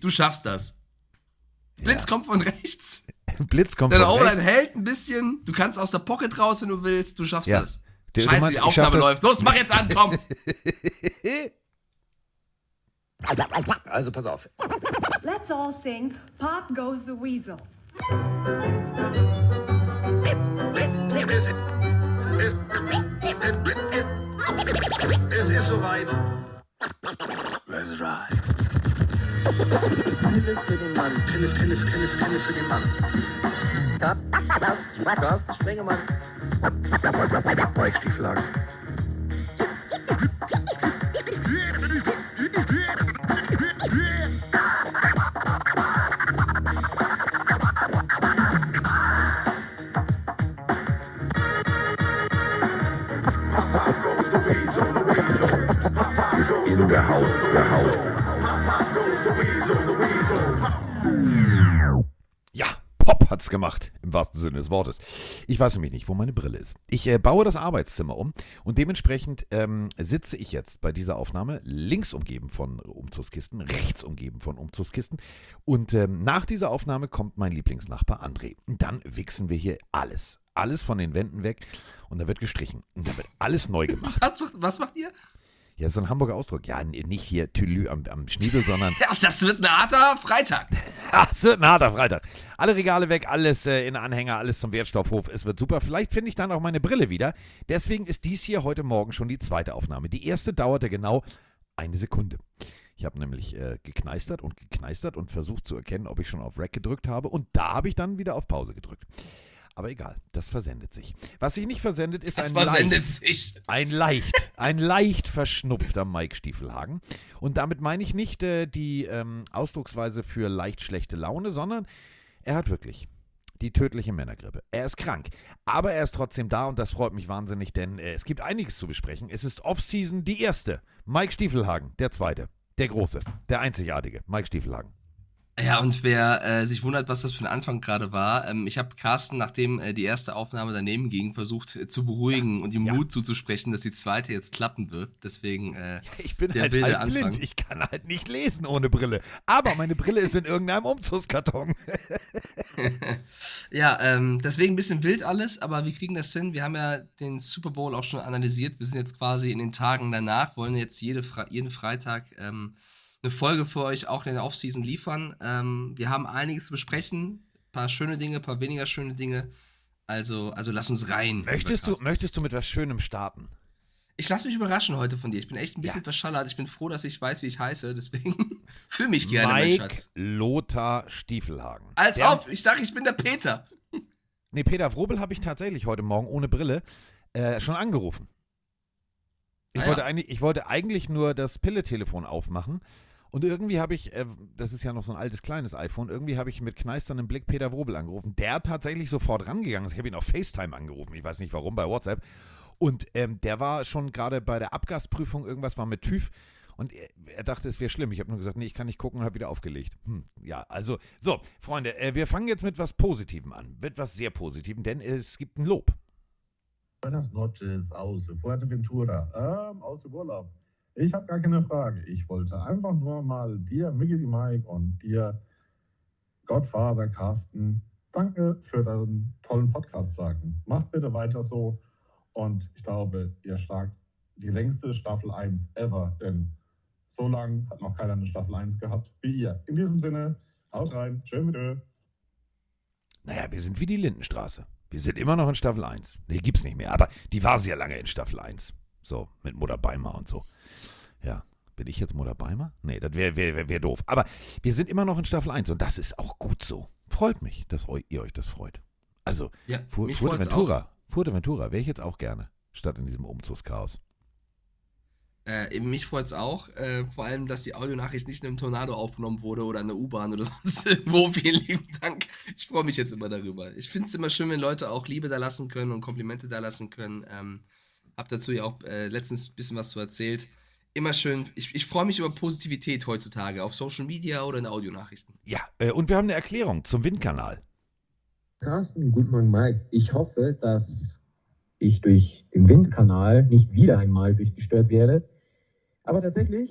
du schaffst das. Blitz ja. kommt von rechts. Blitz kommt Deine von rechts. Deine hält ein bisschen. Du kannst aus der Pocket raus, wenn du willst. Du schaffst ja. das. Der, Scheiße, meinst, die Aufnahme läuft. Los, mach jetzt an, komm. Also pass auf. Let's all sing Pop Goes the Weasel. Es ist soweit. Let's ride. Pille für den Mann. Pille, Pille, Pille, Pille für den Mann. Carsten Sprengemann. Weichstieflagen. Hat's gemacht, im wahrsten Sinne des Wortes. Ich weiß nämlich nicht, wo meine Brille ist. Ich äh, baue das Arbeitszimmer um und dementsprechend ähm, sitze ich jetzt bei dieser Aufnahme links umgeben von Umzugskisten, rechts umgeben von Umzugskisten. Und ähm, nach dieser Aufnahme kommt mein Lieblingsnachbar André. Und dann wichsen wir hier alles. Alles von den Wänden weg und da wird gestrichen. Und da wird alles neu gemacht. Was, was macht ihr? Ja, so ein Hamburger Ausdruck. Ja, nicht hier Tülü am, am Schniedel, sondern. ja, das wird ein harter Freitag. das wird ein harter Freitag. Alle Regale weg, alles äh, in Anhänger, alles zum Wertstoffhof. Es wird super. Vielleicht finde ich dann auch meine Brille wieder. Deswegen ist dies hier heute Morgen schon die zweite Aufnahme. Die erste dauerte genau eine Sekunde. Ich habe nämlich äh, gekneistert und gekneistert und versucht zu erkennen, ob ich schon auf Rack gedrückt habe. Und da habe ich dann wieder auf Pause gedrückt. Aber egal, das versendet sich. Was sich nicht versendet, ist das ein versendet leicht, sich. ein leicht, ein leicht verschnupfter Mike Stiefelhagen. Und damit meine ich nicht äh, die ähm, Ausdrucksweise für leicht schlechte Laune, sondern er hat wirklich die tödliche Männergrippe. Er ist krank, aber er ist trotzdem da und das freut mich wahnsinnig, denn äh, es gibt einiges zu besprechen. Es ist Off-Season die erste. Mike Stiefelhagen, der zweite, der große, der einzigartige, Mike Stiefelhagen. Ja, und wer äh, sich wundert, was das für ein Anfang gerade war, ähm, ich habe Carsten, nachdem äh, die erste Aufnahme daneben ging, versucht äh, zu beruhigen ja. und ihm ja. Mut zuzusprechen, dass die zweite jetzt klappen wird. Deswegen äh, ich bin der halt wilde halt Anfang. blind. Ich kann halt nicht lesen ohne Brille. Aber meine Brille ist in irgendeinem Umzugskarton. ja, ähm, deswegen ein bisschen wild alles, aber wir kriegen das hin. Wir haben ja den Super Bowl auch schon analysiert. Wir sind jetzt quasi in den Tagen danach, wollen jetzt jede Fre jeden Freitag ähm, eine Folge für euch auch in der Offseason liefern. Ähm, wir haben einiges zu besprechen. Ein paar schöne Dinge, ein paar weniger schöne Dinge. Also, also lass uns rein. Möchtest du, möchtest du mit was Schönem starten? Ich lasse mich überraschen heute von dir. Ich bin echt ein bisschen ja. verschallert. Ich bin froh, dass ich weiß, wie ich heiße. Deswegen fühle mich gerne, Mike mein Schatz. Lothar Stiefelhagen. Als der, ob, ich dachte, ich bin der Peter. Nee, Peter Wrobel habe ich tatsächlich heute Morgen ohne Brille äh, schon angerufen. Ich, ah, wollte ja. ich wollte eigentlich nur das Pille-Telefon aufmachen und irgendwie habe ich, äh, das ist ja noch so ein altes kleines iPhone, irgendwie habe ich mit kneisterndem Blick Peter Wobel angerufen. Der tatsächlich sofort rangegangen ist. Ich habe ihn auf FaceTime angerufen. Ich weiß nicht warum, bei WhatsApp. Und ähm, der war schon gerade bei der Abgasprüfung, irgendwas war mit TÜV. Und er, er dachte, es wäre schlimm. Ich habe nur gesagt, nee, ich kann nicht gucken und habe wieder aufgelegt. Hm, ja, also, so, Freunde, äh, wir fangen jetzt mit was Positivem an. Mit was sehr Positivem, denn es gibt ein Lob. Buenas noches aus Fuerteventura, ähm, aus dem Urlaub. Ich habe gar keine Frage. Ich wollte einfach nur mal dir, Mickey Mike und dir, Godfather Carsten, danke für deinen tollen Podcast sagen. Macht bitte weiter so. Und ich glaube, ihr schlagt die längste Staffel 1 ever, denn so lange hat noch keiner eine Staffel 1 gehabt wie ihr. In diesem Sinne, haut rein. Schön mit. Naja, wir sind wie die Lindenstraße. Wir sind immer noch in Staffel 1. Nee, gibt's nicht mehr. Aber die war sehr lange in Staffel 1. So, mit Mutter Beimer und so. Ja. Bin ich jetzt Mutter Beimer? Nee, das wäre wär, wär, wär doof. Aber wir sind immer noch in Staffel 1 und das ist auch gut so. Freut mich, dass ihr euch das freut. Also, ja, Fu Fuerteventura, Fuerteventura wäre ich jetzt auch gerne, statt in diesem Umzugschaos. Äh, mich freut es auch, äh, vor allem, dass die Audionachricht nicht in einem Tornado aufgenommen wurde oder in der U-Bahn oder sonst irgendwo. Vielen lieben Dank. Ich freue mich jetzt immer darüber. Ich finde es immer schön, wenn Leute auch Liebe da lassen können und Komplimente da lassen können. Ähm, hab dazu ja auch äh, letztens ein bisschen was zu erzählt immer schön, ich, ich freue mich über Positivität heutzutage auf Social Media oder in Audionachrichten. Ja, äh, und wir haben eine Erklärung zum Windkanal. Carsten, guten Morgen, Mike. Ich hoffe, dass ich durch den Windkanal nicht wieder einmal durchgestört werde. Aber tatsächlich,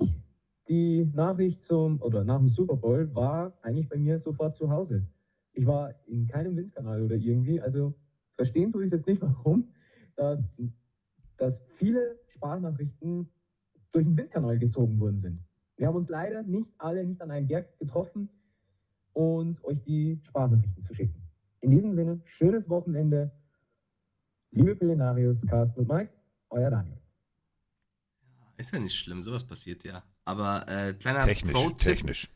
die Nachricht zum, oder nach dem Super Bowl war eigentlich bei mir sofort zu Hause. Ich war in keinem Windkanal oder irgendwie, also verstehen tue ich jetzt nicht, warum, dass, dass viele Sprachnachrichten durch den Windkanal gezogen worden sind. Wir haben uns leider nicht alle nicht an einem Berg getroffen und euch die Sprachnachrichten zu schicken. In diesem Sinne, schönes Wochenende. Liebe Pillenarius, Carsten und Mike, euer Daniel. Ist ja nicht schlimm, sowas passiert ja. Aber äh, kleiner Technisch, Pro-Tipp, technisch.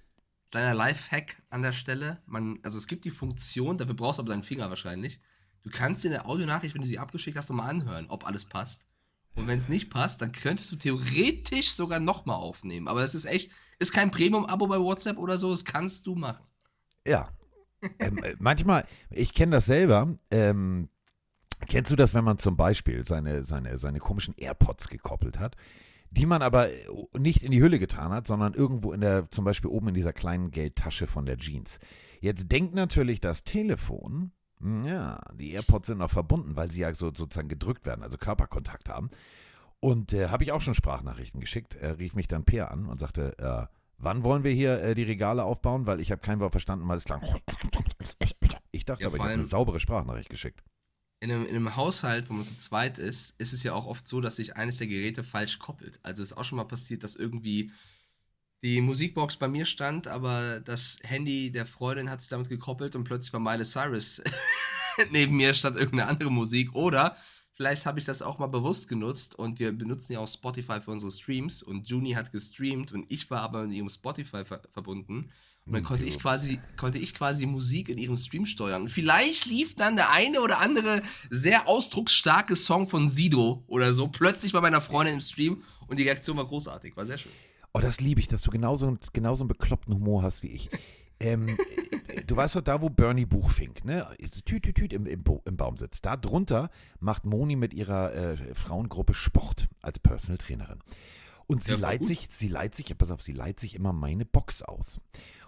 kleiner Lifehack an der Stelle. Man, also es gibt die Funktion, dafür brauchst du aber deinen Finger wahrscheinlich. Du kannst dir eine Audionachricht, wenn du sie abgeschickt hast, nochmal anhören, ob alles passt. Und wenn es nicht passt, dann könntest du theoretisch sogar nochmal aufnehmen. Aber es ist echt, ist kein Premium-Abo bei WhatsApp oder so, das kannst du machen. Ja. ähm, äh, manchmal, ich kenne das selber. Ähm, kennst du das, wenn man zum Beispiel seine, seine, seine komischen AirPods gekoppelt hat, die man aber äh, nicht in die Hülle getan hat, sondern irgendwo in der, zum Beispiel oben in dieser kleinen Geldtasche von der Jeans. Jetzt denkt natürlich das Telefon, ja, die AirPods sind noch verbunden, weil sie ja so, sozusagen gedrückt werden, also Körperkontakt haben. Und äh, habe ich auch schon Sprachnachrichten geschickt. Er rief mich dann Per an und sagte, äh, wann wollen wir hier äh, die Regale aufbauen? Weil ich habe kein Wort verstanden, weil es klang. Ich dachte Ja, aber, ich habe eine saubere Sprachnachricht geschickt. In einem, in einem Haushalt, wo man zu zweit ist, ist es ja auch oft so, dass sich eines der Geräte falsch koppelt. Also ist auch schon mal passiert, dass irgendwie die Musikbox bei mir stand, aber das Handy der Freundin hat sich damit gekoppelt und plötzlich war Miley Cyrus neben mir statt irgendeine andere Musik. Oder vielleicht habe ich das auch mal bewusst genutzt und wir benutzen ja auch Spotify für unsere Streams und Juni hat gestreamt und ich war aber mit ihrem Spotify ver verbunden. Und dann Hm, konnte ich quasi, konnte ich quasi die Musik in ihrem Stream steuern. Und vielleicht lief dann der eine oder andere sehr ausdrucksstarke Song von Sido oder so plötzlich bei meiner Freundin im Stream und die Reaktion war großartig. War sehr schön. Oh, das liebe ich, dass du genauso, genauso einen bekloppten Humor hast wie ich. Ähm, äh, du weißt doch, da wo Bernie Buchfink, ne, tüt, tüt, tüt im, im, im Baum sitzt, da drunter macht Moni mit ihrer äh, Frauengruppe Sport als Personal Trainerin. Und sie Ja, leiht sich, sie leiht sich, ja, pass auf, sie leiht sich immer meine Box aus.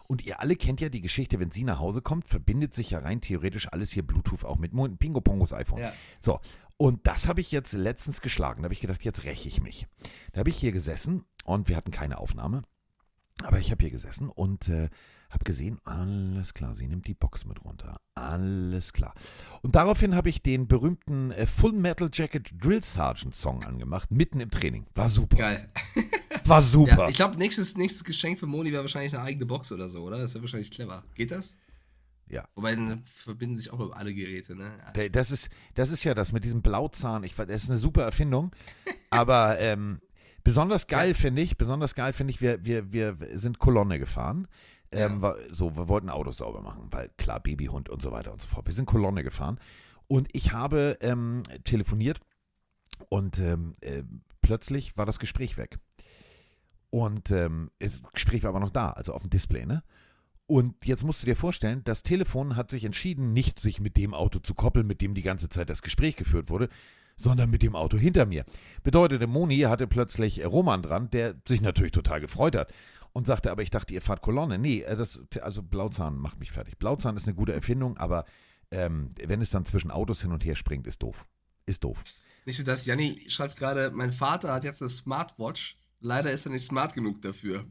Und ihr alle kennt ja die Geschichte, wenn sie nach Hause kommt, verbindet sich ja rein theoretisch alles hier Bluetooth auch mit Pingo Pongos iPhone. Ja. So, und das habe ich jetzt letztens geschlagen. Da habe ich gedacht, jetzt räche ich mich. Da habe ich hier gesessen und wir hatten keine Aufnahme. Aber ich habe hier gesessen und äh, habe gesehen, alles klar, sie nimmt die Box mit runter. Alles klar. Und daraufhin habe ich den berühmten äh, Full Metal Jacket Drill Sergeant Song angemacht, mitten im Training. War super. Geil. War super. Ja, ich glaube, nächstes, nächstes Geschenk für Moni wäre wahrscheinlich eine eigene Box oder so, oder? Das wäre wahrscheinlich clever. Geht das? Ja. Wobei dann verbinden sich auch alle Geräte, ne? Da- Das ist, das ist ja das mit diesem Blauzahn. Ich, das ist eine super Erfindung. Aber ähm, besonders geil finde ich, besonders geil finde ich, wir, wir, wir sind Kolonne gefahren. Ähm, Ja. war, so, wir wollten Autos sauber machen, weil klar, Babyhund und so weiter und so fort. Wir sind Kolonne gefahren und ich habe ähm, telefoniert und ähm, äh, plötzlich war das Gespräch weg. Und ähm, das Gespräch war aber noch da, also auf dem Display, ne? Und jetzt musst du dir vorstellen, das Telefon hat sich entschieden, nicht sich mit dem Auto zu koppeln, mit dem die ganze Zeit das Gespräch geführt wurde, sondern mit dem Auto hinter mir. Bedeutete, Moni hatte plötzlich Roman dran, der sich natürlich total gefreut hat und sagte, aber ich dachte, ihr fahrt Kolonne. Nee, äh, das, also Blauzahn macht mich fertig. Blauzahn ist eine gute Erfindung, aber ähm, wenn es dann zwischen Autos hin und her springt, ist doof. Ist doof. Nicht nur das, Janni schreibt gerade, mein Vater hat jetzt eine Smartwatch. Leider ist er nicht smart genug dafür.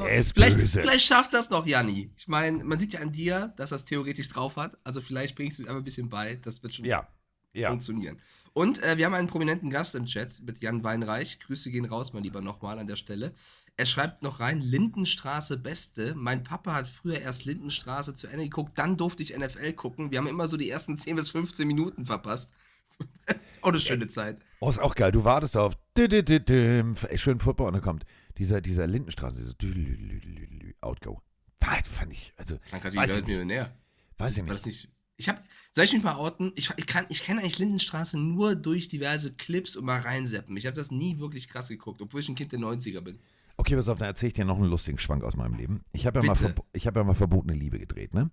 Der ist vielleicht, böse. vielleicht schafft das noch Janni. Ich meine, man sieht ja an dir, dass er es theoretisch drauf hat. Also vielleicht bringst du es einfach ein bisschen bei. Das wird schon Ja, ja. funktionieren. Und äh, wir haben einen prominenten Gast im Chat mit Jan Weinreich. Grüße gehen raus, mein Lieber, nochmal an der Stelle. Er schreibt noch rein, Lindenstraße Beste. Mein Papa hat früher erst Lindenstraße zu Ende geguckt, dann durfte ich NFL gucken. Wir haben immer so die ersten 10 bis 15 Minuten verpasst. oh, eine schöne Zeit. Oh, ist auch geil. Du wartest auf schön Football und dann kommt dieser, dieser Lindenstraße, düdelülülülü, Outgo. Das fand ich, also, Dann kann Weiß ich ich Millionär. weiß ich War das nicht. Ich hab, soll ich mich mal outen? Ich, ich, kann, ich kenne eigentlich Lindenstraße nur durch diverse Clips und mal reinseppen. Ich habe das nie wirklich krass geguckt, obwohl ich ein Kind der 90er bin. Okay, pass auf, dann erzähle ich dir noch einen lustigen Schwank aus meinem Leben. Ich habe ja, mal ich hab ja mal verbotene Liebe gedreht, ne?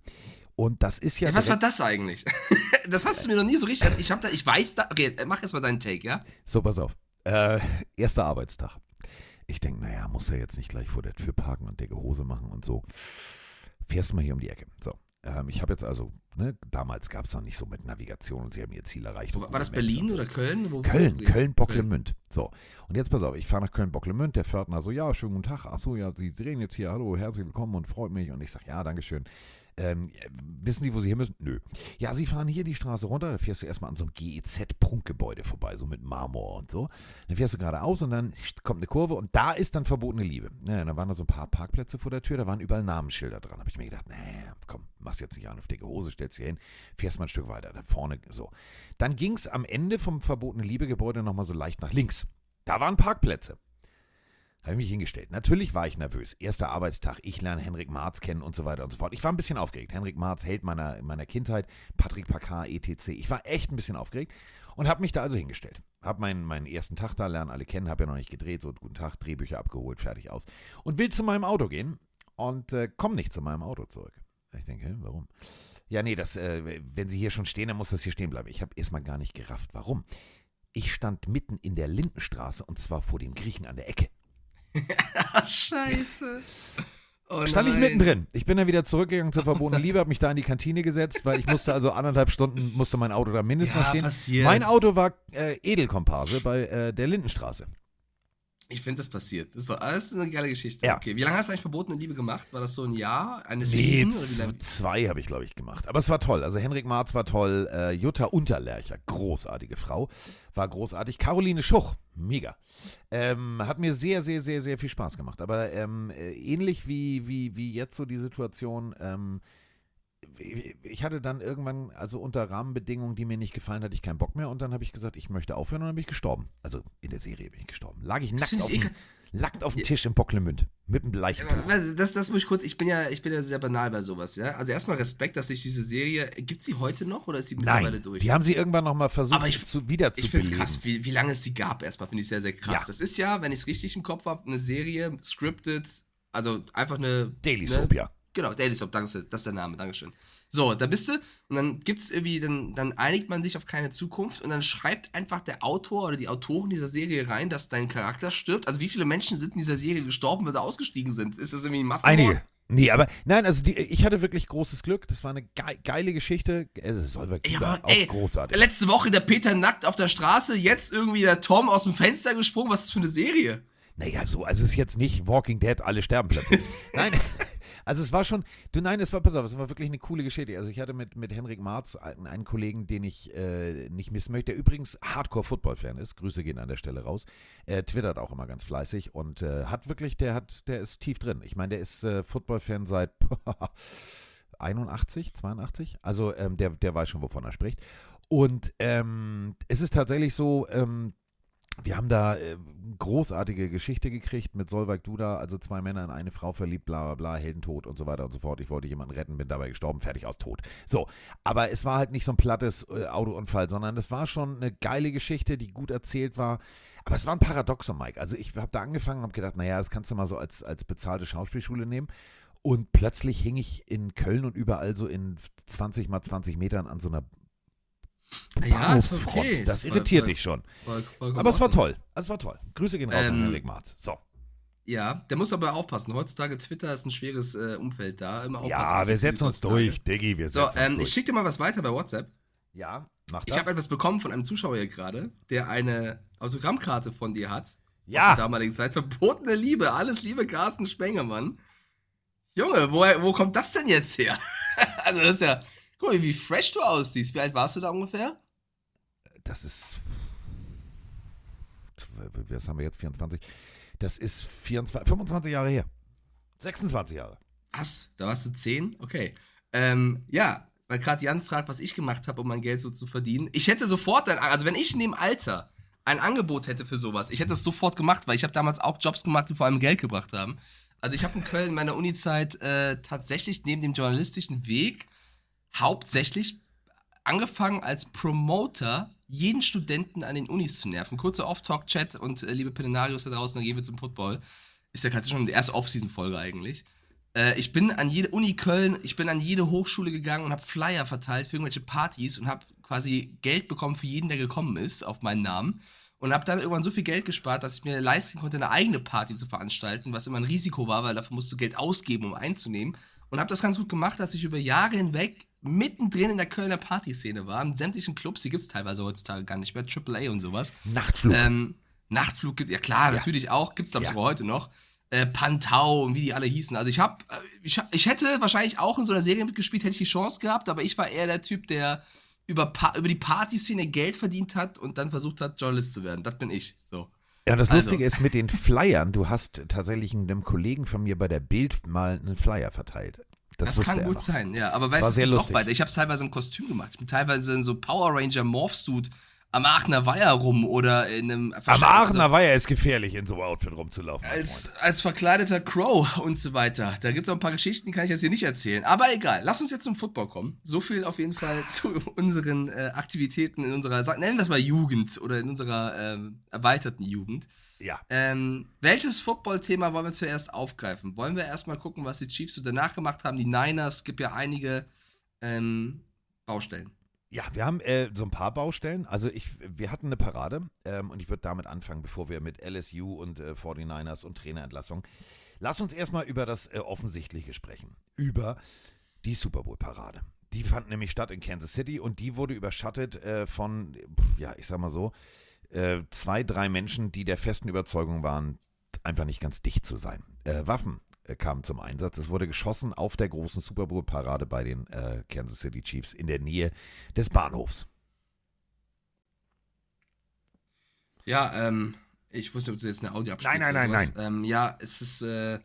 Und das ist ja. Ja, was war das eigentlich? das hast du mir noch nie so richtig. Ich habe da, ich weiß da. Okay, mach jetzt mal deinen Take, ja? So, pass auf. Äh, erster Arbeitstag. Ich denke, naja, muss ja jetzt nicht gleich vor der Tür parken und dicke Hose machen und so. Fährst mal hier um die Ecke. So. Ähm, ich habe jetzt also, ne, damals gab es noch nicht so mit Navigation und sie haben ihr Ziel erreicht. War, war das Berlin so. oder Köln? Wo Köln? Köln, Bocklemünd. So. Und jetzt pass auf, ich fahre nach Köln, Bocklemünd. Der Pförtner so, ja, schönen guten Tag. Ach so, ja, Sie drehen jetzt hier. Hallo, herzlich willkommen und freut mich. Und ich sage, ja, Dankeschön. Ähm, wissen Sie, wo Sie hin müssen? Nö. Ja, Sie fahren hier die Straße runter. Da fährst du erstmal an so einem GEZ-Prunkgebäude vorbei, so mit Marmor und so. Dann fährst du geradeaus und dann kommt eine Kurve und da ist dann verbotene Liebe. Ja, dann waren da so ein paar Parkplätze vor der Tür, da waren überall Namensschilder dran. habe ich mir gedacht, nee, komm, machst jetzt nicht an auf dicke Hose, stellst dich hin, fährst mal ein Stück weiter, da vorne so. Dann ging es am Ende vom verbotene Liebe-Gebäude nochmal so leicht nach links. Da waren Parkplätze. Habe ich mich hingestellt. Natürlich war ich nervös. Erster Arbeitstag, ich lerne Henrik Marz kennen und so weiter und so fort. Ich war ein bisschen aufgeregt. Henrik Marz, Held meiner, meiner Kindheit, Patrick Packard, etc. Ich war echt ein bisschen aufgeregt und habe mich da also hingestellt. Habe meinen, meinen ersten Tag da, lernen alle kennen, habe ja noch nicht gedreht, so guten Tag, Drehbücher abgeholt, fertig aus. Und will zu meinem Auto gehen und äh, komme nicht zu meinem Auto zurück. Ich denke, warum? Ja, nee, das, äh, wenn Sie hier schon stehen, dann muss das hier stehen bleiben. Ich habe erstmal gar nicht gerafft. Warum? Ich stand mitten in der Lindenstraße und zwar vor dem Griechen an der Ecke. Scheiße. Oh Stand ich nein. mittendrin. Ich bin dann wieder zurückgegangen zur verbotenen Liebe, habe mich da in die Kantine gesetzt, weil ich musste also anderthalb Stunden, musste mein Auto da mindestens Ja, stehen. passiert. Mein Auto war äh, Edelkomparse bei äh, der Lindenstraße. Ich finde, das passiert. Das ist, doch, das ist eine geile Geschichte. Ja. Okay, wie lange hast du eigentlich verbotene Liebe gemacht? War das so ein Jahr? Eine Nee, Season? Zwei habe ich, glaube ich, gemacht. Aber es war toll. Also Henrik Marz war toll, äh, Jutta Unterlercher, großartige Frau, war großartig. Caroline Schuch, mega. Ähm, hat mir sehr, sehr, sehr, sehr viel Spaß gemacht. Aber ähm, äh, ähnlich wie, wie, wie jetzt so die Situation, ähm, ich hatte dann irgendwann, also unter Rahmenbedingungen, die mir nicht gefallen, hatte ich keinen Bock mehr und dann habe ich gesagt, ich möchte aufhören und dann bin ich gestorben. Also in der Serie bin ich gestorben. Lag ich nackt auf, ich dem, nackt auf dem Tisch im Bocklemünd mit einem Leichentuch. Das, das muss ich kurz, ich bin ja, ich bin ja sehr banal bei sowas, ja. Also erstmal Respekt, dass sich diese Serie, gibt sie heute noch oder ist sie mittlerweile Nein, durch? die haben sie irgendwann nochmal versucht Aber ich- zu, wieder zu ich finde es krass, wie, wie lange es die gab erstmal, finde ich sehr, sehr krass. Ja. Das ist ja, wenn ich es richtig im Kopf habe, eine Serie, scripted, also einfach eine. Daily ne, Soap, ja. Genau, Daily Soap, danke, das ist der Name, Dankeschön. So, da bist du und dann gibt's irgendwie, dann, dann einigt man sich auf keine Zukunft und dann schreibt einfach der Autor oder die Autoren dieser Serie rein, dass dein Charakter stirbt. Also wie viele Menschen sind in dieser Serie gestorben, weil sie ausgestiegen sind? Ist das irgendwie ein Massenmord? Einige. Nee, aber nein, also die, ich hatte wirklich großes Glück. Das war eine ge geile Geschichte. Also Solveig Ja, Guder, aber, auch ey, großartig. Letzte Woche der Peter nackt auf der Straße, jetzt irgendwie der Tom aus dem Fenster gesprungen. Was ist das für eine Serie? Naja, so, also es ist jetzt nicht Walking Dead, alle sterben plötzlich. nein, also es war schon, du nein, es war, pass auf, es war wirklich eine coole Geschichte. Also ich hatte mit, mit Henrik Marz einen, einen Kollegen, den ich äh, nicht missen möchte, der übrigens Hardcore-Football-Fan ist. Grüße gehen an der Stelle raus. Er twittert auch immer ganz fleißig und äh, hat wirklich, der hat, der ist tief drin. Ich meine, der ist äh, Football-Fan seit 81, 82. Also ähm, der, der weiß schon, wovon er spricht. Und ähm, es ist tatsächlich so, ähm, wir haben da äh, großartige Geschichte gekriegt mit Solveig Duda, also zwei Männer in eine Frau verliebt, bla bla bla, Heldentod und so weiter und so fort. Ich wollte jemanden retten, bin dabei gestorben, fertig aus, tot. So, aber es war halt nicht so ein plattes äh, Autounfall, sondern es war schon eine geile Geschichte, die gut erzählt war. Aber es war ein Paradoxon, Mike. Also ich habe da angefangen und habe gedacht, naja, das kannst du mal so als, als bezahlte Schauspielschule nehmen. Und plötzlich hing ich in Köln und überall so in 20 mal 20 Metern an so einer Ja, ist okay, das voll- irritiert voll- dich schon. Voll, vollkommen Aber es war toll. Es war toll. Grüße gehen raus an Ähm, Henrik Marz. So. Ja, der muss aber aufpassen. Heutzutage Twitter ist ein schweres äh, Umfeld da. Immer aufpassen, Ja, wir setzen uns heutzutage. durch, Diggi, wir So, setzen uns ähm, ich durch. schicke dir mal was weiter bei WhatsApp. Ja, mach Ich das. habe etwas bekommen von einem Zuschauer hier gerade, der eine Autogrammkarte von dir hat. Ja. Aus der damaligen Zeit. Verbotene Liebe. Alles Liebe, Carsten Spengemann. Junge, woher, wo kommt das denn jetzt her? also, das ist ja. Guck mal, wie fresh du aussiehst. Wie alt warst du da ungefähr? Das ist. Was haben wir jetzt? 24? Das ist 24, 25 Jahre her. 26 Jahre. Was? Da warst du 10? Okay. Ähm, ja, weil gerade Jan fragt, was ich gemacht habe, um mein Geld so zu verdienen. Ich hätte sofort ein, also wenn ich in dem Alter ein Angebot hätte für sowas, ich hätte das sofort gemacht, weil ich habe damals auch Jobs gemacht, die vor allem Geld gebracht haben. Also ich habe in Köln in meiner Unizeit äh, tatsächlich neben dem journalistischen Weg hauptsächlich angefangen als Promoter jeden Studenten an den Unis zu nerven. Kurzer Off-Talk-Chat und äh, liebe Penenarios da draußen, dann gehen wir zum Football. Ist ja gerade schon die erste Off-Season-Folge eigentlich. Äh, ich bin an jede Uni Köln, ich bin an jede Hochschule gegangen und habe Flyer verteilt für irgendwelche Partys und habe quasi Geld bekommen für jeden, der gekommen ist, auf meinen Namen. Und habe dann irgendwann so viel Geld gespart, dass ich mir leisten konnte, eine eigene Party zu veranstalten, was immer ein Risiko war, weil dafür musst du Geld ausgeben, um einzunehmen. und habe das ganz gut gemacht, dass ich über Jahre hinweg mittendrin in der Kölner Partyszene war, in sämtlichen Clubs, die gibt es teilweise heutzutage gar nicht mehr, AAA und sowas. Nachtflug. Ähm, Nachtflug gibt, ja klar, Ja. natürlich auch, gibt es glaube ich Ja. sogar heute noch. Äh, Pantau und wie die alle hießen. Also ich habe, ich, ich hätte wahrscheinlich auch in so einer Serie mitgespielt, hätte ich die Chance gehabt, aber ich war eher der Typ, der über, pa über die Partyszene Geld verdient hat und dann versucht hat, Journalist zu werden. Das bin ich. So. Ja, das Also. Lustige ist mit den Flyern, du hast tatsächlich einem Kollegen von mir bei der Bild mal einen Flyer verteilt. Das, Das, kann gut noch. sein, ja. Aber weißt du, noch weiter. Ich habe es teilweise im Kostüm gemacht. Ich bin teilweise in so Power Ranger Morphsuit am Aachener Weiher rum oder in einem. Am Aachener Weiher ist gefährlich, in so einem Outfit rumzulaufen. als, als verkleideter Crow und so weiter. Da gibt es auch ein paar Geschichten, die kann ich jetzt hier nicht erzählen. Aber egal, lass uns jetzt zum Football kommen. So viel auf jeden Fall zu unseren äh, Aktivitäten in unserer, nennen wir es mal Jugend oder in unserer ähm, erweiterten Jugend. Ja. Ähm, welches Football-Thema wollen wir zuerst aufgreifen? Wollen wir erstmal gucken, was die Chiefs so danach gemacht haben? Die Niners, gibt ja einige ähm, Baustellen. Ja, wir haben äh, so ein paar Baustellen. Also ich, wir hatten eine Parade ähm, und ich würde damit anfangen, bevor wir mit LSU und äh, 49ers und Trainerentlassung. Lass uns erstmal über das äh, Offensichtliche sprechen. Über die Super Bowl-Parade. Die fand nämlich statt in Kansas City und die wurde überschattet äh, von, ja, ich sag mal so, äh, zwei, drei Menschen, die der festen Überzeugung waren, einfach nicht ganz dicht zu sein. Äh, Waffen äh, kamen zum Einsatz. Es wurde geschossen auf der großen Super Bowl-Parade bei den äh, Kansas City Chiefs in der Nähe des Bahnhofs. Ja, ähm, ich wusste, ob du jetzt eine Audio abspielst. Nein, nein, nein, sowas. Ähm, ja, es ist äh,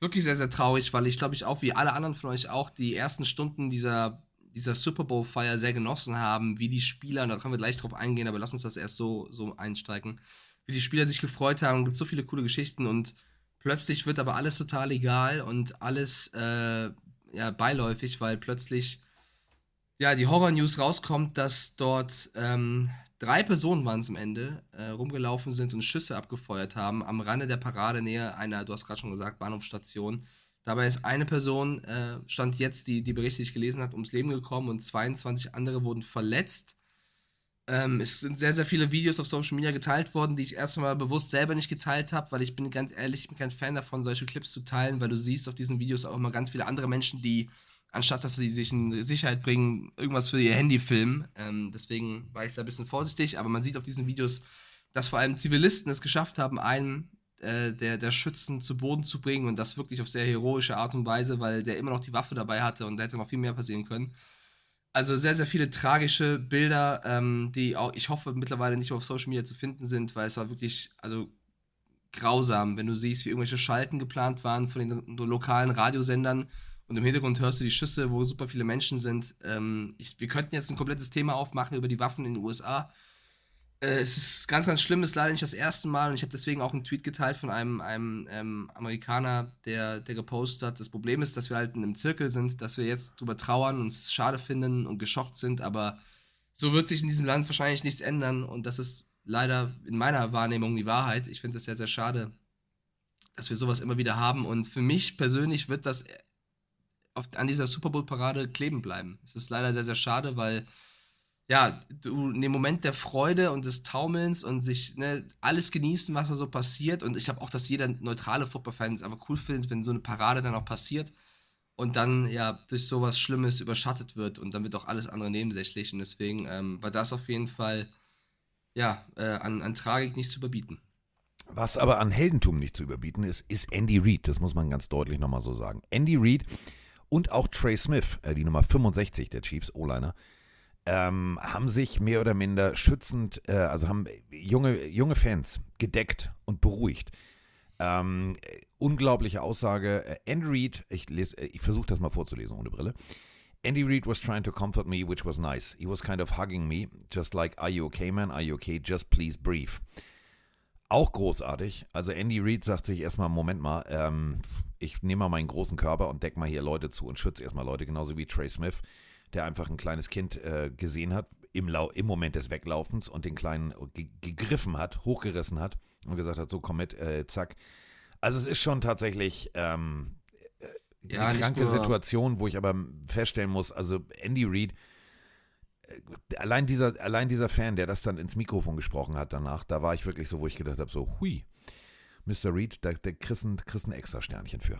wirklich sehr, sehr traurig, weil ich glaube, ich auch wie alle anderen von euch auch die ersten Stunden dieser, dieser Super Bowl-Feier sehr genossen haben, wie die Spieler, und da können wir gleich drauf eingehen, aber lass uns das erst so, so einsteigen, wie die Spieler sich gefreut haben. Es gibt so viele coole Geschichten und plötzlich wird aber alles total egal und alles äh, ja, beiläufig, weil plötzlich ja, die Horror-News rauskommt, dass dort ähm, drei Personen waren es am Ende, äh, rumgelaufen sind und Schüsse abgefeuert haben am Rande der Parade nähe einer, du hast gerade schon gesagt, Bahnhofstation. Dabei ist eine Person, äh, stand jetzt, die, die Berichte, die ich gelesen habe, ums Leben gekommen und 22 andere wurden verletzt. Ähm, es sind sehr, sehr viele Videos auf Social Media geteilt worden, die ich erstmal bewusst selber nicht geteilt habe, weil ich bin ganz ehrlich, ich bin kein Fan davon, solche Clips zu teilen, weil du siehst auf diesen Videos auch immer ganz viele andere Menschen, die, anstatt dass sie sich in Sicherheit bringen, irgendwas für ihr Handy filmen. Ähm, deswegen war ich da ein bisschen vorsichtig, aber man sieht auf diesen Videos, dass vor allem Zivilisten es geschafft haben, einen äh, der, der Schützen zu Boden zu bringen und das wirklich auf sehr heroische Art und Weise, weil der immer noch die Waffe dabei hatte und da hätte noch viel mehr passieren können. Also sehr, sehr viele tragische Bilder, ähm, die auch, ich hoffe, mittlerweile nicht mehr auf Social Media zu finden sind, weil es war wirklich, also grausam, wenn du siehst, wie irgendwelche Schalten geplant waren von den lokalen Radiosendern und im Hintergrund hörst du die Schüsse, wo super viele Menschen sind. Ähm, ich, wir könnten jetzt ein komplettes Thema aufmachen über die Waffen in den USA. Äh, es ist ganz, ganz schlimm, es ist leider nicht das erste Mal und ich habe deswegen auch einen Tweet geteilt von einem, einem ähm, Amerikaner, der, der gepostet hat. Das Problem ist, dass wir halt in einem Zirkel sind, dass wir jetzt drüber trauern, uns schade finden und geschockt sind, aber so wird sich in diesem Land wahrscheinlich nichts ändern und das ist leider in meiner Wahrnehmung die Wahrheit. Ich finde es sehr, sehr schade, dass wir sowas immer wieder haben und für mich persönlich wird das auf, an dieser Super Bowl-Parade kleben bleiben. Es ist leider sehr, sehr schade, weil ja, du in dem Moment der Freude und des Taumelns und sich ne, alles genießen, was da so passiert. Und ich glaube auch, dass jeder neutrale Football-Fan es einfach cool findet, wenn so eine Parade dann auch passiert und dann ja durch sowas Schlimmes überschattet wird und dann wird auch alles andere nebensächlich. Und deswegen ähm, war das auf jeden Fall ja äh, an, an Tragik nicht zu überbieten. Was aber an Heldentum nicht zu überbieten ist, ist Andy Reid. Das muss man ganz deutlich nochmal so sagen. Andy Reid und auch Trey Smith, äh, die Nummer 65 der Chiefs, O-Liner, ähm, haben sich mehr oder minder schützend, äh, also haben junge, junge Fans gedeckt und beruhigt. Ähm, äh, unglaubliche Aussage. Äh, Andy Reid, ich, äh, ich versuche das mal vorzulesen ohne Brille. Andy Reid was trying to comfort me, which was nice. He was kind of hugging me, just like, are you okay, man? Are you okay? Just please breathe. Auch großartig. Also Andy Reid sagt sich erstmal, Moment mal, ähm, ich nehme mal meinen großen Körper und deck mal hier Leute zu und schütze erstmal Leute, genauso wie Trey Smith, der einfach ein kleines Kind äh, gesehen hat im, Lau im Moment des Weglaufens und den Kleinen ge gegriffen hat, hochgerissen hat und gesagt hat, so komm mit, äh, zack. Also es ist schon tatsächlich ähm, äh, Ja, eine kranke nur- Situation, wo ich aber feststellen muss, also Andy Reid, äh, allein dieser, allein dieser Fan, der das dann ins Mikrofon gesprochen hat danach, da war ich wirklich so, wo ich gedacht habe, so, hui, Mr. Reed, da, da kriegst du ein- kriegst ein extra Sternchen für.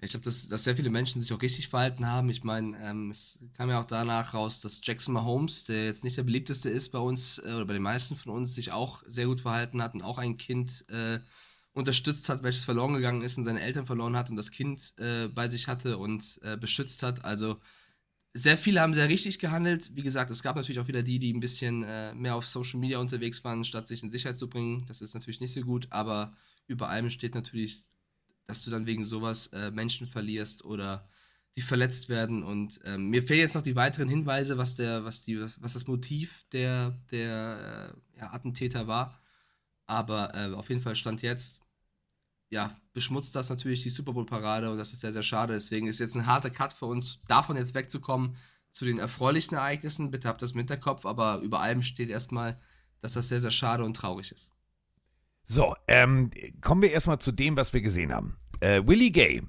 Ich glaube, dass, dass sehr viele Menschen sich auch richtig verhalten haben. Ich meine, ähm, es kam ja auch danach raus, dass Jackson Mahomes, der jetzt nicht der beliebteste ist bei uns äh, oder bei den meisten von uns, sich auch sehr gut verhalten hat und auch ein Kind äh, unterstützt hat, welches verloren gegangen ist und seine Eltern verloren hat und das Kind äh, bei sich hatte und äh, beschützt hat. Also sehr viele haben sehr richtig gehandelt. Wie gesagt, es gab natürlich auch wieder die, die ein bisschen äh, mehr auf Social Media unterwegs waren, statt sich in Sicherheit zu bringen. Das ist natürlich nicht so gut, aber über allem steht natürlich dass du dann wegen sowas äh, Menschen verlierst oder die verletzt werden. Und ähm, mir fehlen jetzt noch die weiteren Hinweise, was der, was die, was, was das Motiv der, der äh, ja, Attentäter war. Aber äh, auf jeden Fall stand jetzt, ja, beschmutzt das natürlich die Super Bowl-Parade und das ist sehr, sehr schade. Deswegen ist jetzt ein harter Cut für uns, davon jetzt wegzukommen zu den erfreulichen Ereignissen. Bitte habt das im Hinterkopf, aber über allem steht erstmal, dass das sehr, sehr schade und traurig ist. So, ähm, kommen wir erstmal zu dem, was wir gesehen haben. Äh, Willie Gay.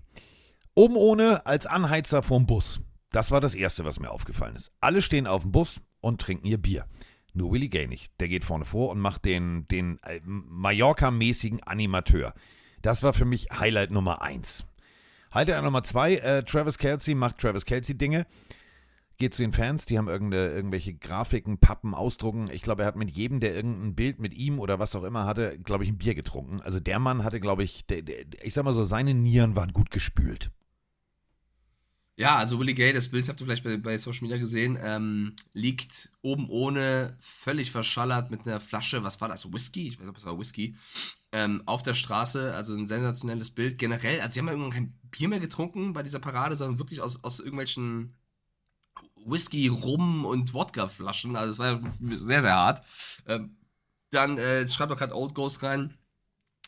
Oben ohne als Anheizer vom Bus. Das war das Erste, was mir aufgefallen ist. Alle stehen auf dem Bus und trinken ihr Bier. Nur Willie Gay nicht. Der geht vorne vor und macht den, den äh, Mallorca-mäßigen Animateur. Das war für mich Highlight Nummer eins. Highlight Nummer zwei, äh, Travis Kelsey macht Travis Kelsey Dinge geht zu den Fans, die haben irgendwelche Grafiken, Pappen, Ausdrucken. Ich glaube, er hat mit jedem, der irgendein Bild mit ihm oder was auch immer hatte, glaube ich, ein Bier getrunken. Also der Mann hatte, glaube ich, der, der, ich sag mal so, seine Nieren waren gut gespült. Ja, also Willie Gay, das Bild habt ihr vielleicht bei, bei Social Media gesehen, ähm, liegt oben ohne, völlig verschallert mit einer Flasche, was war das, Whisky? Ich weiß nicht, ob es war Whisky, ähm, auf der Straße, also ein sensationelles Bild. Generell, also sie haben ja irgendwann kein Bier mehr getrunken bei dieser Parade, sondern wirklich aus, aus irgendwelchen Whisky, Rum und Wodkaflaschen. Also es war sehr, sehr hart. Ähm, dann äh, schreibt auch gerade Old Ghost rein.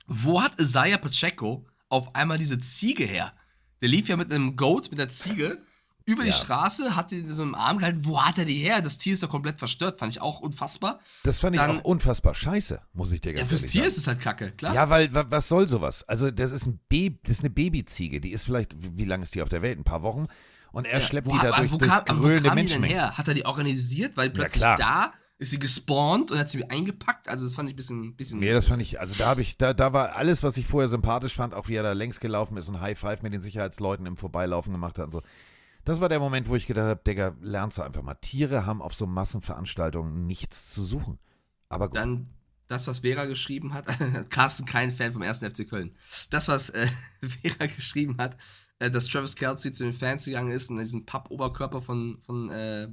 Wo hat Isaiah Pacheco auf einmal diese Ziege her? Der lief ja mit einem Goat, mit der Ziege, über ja. die Straße, hat die so im Arm gehalten. Wo hat er die her? Das Tier ist ja komplett verstört. Fand ich auch unfassbar. Das fand Dann, ich auch unfassbar scheiße, muss ich dir ganz ja, fürs Tier sagen. ist es halt kacke, klar. Ja, weil, was soll sowas? Also, das ist, ein Baby, das ist eine Babyziege. Die ist vielleicht, wie lange ist die auf der Welt? Ein paar Wochen. Und er ja, schleppt wo, die da durch, wo durch kam, grölende Menschen. her? Hat er die organisiert? Weil plötzlich ja, da ist sie gespawnt und hat sie eingepackt. Also das fand ich ein bisschen, bisschen. Nee, das fand ich, also da habe ich, da, da war alles, was ich vorher sympathisch fand, auch wie er da längs gelaufen ist und High Five mit den Sicherheitsleuten im Vorbeilaufen gemacht hat und so. Das war der Moment, wo ich gedacht habe, Digga, lernst du einfach mal. Tiere haben auf so Massenveranstaltungen nichts zu suchen. Aber gut. Dann das, was Vera geschrieben hat. Carsten, kein Fan vom ersten FC Köln. Das, was äh, Vera geschrieben hat, äh, dass Travis Kelsey zu den Fans gegangen ist und diesen Pappoberkörper von, von, äh,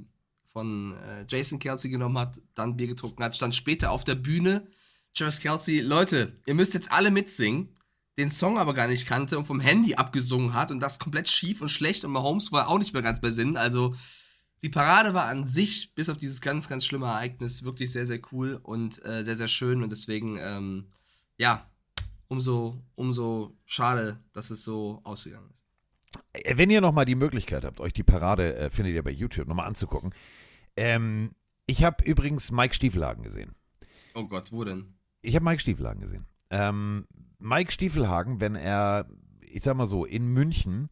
von äh, Jason Kelsey genommen hat, dann Bier getrunken hat, stand später auf der Bühne. Travis Kelsey, Leute, ihr müsst jetzt alle mitsingen, den Song aber gar nicht kannte und vom Handy abgesungen hat und das komplett schief und schlecht und Mahomes war auch nicht mehr ganz bei Sinn. Also die Parade war an sich, bis auf dieses ganz, ganz schlimme Ereignis, wirklich sehr, sehr cool und äh, sehr, sehr schön und deswegen, ähm, ja, umso, umso schade, dass es so ausgegangen ist. Wenn ihr nochmal die Möglichkeit habt, euch die Parade, äh, findet ihr bei YouTube, nochmal anzugucken. Ähm, ich habe übrigens Mike Stiefelhagen gesehen. Oh Gott, wo denn? Ich habe Mike Stiefelhagen gesehen. Ähm, Mike Stiefelhagen, wenn er, ich sag mal so, in München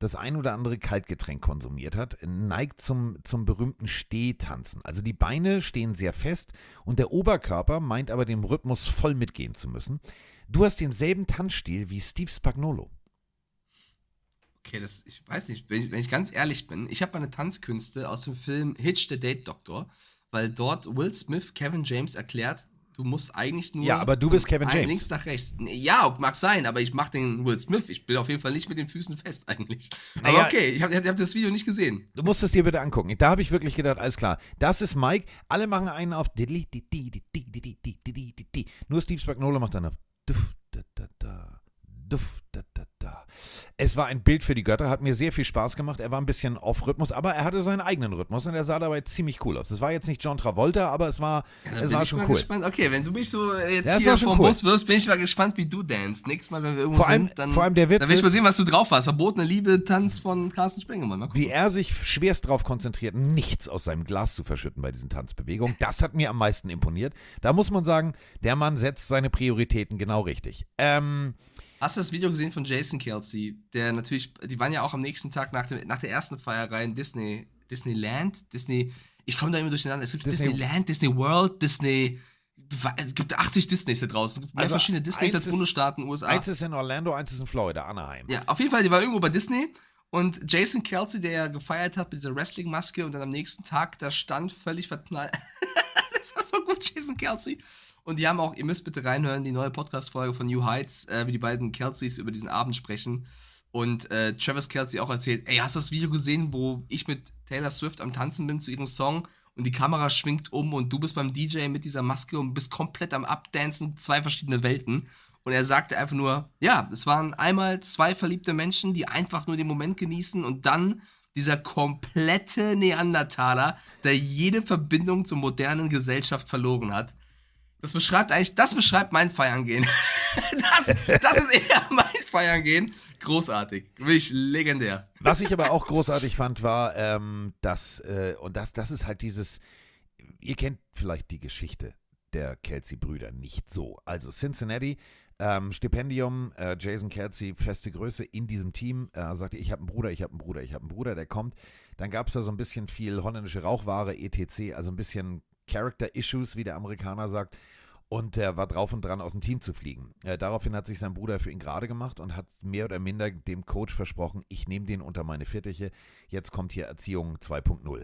das ein oder andere Kaltgetränk konsumiert hat, neigt zum, zum berühmten Stehtanzen. Also die Beine stehen sehr fest und der Oberkörper meint aber dem Rhythmus voll mitgehen zu müssen. Du hast denselben Tanzstil wie Steve Spagnolo. Okay, das, ich weiß nicht, wenn ich, wenn ich ganz ehrlich bin, ich habe meine Tanzkünste aus dem Film Hitch the Date Doctor, weil dort Will Smith Kevin James erklärt, du musst eigentlich nur. Ja, aber du bist Kevin James. Links nach rechts. Ja, mag sein, aber ich mache den Will Smith. Ich bin auf jeden Fall nicht mit den Füßen fest eigentlich. Naja, aber okay, ich habe hab das Video nicht gesehen. Du musst es dir bitte angucken. Da habe ich wirklich gedacht, alles klar. Das ist Mike. Alle machen einen auf. Nur Steve Spagnolo macht dann auf. Duff, da, da, da. Duff, da. Es war ein Bild für die Götter, hat mir sehr viel Spaß gemacht. Er war ein bisschen auf Rhythmus, aber er hatte seinen eigenen Rhythmus und er sah dabei ziemlich cool aus. Es war jetzt nicht John Travolta, aber es war, ja, es war schon cool. Gespannt. Okay, wenn du mich so jetzt ja, hier vom cool. Bus wirst, bin ich mal gespannt, wie du dance. Nächstes Mal, wenn wir irgendwo vor allem, sind, dann, vor allem der Witz dann will ich mal sehen, was du drauf hast. Verbotene Liebe, Tanz von Carsten Spengemann. Wie er sich schwerst darauf konzentriert, nichts aus seinem Glas zu verschütten bei diesen Tanzbewegungen. Das hat mir am meisten imponiert. Da muss man sagen, der Mann setzt seine Prioritäten genau richtig. Ähm, Hast du das Video gesehen von Jason Kelsey? Der natürlich, die waren ja auch am nächsten Tag nach, dem, nach der ersten Feierei in Disney, Disneyland, Disney, ich komme da immer durcheinander. Es gibt Disney, Disneyland, Disney World, Disney Es gibt 80 Disneys da draußen. Es gibt mehr Also, verschiedene Disneys als Bundesstaaten USA. Eins ist in Orlando, eins ist in Florida, Anaheim. Ja, auf jeden Fall, die war irgendwo bei Disney. Und Jason Kelsey, der ja gefeiert hat mit dieser Wrestling-Maske und dann am nächsten Tag da stand, völlig verknallt. das ist so gut, Jason Kelsey. Und die haben auch, ihr müsst bitte reinhören, die neue Podcast-Folge von New Heights, äh, wie die beiden Kelseys über diesen Abend sprechen. Und äh, Travis Kelsey auch erzählt, ey, hast du das Video gesehen, wo ich mit Taylor Swift am Tanzen bin zu ihrem Song und die Kamera schwingt um und du bist beim DJ mit dieser Maske und bist komplett am Abdancen, zwei verschiedene Welten. Und er sagte einfach nur, ja, es waren einmal zwei verliebte Menschen, die einfach nur den Moment genießen und dann dieser komplette Neandertaler, der jede Verbindung zur modernen Gesellschaft verloren hat. Das beschreibt eigentlich, das beschreibt mein Feiern-Gehen. das, das ist eher mein Feiern-Gehen. Großartig. Wirklich legendär. Was ich aber auch großartig fand, war, ähm, dass, äh, und das, das ist halt dieses, ihr kennt vielleicht die Geschichte der Kelsey-Brüder nicht so. Also Cincinnati, ähm, Stipendium, äh, Jason Kelsey, feste Größe in diesem Team, äh, sagte, ich habe einen Bruder, ich habe einen Bruder, ich habe einen Bruder, der kommt. Dann gab es da so ein bisschen viel holländische Rauchware, etc., also ein bisschen Character-Issues, wie der Amerikaner sagt. Und er war drauf und dran, aus dem Team zu fliegen. Äh, daraufhin hat sich sein Bruder für ihn gerade gemacht und hat mehr oder minder dem Coach versprochen, ich nehme den unter meine Fittiche. Jetzt kommt hier Erziehung 2.0.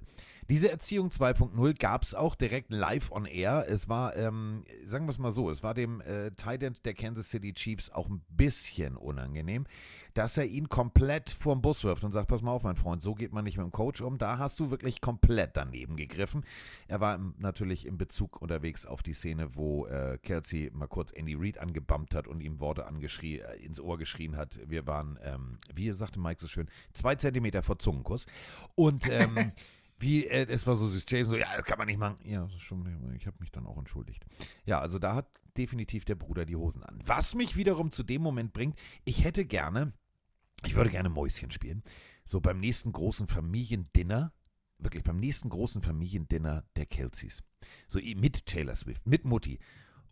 Diese Erziehung 2.0 gab es auch direkt live on air. Es war, ähm, sagen wir es mal so, es war dem äh, Tight End der Kansas City Chiefs auch ein bisschen unangenehm, dass er ihn komplett vorm Bus wirft und sagt, pass mal auf, mein Freund, so geht man nicht mit dem Coach um. Da hast du wirklich komplett daneben gegriffen. Er war im, natürlich in Bezug unterwegs auf die Szene, wo äh, Kelsey mal kurz Andy Reid angebammt hat und ihm Worte angeschrien, äh, ins Ohr geschrien hat. Wir waren, ähm, wie sagte Mike so schön, zwei Zentimeter vor Zungenkuss. Und ähm, wie, äh, es war so süß. Jason so, ja, kann man nicht machen. Ja, schon, ich habe mich dann auch entschuldigt. Ja, also da hat definitiv der Bruder die Hosen an. Was mich wiederum zu dem Moment bringt, ich hätte gerne, ich würde gerne Mäuschen spielen. So beim nächsten großen Familiendinner, wirklich beim nächsten großen Familiendinner der Kelseys. So i- mit Taylor Swift, mit Mutti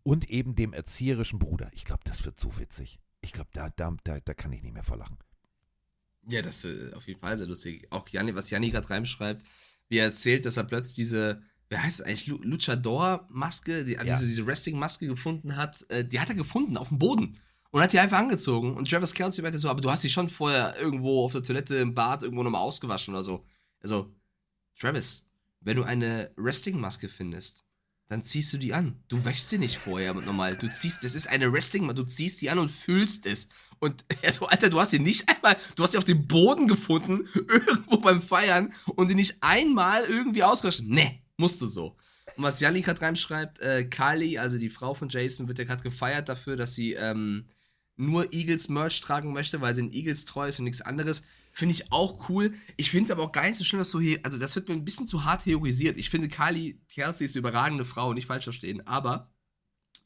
und eben dem erzieherischen Bruder. Ich glaube, das wird so witzig. Ich glaube, da, da, da, da kann ich nicht mehr verlachen. Ja, das ist äh, auf jeden Fall sehr lustig. Auch Janni, was Janni gerade reinschreibt, wie er erzählt, dass er plötzlich diese, wie heißt es eigentlich, Lu- Luchador-Maske, die, Ja. diese, diese Wrestling-Maske gefunden hat, äh, die hat er gefunden auf dem Boden und hat die einfach angezogen. Und Travis Kelsey meinte so, aber du hast die schon vorher irgendwo auf der Toilette im Bad irgendwo nochmal ausgewaschen oder so. Also, Travis, wenn du eine Wrestling-Maske findest, dann ziehst du die an. Du wäschst sie nicht vorher normal. Du ziehst, das ist eine Wrestling, du ziehst die an und fühlst es. Und er so, Alter, du hast sie nicht einmal, du hast sie auf dem Boden gefunden, irgendwo beim Feiern und die nicht einmal irgendwie ausgewaschen. Nee, musst du so. Und was Janni gerade reinschreibt, äh, Kali, also die Frau von Jason, wird ja gerade gefeiert dafür, dass sie ähm, nur Eagles Merch tragen möchte, weil sie ein Eagles treu ist und nichts anderes. Finde ich auch cool. Ich finde es aber auch gar nicht so schlimm, dass so hier, also das wird mir ein bisschen zu hart theorisiert. Ich finde, Kylie Kelsey ist eine überragende Frau, nicht falsch verstehen, aber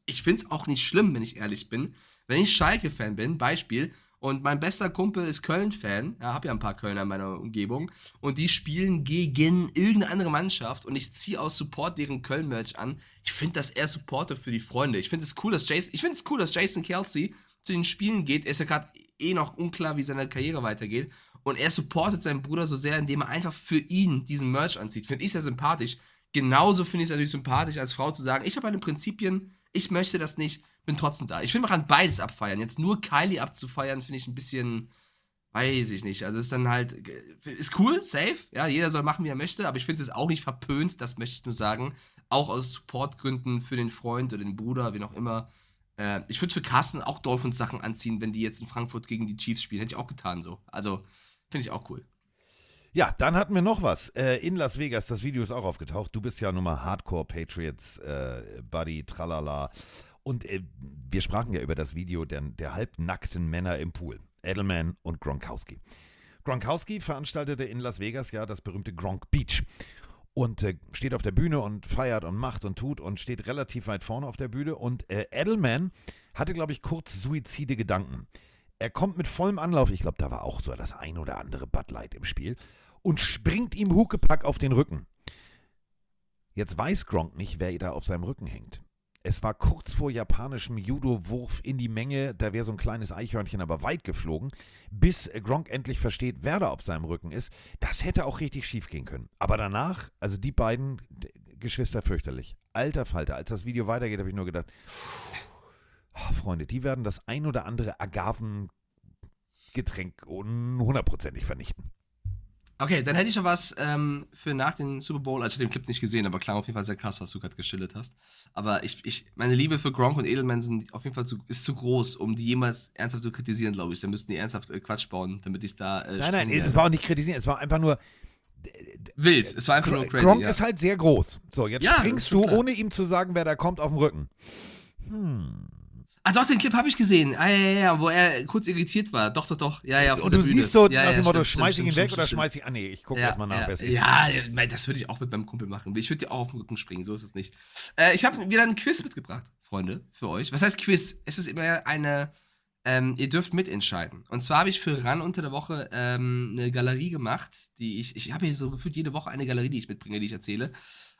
ich finde es auch nicht schlimm, wenn ich ehrlich bin. Wenn ich Schalke-Fan bin, Beispiel, und mein bester Kumpel ist Köln-Fan, ja, hab ja ein paar Kölner in meiner Umgebung, und die spielen gegen irgendeine andere Mannschaft und ich ziehe aus Support deren Köln-Merch an. Ich finde das eher Supporter für die Freunde. Ich finde es cool, dass Jason, ich finde es cool, dass Jason Kelsey zu den Spielen geht. Er ist ja gerade eh noch unklar, wie seine Karriere weitergeht. Und er supportet seinen Bruder so sehr, indem er einfach für ihn diesen Merch anzieht. Finde ich sehr sympathisch. Genauso finde ich es natürlich sympathisch, als Frau zu sagen, ich habe meine Prinzipien, ich möchte das nicht, bin trotzdem da. Ich will man kann beides abfeiern. Jetzt nur Kylie abzufeiern, finde ich ein bisschen, weiß ich nicht. Also ist dann halt, ist cool, safe. Ja, jeder soll machen, wie er möchte, aber ich finde es jetzt auch nicht verpönt, das möchte ich nur sagen. Auch aus Supportgründen für den Freund oder den Bruder, wie auch immer. Äh, ich würde für Carsten auch Dolphins Sachen anziehen, wenn die jetzt in Frankfurt gegen die Chiefs spielen. Hätte ich auch getan so. Also, finde ich auch cool. Ja, dann hatten wir noch was. Äh, in Las Vegas, das Video ist auch aufgetaucht. Du bist ja nun mal Hardcore Patriots, äh, Buddy, tralala. Und äh, wir sprachen ja über das Video der, der halbnackten Männer im Pool. Edelman und Gronkowski. Gronkowski veranstaltete in Las Vegas ja das berühmte Gronk Beach. Und äh, steht auf der Bühne und feiert und macht und tut und steht relativ weit vorne auf der Bühne. Und äh, Edelman hatte, glaube ich, kurz suizide Gedanken. Er kommt mit vollem Anlauf, ich glaube, da war auch so das ein oder andere Bud Light im Spiel, und springt ihm Huckepack auf den Rücken. Jetzt weiß Gronk nicht, wer da auf seinem Rücken hängt. Es war kurz vor japanischem Judo-Wurf in die Menge, da wäre so ein kleines Eichhörnchen aber weit geflogen, bis Gronk endlich versteht, wer da auf seinem Rücken ist. Das hätte auch richtig schief gehen können. Aber danach, also die beiden, Geschwister fürchterlich. Alter Falter, als das Video weitergeht, habe ich nur gedacht, oh, Freunde, die werden das ein oder andere Agavengetränk hundertprozentig vernichten. Okay, dann hätte ich noch was ähm, für nach dem Super Bowl. Also ich habe den Clip nicht gesehen, aber klar, auf jeden Fall sehr krass, was du gerade geschildert hast. Aber ich, ich, meine Liebe für Gronk und Edelman sind auf jeden Fall zu, ist zu groß, um die jemals ernsthaft zu kritisieren, glaube ich. Da müssten die ernsthaft äh, Quatsch bauen, damit ich da. Äh, Nein, nein, es war auch nicht kritisieren, es war einfach nur. wild. Es war einfach nur crazy. Gronk ja. ist halt sehr groß. So, jetzt Ja, springst du, klar. ohne ihm zu sagen, wer da kommt, auf dem Rücken. Hm. Ah, doch, den Clip habe ich gesehen. Ah, ja, ja, ja, wo er kurz irritiert war. Doch, doch, doch. Ja, ja, auf Und du Bühne. siehst so ja, nach ja, dem Motto, stimmt, schmeiß ich stimmt, ihn stimmt, weg oder stimmt, schmeiß ich. Ah, nee, ich gucke ja, erstmal nach, ja, wer es ist. Ja, ja, das würde ich auch mit meinem Kumpel machen. Ich würde dir auch auf den Rücken springen, so ist es nicht. Äh, ich habe wieder ein Quiz mitgebracht, Freunde, für euch. Was heißt Quiz? Es ist immer eine, ähm, ihr dürft mitentscheiden. Und zwar habe ich für RAN unter der Woche ähm, eine Galerie gemacht, die ich, ich habe hier so gefühlt jede Woche eine Galerie, die ich mitbringe, die ich erzähle.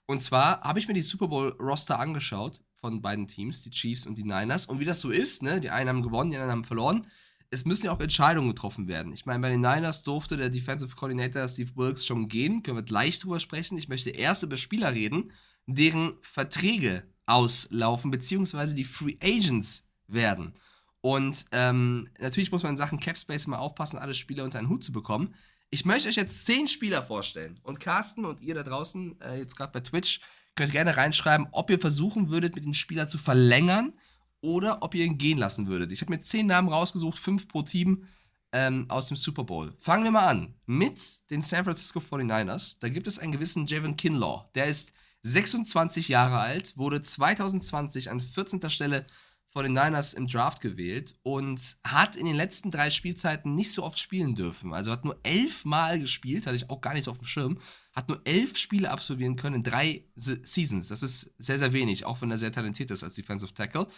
Und zwar habe ich mir die Super Bowl Roster angeschaut von beiden Teams, die Chiefs und die Niners. Und wie das so ist, ne, die einen haben gewonnen, die anderen haben verloren. Es müssen ja auch Entscheidungen getroffen werden. Ich meine, bei den Niners durfte der Defensive Coordinator Steve Wilkes schon gehen. Können wir gleich drüber sprechen. Ich möchte erst über Spieler reden, deren Verträge auslaufen, beziehungsweise die Free Agents werden. Und ähm, natürlich muss man in Sachen Cap Space mal aufpassen, alle Spieler unter einen Hut zu bekommen. Ich möchte euch jetzt zehn Spieler vorstellen. Und Carsten und ihr da draußen, äh, jetzt gerade bei Twitch, könnt gerne reinschreiben, ob ihr versuchen würdet, mit dem Spieler zu verlängern oder ob ihr ihn gehen lassen würdet. Ich habe mir zehn Namen rausgesucht, fünf pro Team ähm, aus dem Super Bowl. Fangen wir mal an mit den San Francisco 49ers. Da gibt es einen gewissen Javon Kinlaw. Der ist 26 Jahre alt, wurde 2020 an 14. Stelle von den Niners im Draft gewählt und hat in den letzten drei Spielzeiten nicht so oft spielen dürfen. Also hat nur elf Mal gespielt, hatte ich auch gar nicht so auf dem Schirm, hat nur elf Spiele absolvieren können in drei Se Seasons. Das ist sehr, sehr wenig, auch wenn er sehr talentiert ist als Defensive Tackle.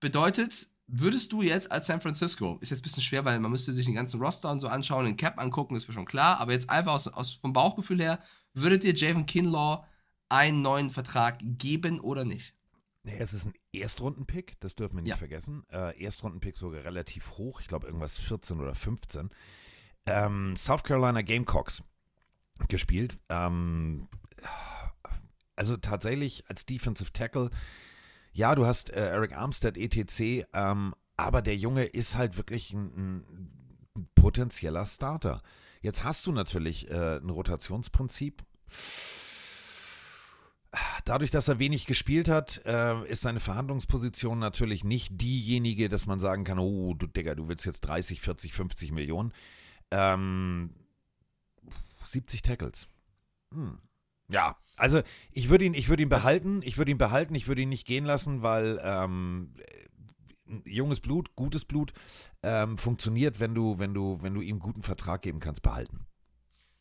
Bedeutet, würdest du jetzt als San Francisco, ist jetzt ein bisschen schwer, weil man müsste sich den ganzen Roster und so anschauen, den Cap angucken, ist mir schon klar, aber jetzt einfach aus, aus, vom Bauchgefühl her, würdet ihr Javon Kinlaw einen neuen Vertrag geben oder nicht? Nee, es ist ein Erstrundenpick, das dürfen wir nicht Ja. vergessen. Äh, Erstrundenpick sogar relativ hoch, ich glaube irgendwas 14 oder 15. Ähm, South Carolina Gamecocks gespielt. Ähm, also tatsächlich als Defensive Tackle, ja, du hast äh, Eric Armstead, etc., ähm, aber der Junge ist halt wirklich ein, ein potenzieller Starter. Jetzt hast du natürlich äh, ein Rotationsprinzip. Dadurch, dass er wenig gespielt hat, äh, ist seine Verhandlungsposition natürlich nicht diejenige, dass man sagen kann, oh, du Digga, du willst jetzt 30, 40, 50 Millionen. Ähm, 70 Tackles. Hm. Ja, also ich würde ihn, ich würde ihn behalten, ich würde ihn behalten, ich würde ihn nicht gehen lassen, weil ähm, junges Blut, gutes Blut ähm, funktioniert, wenn du, wenn du, wenn du ihm guten Vertrag geben kannst, behalten.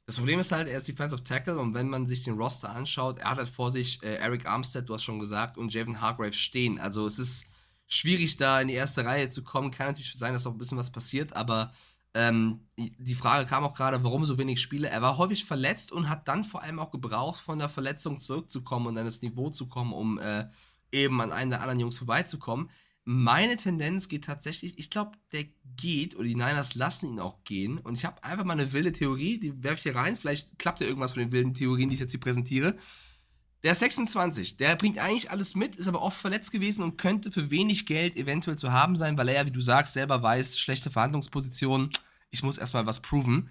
Das Problem ist halt, er ist Defensive Tackle und wenn man sich den Roster anschaut, er hat halt vor sich äh, Eric Armstead, du hast schon gesagt, und Javon Hargrave stehen. Also es ist schwierig, da in die erste Reihe zu kommen. Kann natürlich sein, dass noch ein bisschen was passiert, aber ähm, die Frage kam auch gerade, warum so wenig Spiele. Er war häufig verletzt und hat dann vor allem auch gebraucht, von der Verletzung zurückzukommen und an das Niveau zu kommen, um äh, eben an einen der anderen Jungs vorbeizukommen. Meine Tendenz geht tatsächlich, ich glaube, der geht oder die Niners lassen ihn auch gehen. Und ich habe einfach mal eine wilde Theorie, die werfe ich hier rein. Vielleicht klappt ja irgendwas von den wilden Theorien, die ich jetzt hier präsentiere. Der ist 26, der bringt eigentlich alles mit, ist aber oft verletzt gewesen und könnte für wenig Geld eventuell zu haben sein, weil er ja, wie du sagst, selber weiß, schlechte Verhandlungsposition. Ich muss erstmal was proven.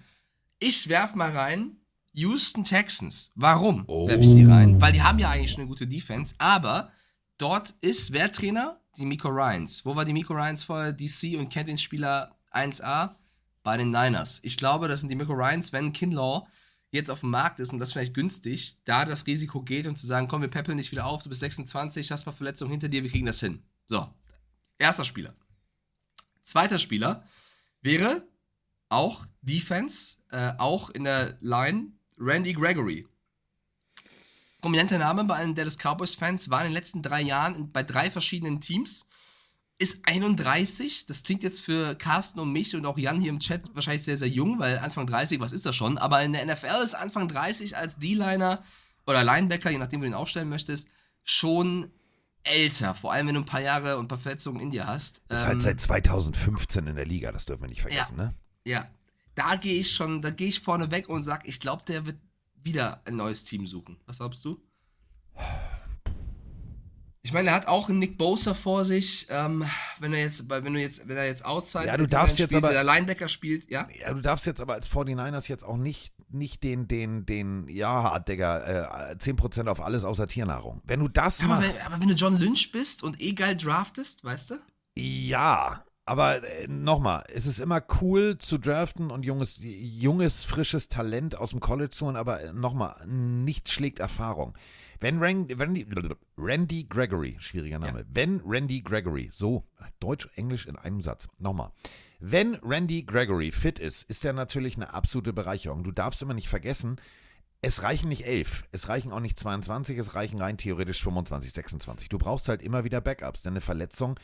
Ich werf mal rein, Houston Texans. Warum Oh. werfe ich die rein? Weil die haben ja eigentlich schon eine gute Defense, aber dort ist wer Trainer? Die Miko Ryans. Wo war die Miko Ryans vorher? DC und kennt den Spieler 1A? Bei den Niners. Ich glaube, das sind die Miko Ryans, wenn Kinlaw jetzt auf dem Markt ist und das vielleicht günstig, da das Risiko geht und zu sagen, komm, wir peppeln dich wieder auf, du bist 26, hast mal Verletzungen hinter dir, wir kriegen das hin. So, erster Spieler. Zweiter Spieler wäre auch Defense, äh, auch in der Line, Randy Gregory. Prominenter Name bei allen Dallas Cowboys-Fans, war in den letzten drei Jahren bei drei verschiedenen Teams, ist 31. Das klingt jetzt für Carsten und mich und auch Jan hier im Chat wahrscheinlich sehr, sehr jung, weil Anfang 30, was ist das schon? Aber in der NFL ist Anfang 30 als D-Liner oder Linebacker, je nachdem, wie du ihn aufstellen möchtest, schon älter. Vor allem, wenn du ein paar Jahre und ein paar Verletzungen in dir hast. Ist Ähm, halt seit 2015 in der Liga, das dürfen wir nicht vergessen, ne? ja, da gehe ich schon, da gehe ich vorne weg und sag, ich glaube, der wird wieder ein neues Team suchen. Was glaubst du? Ich meine, er hat auch einen Nick Bosa vor sich. Ähm, wenn er jetzt, wenn du jetzt, wenn er jetzt Outside Ja, du darfst spielt, jetzt aber- wenn er Linebacker spielt, ja. Ja, du darfst jetzt aber als 49ers jetzt auch nicht, nicht den, den, den, ja, Digga, äh, 10% auf alles außer Tiernahrung. Wenn du das Aber machst. wenn, aber wenn du John Lynch bist und eh geil draftest, weißt du? Ja, aber äh, nochmal, es ist immer cool zu draften und junges, junges, frisches Talent aus dem College zu holen, aber nochmal, nichts schlägt Erfahrung. Wenn Randy, Randy, Randy Gregory, schwieriger Name, wenn Randy Gregory, so Deutsch, Englisch in einem Satz, nochmal. Wenn Randy Gregory fit ist, ist er natürlich eine absolute Bereicherung. Du darfst immer nicht vergessen, es reichen nicht elf, es reichen auch nicht 22, es reichen rein theoretisch 25, 26. Du brauchst halt immer wieder Backups, denn eine Verletzung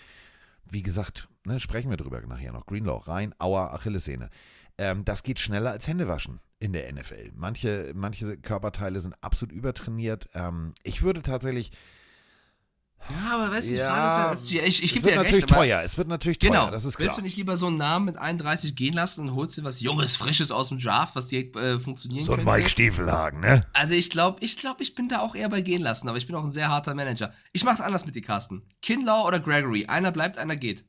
wie gesagt, ne, sprechen wir drüber nachher noch. Greenlaw, rein, Aua, Achillessehne. Ähm, das geht schneller als Händewaschen in der NFL. Manche, manche Körperteile sind absolut übertrainiert. Ähm, ich würde tatsächlich. Ja, aber weißt du, die Ja, Frage ist ja, ich, ich es gebe wird dir ja natürlich recht, teuer. Es wird natürlich teuer, Genau. das ist Willst klar. du nicht lieber so einen Namen mit 31 gehen lassen und holst dir was Junges, Frisches aus dem Draft, was direkt äh, funktionieren So ein könnte? Mike Stiefelhagen, ne? Also ich glaube, ich glaube, ich bin da auch eher bei gehen lassen, aber ich bin auch ein sehr harter Manager. Ich mach's anders mit dir, Carsten. Kinlaw oder Gregory? Einer bleibt, einer geht.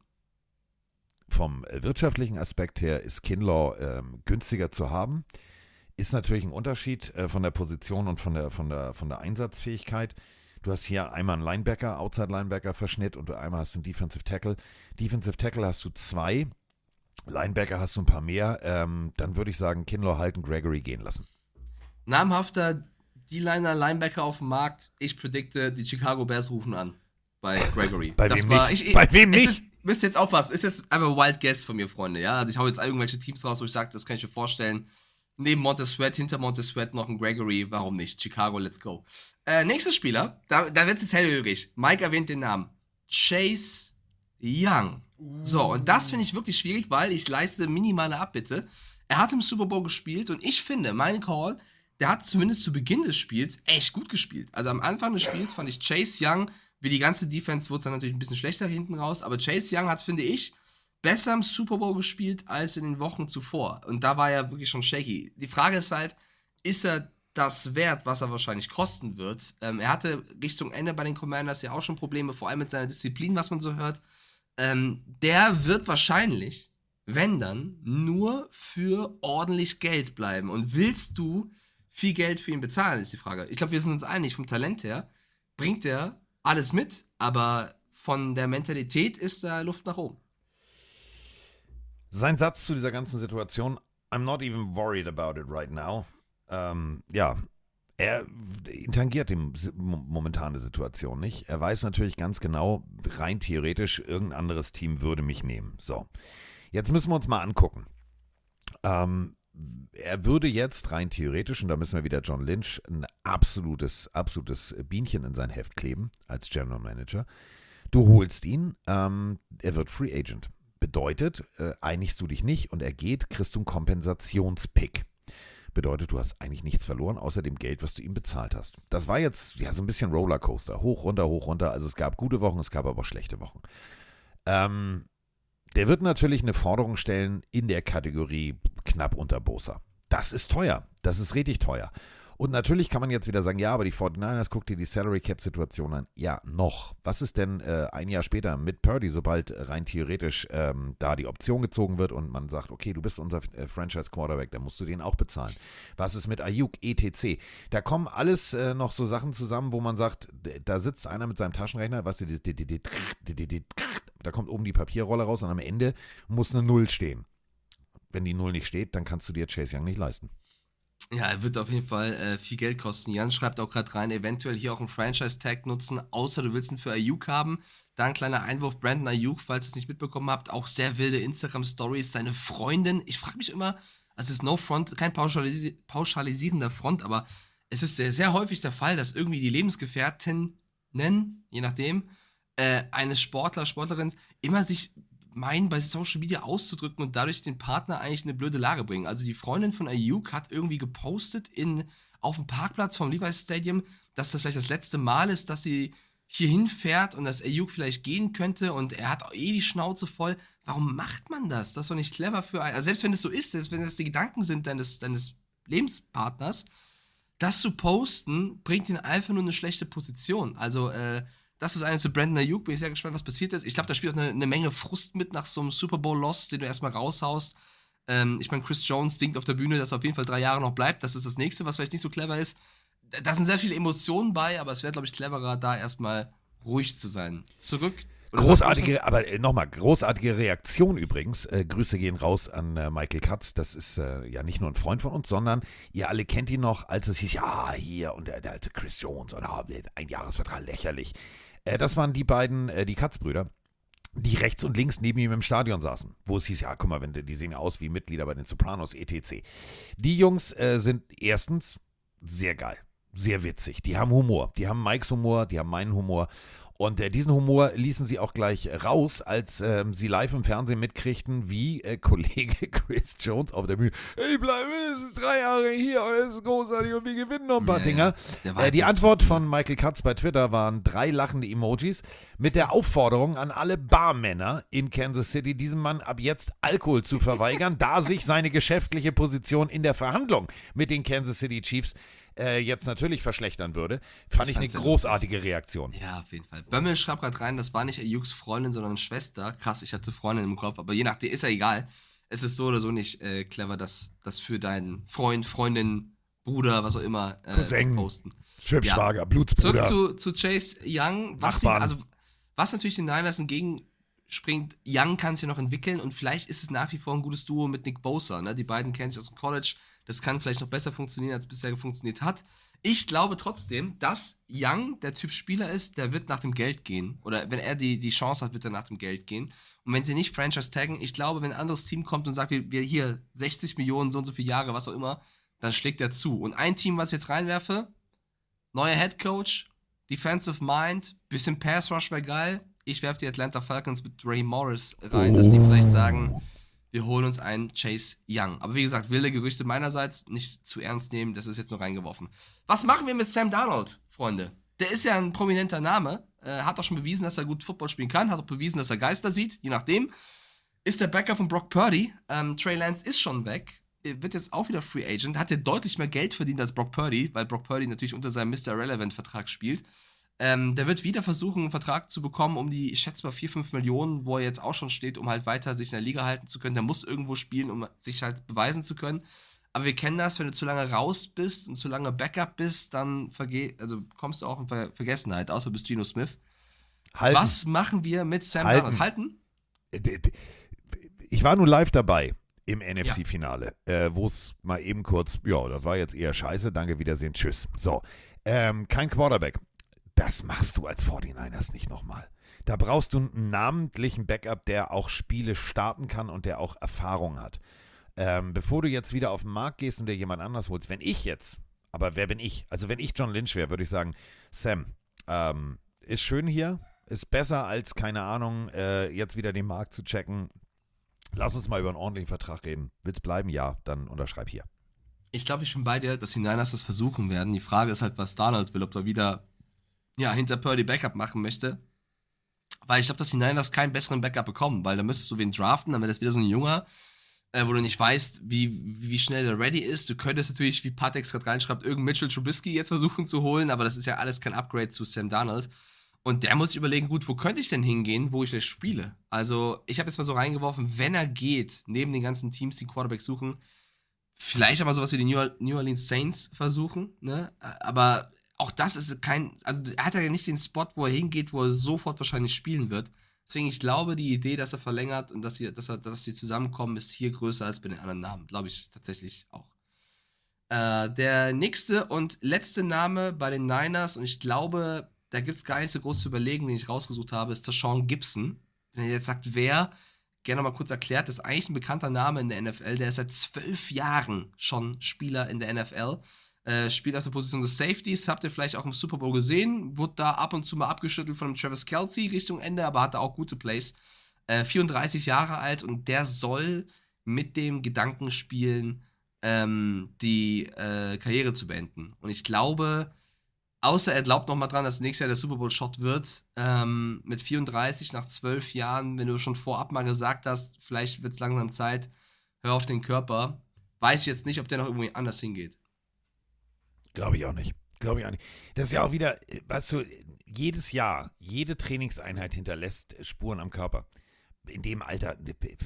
Vom äh, wirtschaftlichen Aspekt her ist Kinlaw ähm, günstiger zu haben. Ist natürlich ein Unterschied äh, von der Position und von der, von, der, von der Einsatzfähigkeit. Du hast hier einmal einen Linebacker, Outside-Linebacker-Verschnitt und du einmal hast einen Defensive Tackle. Defensive Tackle hast du zwei, Linebacker hast du ein paar mehr. Ähm, dann würde ich sagen, Kinlaw halten, Gregory gehen lassen. Namhafter D-Liner, Linebacker auf dem Markt. Ich predikte, die Chicago Bears rufen an. Bei Gregory. Bei das wem war, nicht? Ich, ich, Bei wem nicht? Ist, müsst jetzt aufpassen. Ist jetzt einfach Wild Guess von mir, Freunde. Ja, also ich hau jetzt irgendwelche Teams raus, wo ich sage, das kann ich mir vorstellen. Neben Montez Sweat, hinter Montez Sweat noch ein Gregory. Warum nicht? Chicago, let's go. Äh, nächster Spieler, da, da wird es jetzt hellhörig. Mike erwähnt den Namen. Chase Young. So, und das finde ich wirklich schwierig, weil ich leiste minimale Abbitte. Er hat im Super Bowl gespielt und ich finde, mein Call, der hat zumindest zu Beginn des Spiels echt gut gespielt. Also am Anfang des Spiels fand ich Chase Young, wie die ganze Defense wurde es dann natürlich ein bisschen schlechter hinten raus, aber Chase Young hat, finde ich, besser im Super Bowl gespielt als in den Wochen zuvor. Und da war er wirklich schon shaky. Die Frage ist halt, ist er das wert, was er wahrscheinlich kosten wird? Ähm, er hatte Richtung Ende bei den Commanders ja auch schon Probleme, vor allem mit seiner Disziplin, was man so hört. Ähm, der wird wahrscheinlich, wenn dann, nur für ordentlich Geld bleiben. Und willst du viel Geld für ihn bezahlen, ist die Frage. Ich glaube, wir sind uns einig, vom Talent her bringt er alles mit, aber von der Mentalität ist da Luft nach oben. Sein Satz zu dieser ganzen Situation, I'm not even worried about it right now. Ähm, ja, er tangiert die momentane Situation nicht. Er weiß natürlich ganz genau, rein theoretisch, irgendein anderes Team würde mich nehmen. So, jetzt müssen wir uns mal angucken. Ähm, er würde jetzt rein theoretisch, und da müssen wir wieder John Lynch, ein absolutes, absolutes Bienchen in sein Heft kleben als General Manager. Du holst ihn, ähm, er wird Free Agent. Bedeutet, äh, einigst du dich nicht und er geht, kriegst du einen Kompensationspick. Bedeutet, du hast eigentlich nichts verloren, außer dem Geld, was du ihm bezahlt hast. Das war jetzt ja so ein bisschen Rollercoaster. Hoch, runter, hoch, runter. Also es gab gute Wochen, es gab aber auch schlechte Wochen. Ähm, der wird natürlich eine Forderung stellen in der Kategorie knapp unter Bosa. Das ist teuer. Das ist richtig teuer. Und natürlich kann man jetzt wieder sagen, ja, aber die 49ers, guck dir die Salary Cap Situation an. Ja, noch. Was ist denn äh, ein Jahr später mit Purdy, sobald rein theoretisch ähm, da die Option gezogen wird und man sagt, okay, du bist unser äh, Franchise Quarterback, dann musst du den auch bezahlen. Was ist mit Ayuk, etc. Da kommen alles äh, noch so Sachen zusammen, wo man sagt, da sitzt einer mit seinem Taschenrechner, was da kommt oben die Papierrolle raus und am Ende muss eine Null stehen. Wenn die Null nicht steht, dann kannst du dir Chase Young nicht leisten. Ja, er wird auf jeden Fall äh, viel Geld kosten. Jan schreibt auch gerade rein, eventuell hier auch einen Franchise-Tag nutzen, außer du willst ihn für Ayuk haben. Da ein kleiner Einwurf, Brandon Ayuk, falls ihr es nicht mitbekommen habt, auch sehr wilde Instagram-Stories. Seine Freundin, ich frage mich immer, also es ist no front, kein pauschalisi pauschalisierender Front, aber es ist sehr, sehr häufig der Fall, dass irgendwie die Lebensgefährten nennen, je nachdem, äh, eines Sportler, Sportlerin immer sich meinen, bei Social Media auszudrücken und dadurch den Partner eigentlich in eine blöde Lage bringen. Also die Freundin von Ayuk hat irgendwie gepostet in, auf dem Parkplatz vom Levi's Stadium, dass das vielleicht das letzte Mal ist, dass sie hier hinfährt und dass Ayuk vielleicht gehen könnte und er hat eh die Schnauze voll. Warum macht man das? Das ist doch nicht clever für einen. Also selbst wenn es so ist, selbst wenn das die Gedanken sind deines, deines Lebenspartners, das zu posten, bringt ihn einfach nur eine schlechte Position. Also, äh, das ist eine zu Brandon Ayuk. Bin ich sehr gespannt, was passiert ist. Ich glaube, da spielt auch eine, eine, Menge Frust mit nach so einem Super Bowl-Loss, den du erstmal raushaust. Ähm, ich meine, Chris Jones singt auf der Bühne, dass er auf jeden Fall drei Jahre noch bleibt. Das ist das nächste, was vielleicht nicht so clever ist. Da sind sehr viele Emotionen bei, aber es wäre, glaube ich, cleverer, da erstmal ruhig zu sein. Zurück Großartige, aber äh, nochmal, großartige Reaktion übrigens. Äh, Grüße gehen raus an äh, Michael Katz. Das ist äh, ja nicht nur ein Freund von uns, sondern ihr alle kennt ihn noch, als es hieß, ja, hier und der, der alte Chris Jones und oh, ein Jahresvertrag, lächerlich. Äh, das waren die beiden, äh, die Katz-Brüder die rechts und links neben ihm im Stadion saßen, wo es hieß, ja, guck mal, wenn die, sehen aus wie Mitglieder bei den Sopranos, etc. Die Jungs äh, sind erstens sehr geil, sehr witzig. Die haben Humor, die haben Mikes Humor, die haben meinen Humor und äh, diesen Humor ließen sie auch gleich raus, als ähm, sie live im Fernsehen mitkriegten, wie äh, Kollege Chris Jones auf der Bühne, ich bleibe drei Jahre hier und es ist großartig und wir gewinnen noch ein paar ja, Dinger. Ja. Äh, die Antwort von Michael Katz bei Twitter waren drei lachende Emojis mit der Aufforderung an alle Barmänner in Kansas City, diesem Mann ab jetzt Alkohol zu verweigern, da sich seine geschäftliche Position in der Verhandlung mit den Kansas City Chiefs äh, jetzt natürlich verschlechtern würde, fand ich, ich eine großartige lustig. Reaktion. Ja, auf jeden Fall. Bömmel schreibt gerade rein, das war nicht Ayuks Freundin, sondern Schwester. Krass, ich hatte Freundin im Kopf, aber je nachdem ist ja egal. Es ist so oder so nicht äh, clever, das, das für deinen Freund, Freundin, Bruder, was auch immer äh, Cousin, zu posten. Schwibschwager, ja. Blutsbruder. Zurück zu, zu Chase Young. Was, die, also, was natürlich den Niners entgegenspringt, Young kann sich ja noch entwickeln und vielleicht ist es nach wie vor ein gutes Duo mit Nick Bosa. Ne? Die beiden kennen sich aus dem College das kann vielleicht noch besser funktionieren, als bisher funktioniert hat. Ich glaube trotzdem, dass Young der Typ Spieler ist, der wird nach dem Geld gehen. Oder wenn er die, die Chance hat, wird er nach dem Geld gehen. Und wenn sie nicht Franchise taggen, ich glaube, wenn ein anderes Team kommt und sagt, wir, wir hier 60 Millionen, so und so viele Jahre, was auch immer, dann schlägt er zu. Und ein Team, was ich jetzt reinwerfe, neuer Head Coach, Defensive Mind, bisschen Pass Rush wäre geil. Ich werfe die Atlanta Falcons mit Ray Morris rein, dass die vielleicht sagen, wir holen uns einen Chase Young. Aber wie gesagt, wilde Gerüchte meinerseits nicht zu ernst nehmen, das ist jetzt nur reingeworfen. Was machen wir mit Sam Darnold, Freunde? Der ist ja ein prominenter Name, äh, hat auch schon bewiesen, dass er gut Football spielen kann, hat auch bewiesen, dass er Geister sieht, je nachdem. Ist der Backup von Brock Purdy. Ähm, Trey Lance ist schon weg, wird jetzt auch wieder Free Agent, hat ja deutlich mehr Geld verdient als Brock Purdy, weil Brock Purdy natürlich unter seinem Mr. Relevant-Vertrag spielt. Ähm, der wird wieder versuchen, einen Vertrag zu bekommen, um die, ich schätze mal, 4, 5 Millionen, wo er jetzt auch schon steht, um halt weiter sich in der Liga halten zu können. Der muss irgendwo spielen, um sich halt beweisen zu können. Aber wir kennen das, wenn du zu lange raus bist und zu lange Backup bist, dann verge also kommst du auch in Ver Vergessenheit, außer du bist Geno Smith. Halten. Was machen wir mit Sam Halten. Darnold? Halten? Äh, ich war nun live dabei im NFC-Finale, ja. äh, wo es mal eben kurz, ja, das war jetzt eher scheiße, danke, Wiedersehen, tschüss. So, ähm, kein Quarterback. Das machst du als 49ers nicht nochmal. Da brauchst du einen namentlichen Backup, der auch Spiele starten kann und der auch Erfahrung hat. Ähm, bevor du jetzt wieder auf den Markt gehst und dir jemand anders holst, wenn ich jetzt, aber wer bin ich? Also wenn ich John Lynch wäre, würde ich sagen, Sam, ähm, ist schön hier, ist besser als, keine Ahnung, äh, jetzt wieder den Markt zu checken. Lass uns mal über einen ordentlichen Vertrag reden. Willst bleiben? Ja, dann unterschreib hier. Ich glaube, ich bin bei dir, dass die Niners das versuchen werden. Die Frage ist halt, was Donald will, ob er wieder ja, hinter Purdy Backup machen möchte. Weil ich glaube, dass die Niners keinen besseren Backup bekommen, weil da müsstest du wen draften, dann wäre das wieder so ein junger, äh, wo du nicht weißt, wie, wie schnell der ready ist. Du könntest natürlich, wie Patex gerade reinschreibt, irgendeinen Mitchell Trubisky jetzt versuchen zu holen, aber das ist ja alles kein Upgrade zu Sam Donald. Und der muss sich überlegen, gut, wo könnte ich denn hingehen, wo ich das spiele? Also, ich habe jetzt mal so reingeworfen, wenn er geht, neben den ganzen Teams, die Quarterback suchen, vielleicht aber sowas wie die New Orleans Saints versuchen, ne? Aber auch das ist kein, also er hat ja nicht den Spot, wo er hingeht, wo er sofort wahrscheinlich spielen wird. Deswegen, ich glaube, die Idee, dass er verlängert und dass sie, dass er, dass sie zusammenkommen, ist hier größer als bei den anderen Namen. Glaube ich tatsächlich auch. Äh, der nächste und letzte Name bei den Niners, und ich glaube, da gibt es gar nicht so groß zu überlegen, den ich rausgesucht habe, ist Sean Gibson. Wenn ihr jetzt sagt, wer, gerne mal kurz erklärt, ist eigentlich ein bekannter Name in der NFL. Der ist seit zwölf Jahren schon Spieler in der NFL. Äh, spielt auf der Position des Safeties, habt ihr vielleicht auch im Super Bowl gesehen, wurde da ab und zu mal abgeschüttelt von Travis Kelsey Richtung Ende, aber hatte auch gute Plays. Äh, 34 Jahre alt und der soll mit dem Gedanken spielen, ähm, die äh, Karriere zu beenden. Und ich glaube, außer er glaubt noch mal dran, dass nächstes Jahr der Super Bowl Shot wird, ähm, mit 34 nach 12 Jahren, wenn du schon vorab mal gesagt hast, vielleicht wird es langsam Zeit, hör auf den Körper, weiß ich jetzt nicht, ob der noch irgendwie anders hingeht. Glaube ich auch nicht. Glaube ich auch nicht. Das ist ja auch wieder, weißt du, jedes Jahr, jede Trainingseinheit hinterlässt Spuren am Körper. In dem Alter,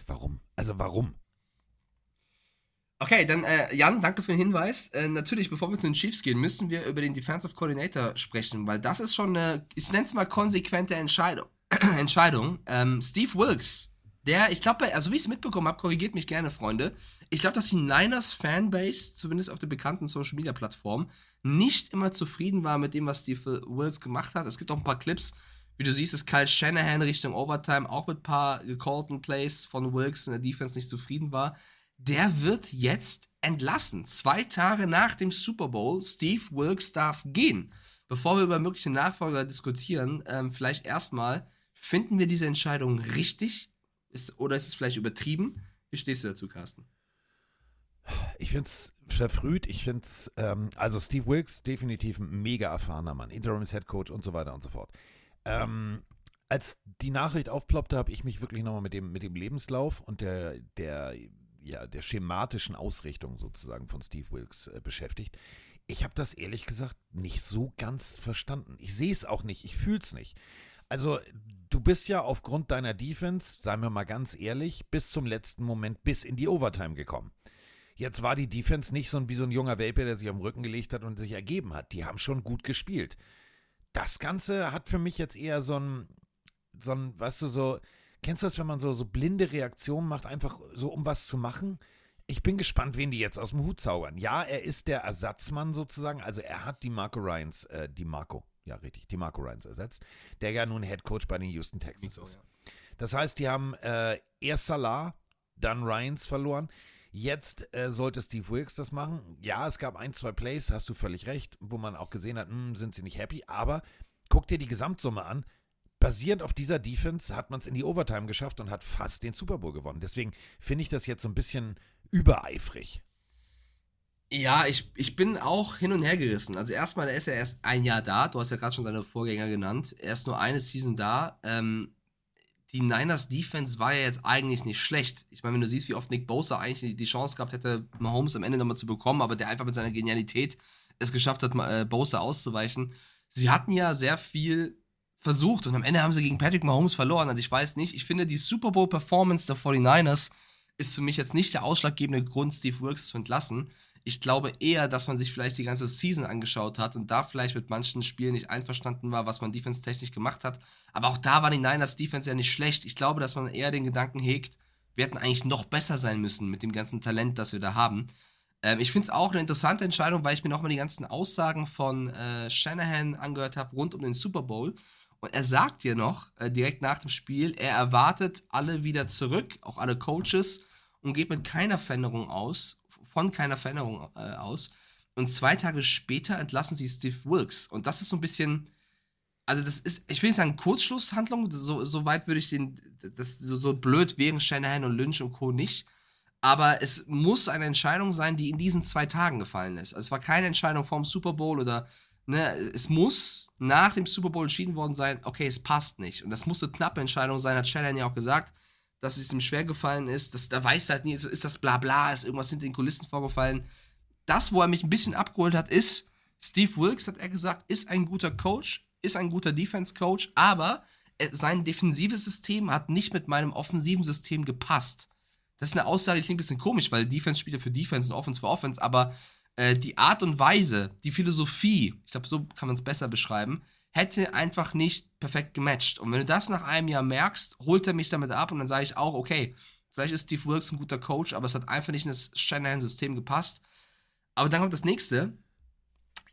warum? Also warum? Okay, dann äh, Jan, danke für den Hinweis. Äh, natürlich, bevor wir zu den Chiefs gehen, müssen wir über den Defensive Coordinator sprechen, weil das ist schon eine, ich nenne es mal konsequente Entscheidung. Entscheidung. Ähm, Steve Wilkes, der, ich glaube, also wie ich es mitbekommen habe, korrigiert mich gerne, Freunde. Ich glaube, dass die Niners Fanbase, zumindest auf der bekannten Social Media Plattform, nicht immer zufrieden war mit dem, was Steve Wilkes gemacht hat. Es gibt auch ein paar Clips, wie du siehst, ist Kyle Shanahan Richtung Overtime auch mit ein paar gecallten Plays von Wilkes in der Defense nicht zufrieden war der wird jetzt entlassen. Zwei Tage nach dem Super Bowl. Steve Wilkes darf gehen. Bevor wir über mögliche Nachfolger diskutieren, ähm, vielleicht erstmal, finden wir diese Entscheidung richtig? Ist, oder ist es vielleicht übertrieben? Wie stehst du dazu, Carsten? Ich finde es verfrüht. Ich finde es, ähm, also Steve Wilkes, definitiv ein mega erfahrener Mann. Interims Head Coach und so weiter und so fort. Ähm, als die Nachricht aufploppte, habe ich mich wirklich nochmal mit dem, mit dem Lebenslauf und der, der ja, der schematischen Ausrichtung sozusagen von Steve Wilkes äh, beschäftigt. Ich habe das ehrlich gesagt nicht so ganz verstanden. Ich sehe es auch nicht, ich fühle es nicht. Also, du bist ja aufgrund deiner Defense, seien wir mal ganz ehrlich, bis zum letzten Moment bis in die Overtime gekommen. Jetzt war die Defense nicht so wie so ein junger Welpe, der sich am Rücken gelegt hat und sich ergeben hat. Die haben schon gut gespielt. Das Ganze hat für mich jetzt eher so ein, so ein, weißt du, so, Kennst du das, wenn man so, so blinde Reaktionen macht, einfach so um was zu machen? Ich bin gespannt, wen die jetzt aus dem Hut zaubern. Ja, er ist der Ersatzmann sozusagen. Also er hat die Marco Ryans, äh, die Marco, ja richtig, die Marco Ryans ersetzt, der ja nun Head Coach bei den Houston Texans ist. Das heißt, die haben äh, erst Salah, dann Ryans verloren. Jetzt äh, sollte Steve Wilkes das machen. Ja, es gab ein, zwei Plays, hast du völlig recht, wo man auch gesehen hat, mh, hm, sind sie nicht happy. Aber guck dir die Gesamtsumme an basierend auf dieser Defense hat man es in die Overtime geschafft und hat fast den Super Bowl gewonnen. Deswegen finde ich das jetzt so ein bisschen übereifrig. Ja, ich, ich bin auch hin und her gerissen. Also erstmal, er ist ja erst ein Jahr da. Du hast ja gerade schon seine Vorgänger genannt. Er ist nur eine Season da. Ähm, die Niners Defense war ja jetzt eigentlich nicht schlecht. Ich meine, wenn du siehst, wie oft Nick Bosa eigentlich die Chance gehabt hätte, Mahomes am Ende nochmal zu bekommen, aber der einfach mit seiner Genialität es geschafft hat, äh, Bosa auszuweichen. Sie hatten ja sehr viel versucht und am Ende haben sie gegen Patrick Mahomes verloren. Also ich weiß nicht, ich finde die Super Bowl Performance der 49ers ist für mich jetzt nicht der ausschlaggebende Grund, Steve Wilkes zu entlassen. Ich glaube eher, dass man sich vielleicht die ganze Season angeschaut hat und da vielleicht mit manchen Spielen nicht einverstanden war, was man defense-technisch gemacht hat. Aber auch da war die Niners Defense ja nicht schlecht. Ich glaube, dass man eher den Gedanken hegt, wir hätten eigentlich noch besser sein müssen mit dem ganzen Talent, das wir da haben. Ähm, ich finde es auch eine interessante Entscheidung, weil ich mir nochmal die ganzen Aussagen von äh, Shanahan angehört habe rund um den Super Bowl. Und er sagt dir noch, äh, direkt nach dem Spiel, er erwartet alle wieder zurück, auch alle Coaches, und geht mit keiner Veränderung aus, von keiner Veränderung äh, aus. Und zwei Tage später entlassen sie Steve Wilkes. Und das ist so ein bisschen, also das ist, ich will nicht sagen Kurzschlusshandlung, so, so weit würde ich den, das so, so blöd wären Shanahan und Lynch und Co. nicht. Aber es muss eine Entscheidung sein, die in diesen zwei Tagen gefallen ist. Also es war keine Entscheidung vorm Super Bowl oder ne, es muss nach dem Super Bowl entschieden worden sein, okay, es passt nicht. Und das muss eine knappe Entscheidung sein, hat Shannon ja auch gesagt, dass es ihm schwer gefallen ist. Dass, da weiß halt nie, ist das bla bla, ist irgendwas hinter den Kulissen vorgefallen. Das, wo er mich ein bisschen abgeholt hat, ist, Steve Wilkes, hat er gesagt, ist ein guter Coach, ist ein guter Defense-Coach, aber sein defensives System hat nicht mit meinem offensiven System gepasst. Das ist eine Aussage, die klingt ein bisschen komisch, weil Defense spielt ja für Defense und Offense für Offense, aber äh, die Art und Weise, die Philosophie, ich glaube, so kann man es besser beschreiben, hätte einfach nicht perfekt gematcht. Und wenn du das nach einem Jahr merkst, holt er mich damit ab und dann sage ich auch, okay, vielleicht ist Steve Wilkes ein guter Coach, aber es hat einfach nicht in das Shanahan-System gepasst. Aber dann kommt das nächste.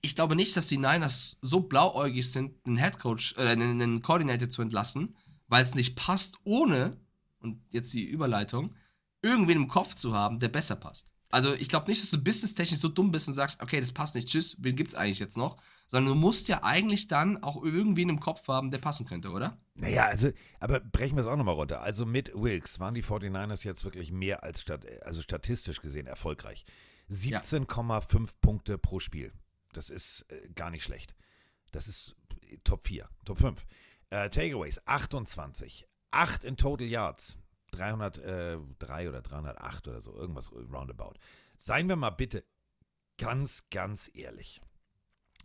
Ich glaube nicht, dass die Niners so blauäugig sind, einen Headcoach einen, einen Coordinator zu entlassen, weil es nicht passt, ohne, und jetzt die Überleitung, irgendwen im Kopf zu haben, der besser passt. Also ich glaube nicht, dass du businesstechnisch so dumm bist und sagst, okay, das passt nicht, tschüss, wen gibt's eigentlich jetzt noch? Sondern du musst ja eigentlich dann auch irgendwen im Kopf haben, der passen könnte, oder? Naja, also, aber brechen wir es auch nochmal runter. Also mit Wilkes waren die 49ers jetzt wirklich mehr als stat also statistisch gesehen erfolgreich. 17,5 ja. Punkte pro Spiel. Das ist äh, gar nicht schlecht. Das ist äh, Top 4, Top 5. Äh, Takeaways 28, 8 in Total Yards. 303 oder 308 oder so, irgendwas roundabout. Seien wir mal bitte ganz, ganz ehrlich.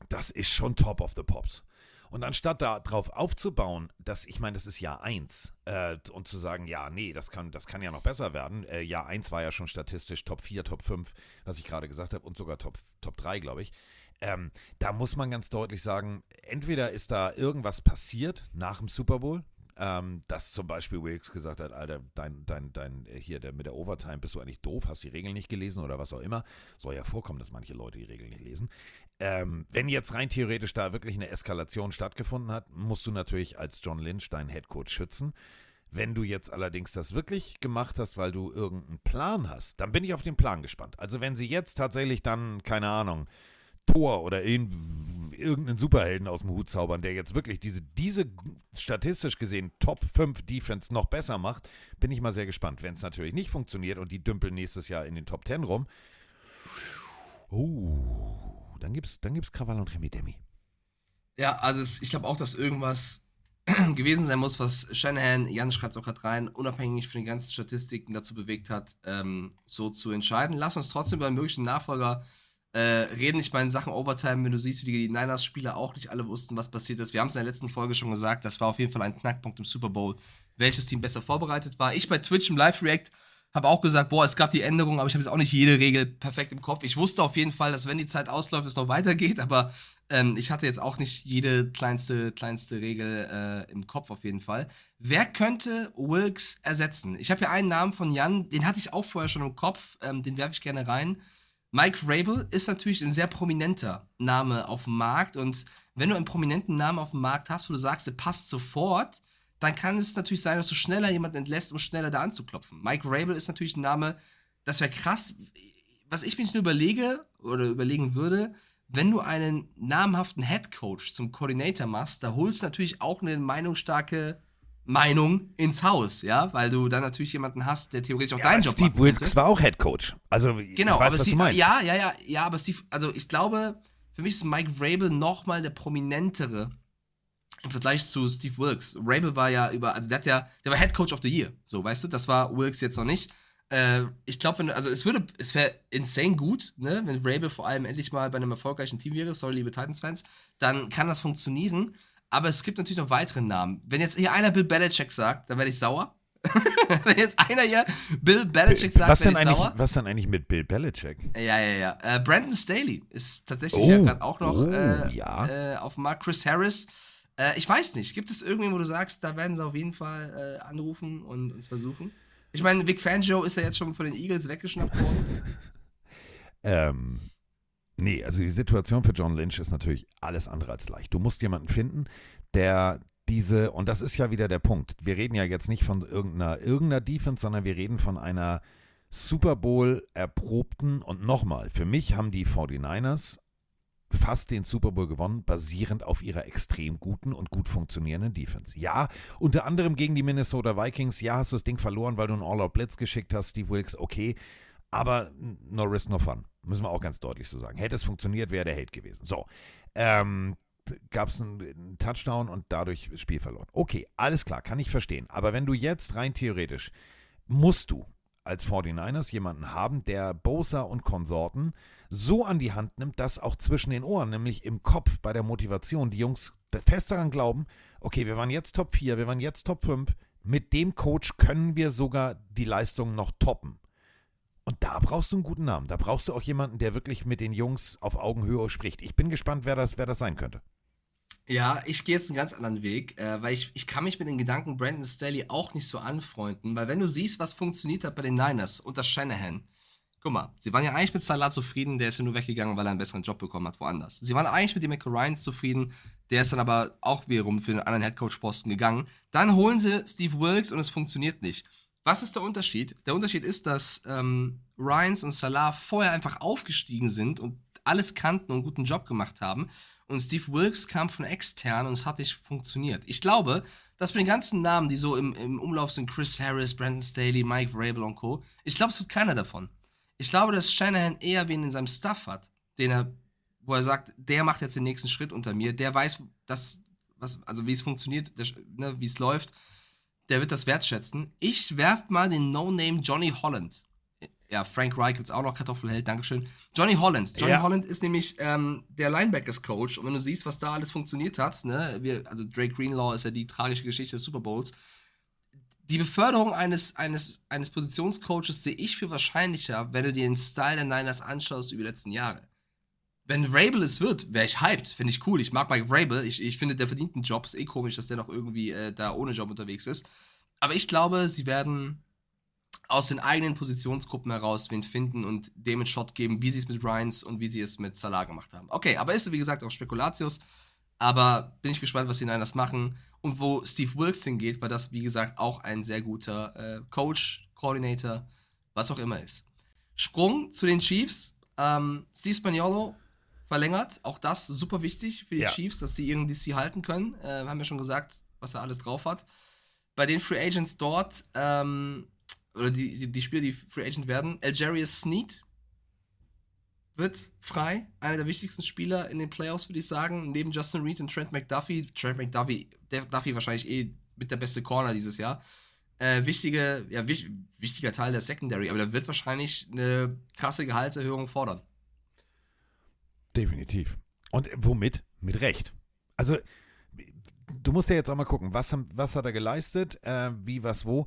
das ist schon top of the pops. Und anstatt darauf aufzubauen, dass, ich meine, das ist Jahr 1, äh, und zu sagen, ja, nee, das kann, das kann ja noch besser werden. Äh, Jahr 1 war ja schon statistisch Top 4, Top 5, was ich gerade gesagt habe, und sogar Top, Top 3, glaube ich. Ähm, da muss man ganz deutlich sagen, entweder ist da irgendwas passiert nach dem Super Bowl, ähm, dass zum Beispiel Wilkes gesagt hat, Alter, dein, dein, dein, äh, hier, der mit der Overtime, bist du eigentlich doof, hast die Regeln nicht gelesen oder was auch immer. Soll ja vorkommen, dass manche Leute die Regeln nicht lesen. Ähm, wenn jetzt rein theoretisch da wirklich eine Eskalation stattgefunden hat, musst du natürlich als John Lynch deinen Headcoach schützen. Wenn du jetzt allerdings das wirklich gemacht hast, weil du irgendeinen Plan hast, dann bin ich auf den Plan gespannt. Also wenn sie jetzt tatsächlich dann, keine Ahnung, Tor oder irgendeinen Superhelden aus dem Hut zaubern, der jetzt wirklich diese, diese statistisch gesehen Top 5 Defense noch besser macht, bin ich mal sehr gespannt. Wenn es natürlich nicht funktioniert und die dümpeln nächstes Jahr in den Top 10 rum, oh, dann gibt's, dann gibt's Krawall und Remi Demi. Ja, also es, ich glaube auch, dass irgendwas gewesen sein muss, was Shanahan, Jan schreibt es auch gerade rein, unabhängig von den ganzen Statistiken dazu bewegt hat, ähm, so zu entscheiden. Lass uns trotzdem einen möglichen Nachfolger äh, reden. Ich meine, in Sachen Overtime, wenn du siehst, wie die Niners-Spieler auch nicht alle wussten, was passiert ist. Wir haben es in der letzten Folge schon gesagt, das war auf jeden Fall ein Knackpunkt im Super Bowl, welches Team besser vorbereitet war. Ich bei Twitch im Live-React habe auch gesagt, boah, es gab die Änderungen, aber ich habe jetzt auch nicht jede Regel perfekt im Kopf. Ich wusste auf jeden Fall, dass wenn die Zeit ausläuft, es noch weitergeht, aber ähm, ich hatte jetzt auch nicht jede kleinste, kleinste Regel äh, im Kopf auf jeden Fall. Wer könnte Wilkes ersetzen? Ich habe hier einen Namen von Jan, den hatte ich auch vorher schon im Kopf, ähm, den werfe ich gerne rein. Mike Rabel ist natürlich ein sehr prominenter Name auf dem Markt und wenn du einen prominenten Namen auf dem Markt hast, wo du sagst, der passt sofort, dann kann es natürlich sein, dass du schneller jemanden entlässt, um schneller da anzuklopfen. Mike Rabel ist natürlich ein Name, das wäre krass. Was ich mich nur überlege oder überlegen würde, wenn du einen namhaften Head Coach zum Coordinator machst, da holst du natürlich auch eine meinungsstarke Meinung ins Haus, ja, weil du dann natürlich jemanden hast, der theoretisch auch ja, deinen Job Steve machen Wilkes war auch Head Coach. Also genau, ich weiß, aber was Steve, du meinst. Ja, ja, ja, ja, aber Steve, also ich glaube, für mich ist Mike Rabel nochmal der prominentere im Vergleich zu Steve Wilkes. Rabel war ja über, also der hat ja, der war Head Coach of the Year, so, weißt du, das war Wilkes jetzt noch nicht. Äh, ich glaube, wenn also es würde, es wäre insane gut, ne, wenn Rabel vor allem endlich mal bei einem erfolgreichen Team wäre, sorry, liebe Titans-Fans, dann kann das funktionieren. Aber es gibt natürlich noch weitere Namen. Wenn jetzt hier einer Bill Belichick sagt, dann werde ich sauer. Wenn jetzt einer hier Bill Belichick sagt, was werde ich sauer. Was dann eigentlich mit Bill Belichick? Ja, ja, ja. Äh, Brandon Staley ist tatsächlich oh, ja gerade auch noch oh, äh, ja. äh, auf dem Markt. Chris Harris. Äh, ich weiß nicht. Gibt es irgendwen, wo du sagst, da werden sie auf jeden Fall äh, anrufen und uns versuchen? Ich meine, Vic Fangio ist ja jetzt schon von den Eagles weggeschnappt worden. ähm, Nee, also die Situation für John Lynch ist natürlich alles andere als leicht. Du musst jemanden finden, der diese, und das ist ja wieder der Punkt, wir reden ja jetzt nicht von irgendeiner, irgendeiner Defense, sondern wir reden von einer Super Bowl erprobten und nochmal, für mich haben die 49ers fast den Super Bowl gewonnen, basierend auf ihrer extrem guten und gut funktionierenden Defense. Ja, unter anderem gegen die Minnesota Vikings, ja, hast du das Ding verloren, weil du einen All-Out-Blitz geschickt hast, Steve Wilkes, okay, aber no risk, no fun. Müssen wir auch ganz deutlich so sagen. Hätte es funktioniert, wäre der Held gewesen. So. Ähm, gab es einen, Touchdown und dadurch Spiel verloren. Okay, alles klar, kann ich verstehen. Aber wenn du jetzt rein theoretisch musst du als 49ers jemanden haben, der Bosa und Konsorten so an die Hand nimmt, dass auch zwischen den Ohren, nämlich im Kopf bei der Motivation, die Jungs fest daran glauben, okay, wir waren jetzt Top 4, wir waren jetzt Top 5, mit dem Coach können wir sogar die Leistung noch toppen. Und da brauchst du einen guten Namen. Da brauchst du auch jemanden, der wirklich mit den Jungs auf Augenhöhe spricht. Ich bin gespannt, wer das, wer das sein könnte. Ja, ich gehe jetzt einen ganz anderen Weg, äh, weil ich, ich kann mich mit den Gedanken Brandon Staley auch nicht so anfreunden, weil wenn du siehst, was funktioniert hat bei den Niners unter Shanahan, guck mal, sie waren ja eigentlich mit Salah zufrieden, der ist ja nur weggegangen, weil er einen besseren Job bekommen hat woanders. Sie waren eigentlich mit dem Ryans zufrieden, der ist dann aber auch wiederum für einen anderen Headcoach-Posten gegangen. Dann holen sie Steve Wilkes und es funktioniert nicht. Was ist der Unterschied? Der Unterschied ist, dass ähm, Ryans und Salah vorher einfach aufgestiegen sind und alles kannten und einen guten Job gemacht haben. Und Steve Wilkes kam von extern und es hat nicht funktioniert. Ich glaube, dass mit den ganzen Namen, die so im, im Umlauf sind, Chris Harris, Brandon Staley, Mike Vrabel und Co., ich glaube, es wird keiner davon. Ich glaube, dass Shanahan eher wen in seinem Stuff hat, den er, wo er sagt, der macht jetzt den nächsten Schritt unter mir, der weiß, dass, was, also wie es funktioniert, ne, wie es läuft der wird das wertschätzen. Ich werf mal den No-Name Johnny Holland ja, Frank Reich gibt's auch noch, Kartoffelheld, Dankeschön. Johnny Holland. Johnny Ja. Holland ist nämlich ähm, der Linebackers-Coach. Und wenn du siehst, was da alles funktioniert hat, ne, wir, also Drake Greenlaw ist ja die tragische Geschichte des Super Bowls. Die Beförderung eines, eines, eines Positionscoaches sehe ich für wahrscheinlicher, wenn du dir den Style der Niners anschaust über die letzten Jahre. Wenn Rabel es wird, wäre ich hyped. Finde ich cool. Ich mag Mike Rabel. Ich, ich finde, der verdient einen Job. Ist eh komisch, dass der noch irgendwie äh, da ohne Job unterwegs ist. Aber ich glaube, sie werden aus den eigenen Positionsgruppen heraus wen finden und dem einen Shot geben, wie sie es mit Ryans und wie sie es mit Salah gemacht haben. Okay, aber ist wie gesagt auch Spekulatius. Aber bin ich gespannt, was die Niners machen und wo Steve Wilkes hingeht, weil das, wie gesagt, auch ein sehr guter äh, Coach, Coordinator, was auch immer ist. Sprung zu den Chiefs. Ähm, Steve Spaniolo verlängert. Auch das super wichtig für die Ja. Chiefs, dass sie ihren DC halten können. Äh, haben wir schon gesagt, was er alles drauf hat. Bei den Free Agents dort, ähm, oder die, die, die Spieler, die Free Agent werden, Algerius Sneed wird frei. Einer der wichtigsten Spieler in den Playoffs, würde ich sagen. Neben Justin Reed und Trent McDuffie. Trent McDuffie, der Duffy wahrscheinlich eh mit der beste Corner dieses Jahr. Äh, wichtige, ja, wich, wichtiger Teil der Secondary, aber der wird wahrscheinlich eine krasse Gehaltserhöhung fordern. Definitiv. Und womit? Mit Recht. Also, du musst ja jetzt auch mal gucken, was, was hat er geleistet, äh, wie, was, wo.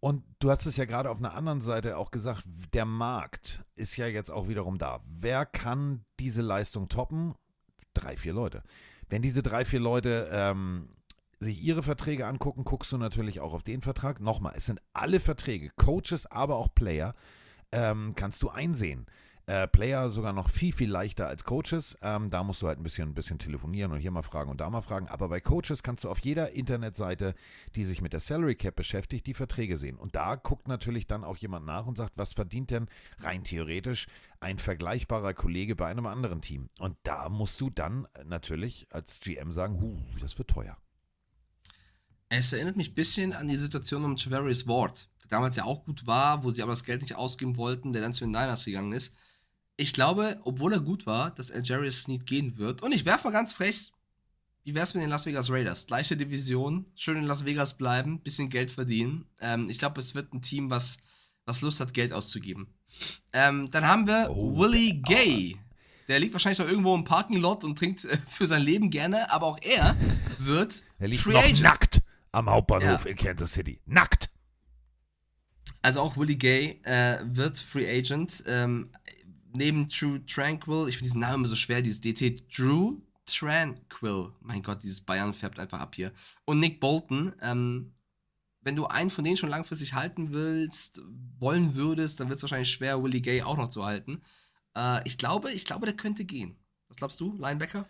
Und du hast es ja gerade auf einer anderen Seite auch gesagt, der Markt ist ja jetzt auch wiederum da. Wer kann diese Leistung toppen? Drei, vier Leute. Wenn diese drei, vier Leute ähm, sich ihre Verträge angucken, guckst du natürlich auch auf den Vertrag. Nochmal, es sind alle Verträge, Coaches, aber auch Player, ähm, kannst du einsehen. Äh, Player sogar noch viel, viel leichter als Coaches. Ähm, da musst du halt ein bisschen, ein bisschen telefonieren und hier mal fragen und da mal fragen. Aber bei Coaches kannst du auf jeder Internetseite, die sich mit der Salary Cap beschäftigt, die Verträge sehen. Und da guckt natürlich dann auch jemand nach und sagt, was verdient denn rein theoretisch ein vergleichbarer Kollege bei einem anderen Team? Und da musst du dann natürlich als GM sagen, huh, das wird teuer. Es erinnert mich ein bisschen an die Situation um Javarius Ward, der damals ja auch gut war, wo sie aber das Geld nicht ausgeben wollten, der dann zu den Niners gegangen ist. Ich glaube, obwohl er gut war, dass Algerius Sneed gehen wird. Und ich werfe mal ganz frech, wie wär's mit den Las Vegas Raiders? Gleiche Division, schön in Las Vegas bleiben, bisschen Geld verdienen. Ähm, ich glaube, es wird ein Team, was, was Lust hat, Geld auszugeben. Ähm, dann haben wir Oh, Willie Gay. Der liegt wahrscheinlich noch irgendwo im Parking Lot und trinkt äh, für sein Leben gerne, aber auch er wird Er liegt Free noch Agent. nackt am Hauptbahnhof Ja. in Kansas City. Nackt! Also auch Willie Gay äh, wird Free Agent. Ähm, neben Drew Tranquil, ich finde diesen Namen immer so schwer, dieses DT, Drew Tranquil. Mein Gott, dieses Bayern färbt einfach ab hier. Und Nick Bolton. Ähm, wenn du einen von denen schon langfristig halten willst, wollen würdest, dann wird es wahrscheinlich schwer, Willie Gay auch noch zu halten. Äh, ich glaube, ich glaube, der könnte gehen. Was glaubst du, Linebacker?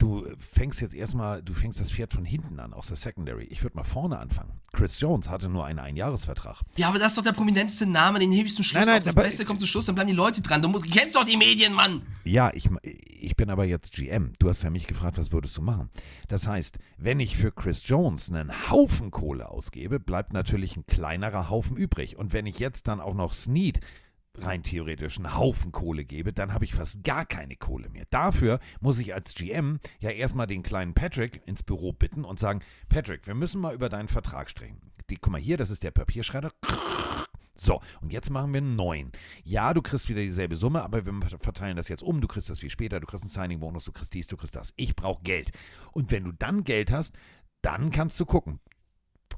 Du fängst jetzt erstmal, du fängst das Pferd von hinten an, aus der Secondary. Ich würde mal vorne anfangen. Chris Jones hatte nur einen Einjahresvertrag. Ja, aber das ist doch der prominenteste Name, den hebe ich zum Schluss Nein, nein, auf. Das aber- Beste kommt zum Schluss, dann bleiben die Leute dran. Du, musst, kennst doch die Medien, Mann! Ja, ich, ich bin aber jetzt GM. Du hast ja mich gefragt, was würdest du machen? Das heißt, wenn ich für Chris Jones einen Haufen Kohle ausgebe, bleibt natürlich ein kleinerer Haufen übrig. Und wenn ich jetzt dann auch noch Snead rein theoretisch einen Haufen Kohle gebe, dann habe ich fast gar keine Kohle mehr. Dafür muss ich als GM ja erstmal den kleinen Patrick ins Büro bitten und sagen, Patrick, wir müssen mal über deinen Vertrag sprechen. Guck mal hier, das ist der Papierschredder. So, und jetzt machen wir einen neuen. Ja, du kriegst wieder dieselbe Summe, aber wir verteilen das jetzt um. Du kriegst das viel später, du kriegst einen Signing-Bonus, du kriegst dies, du kriegst das. Ich brauche Geld. Und wenn du dann Geld hast, dann kannst du gucken.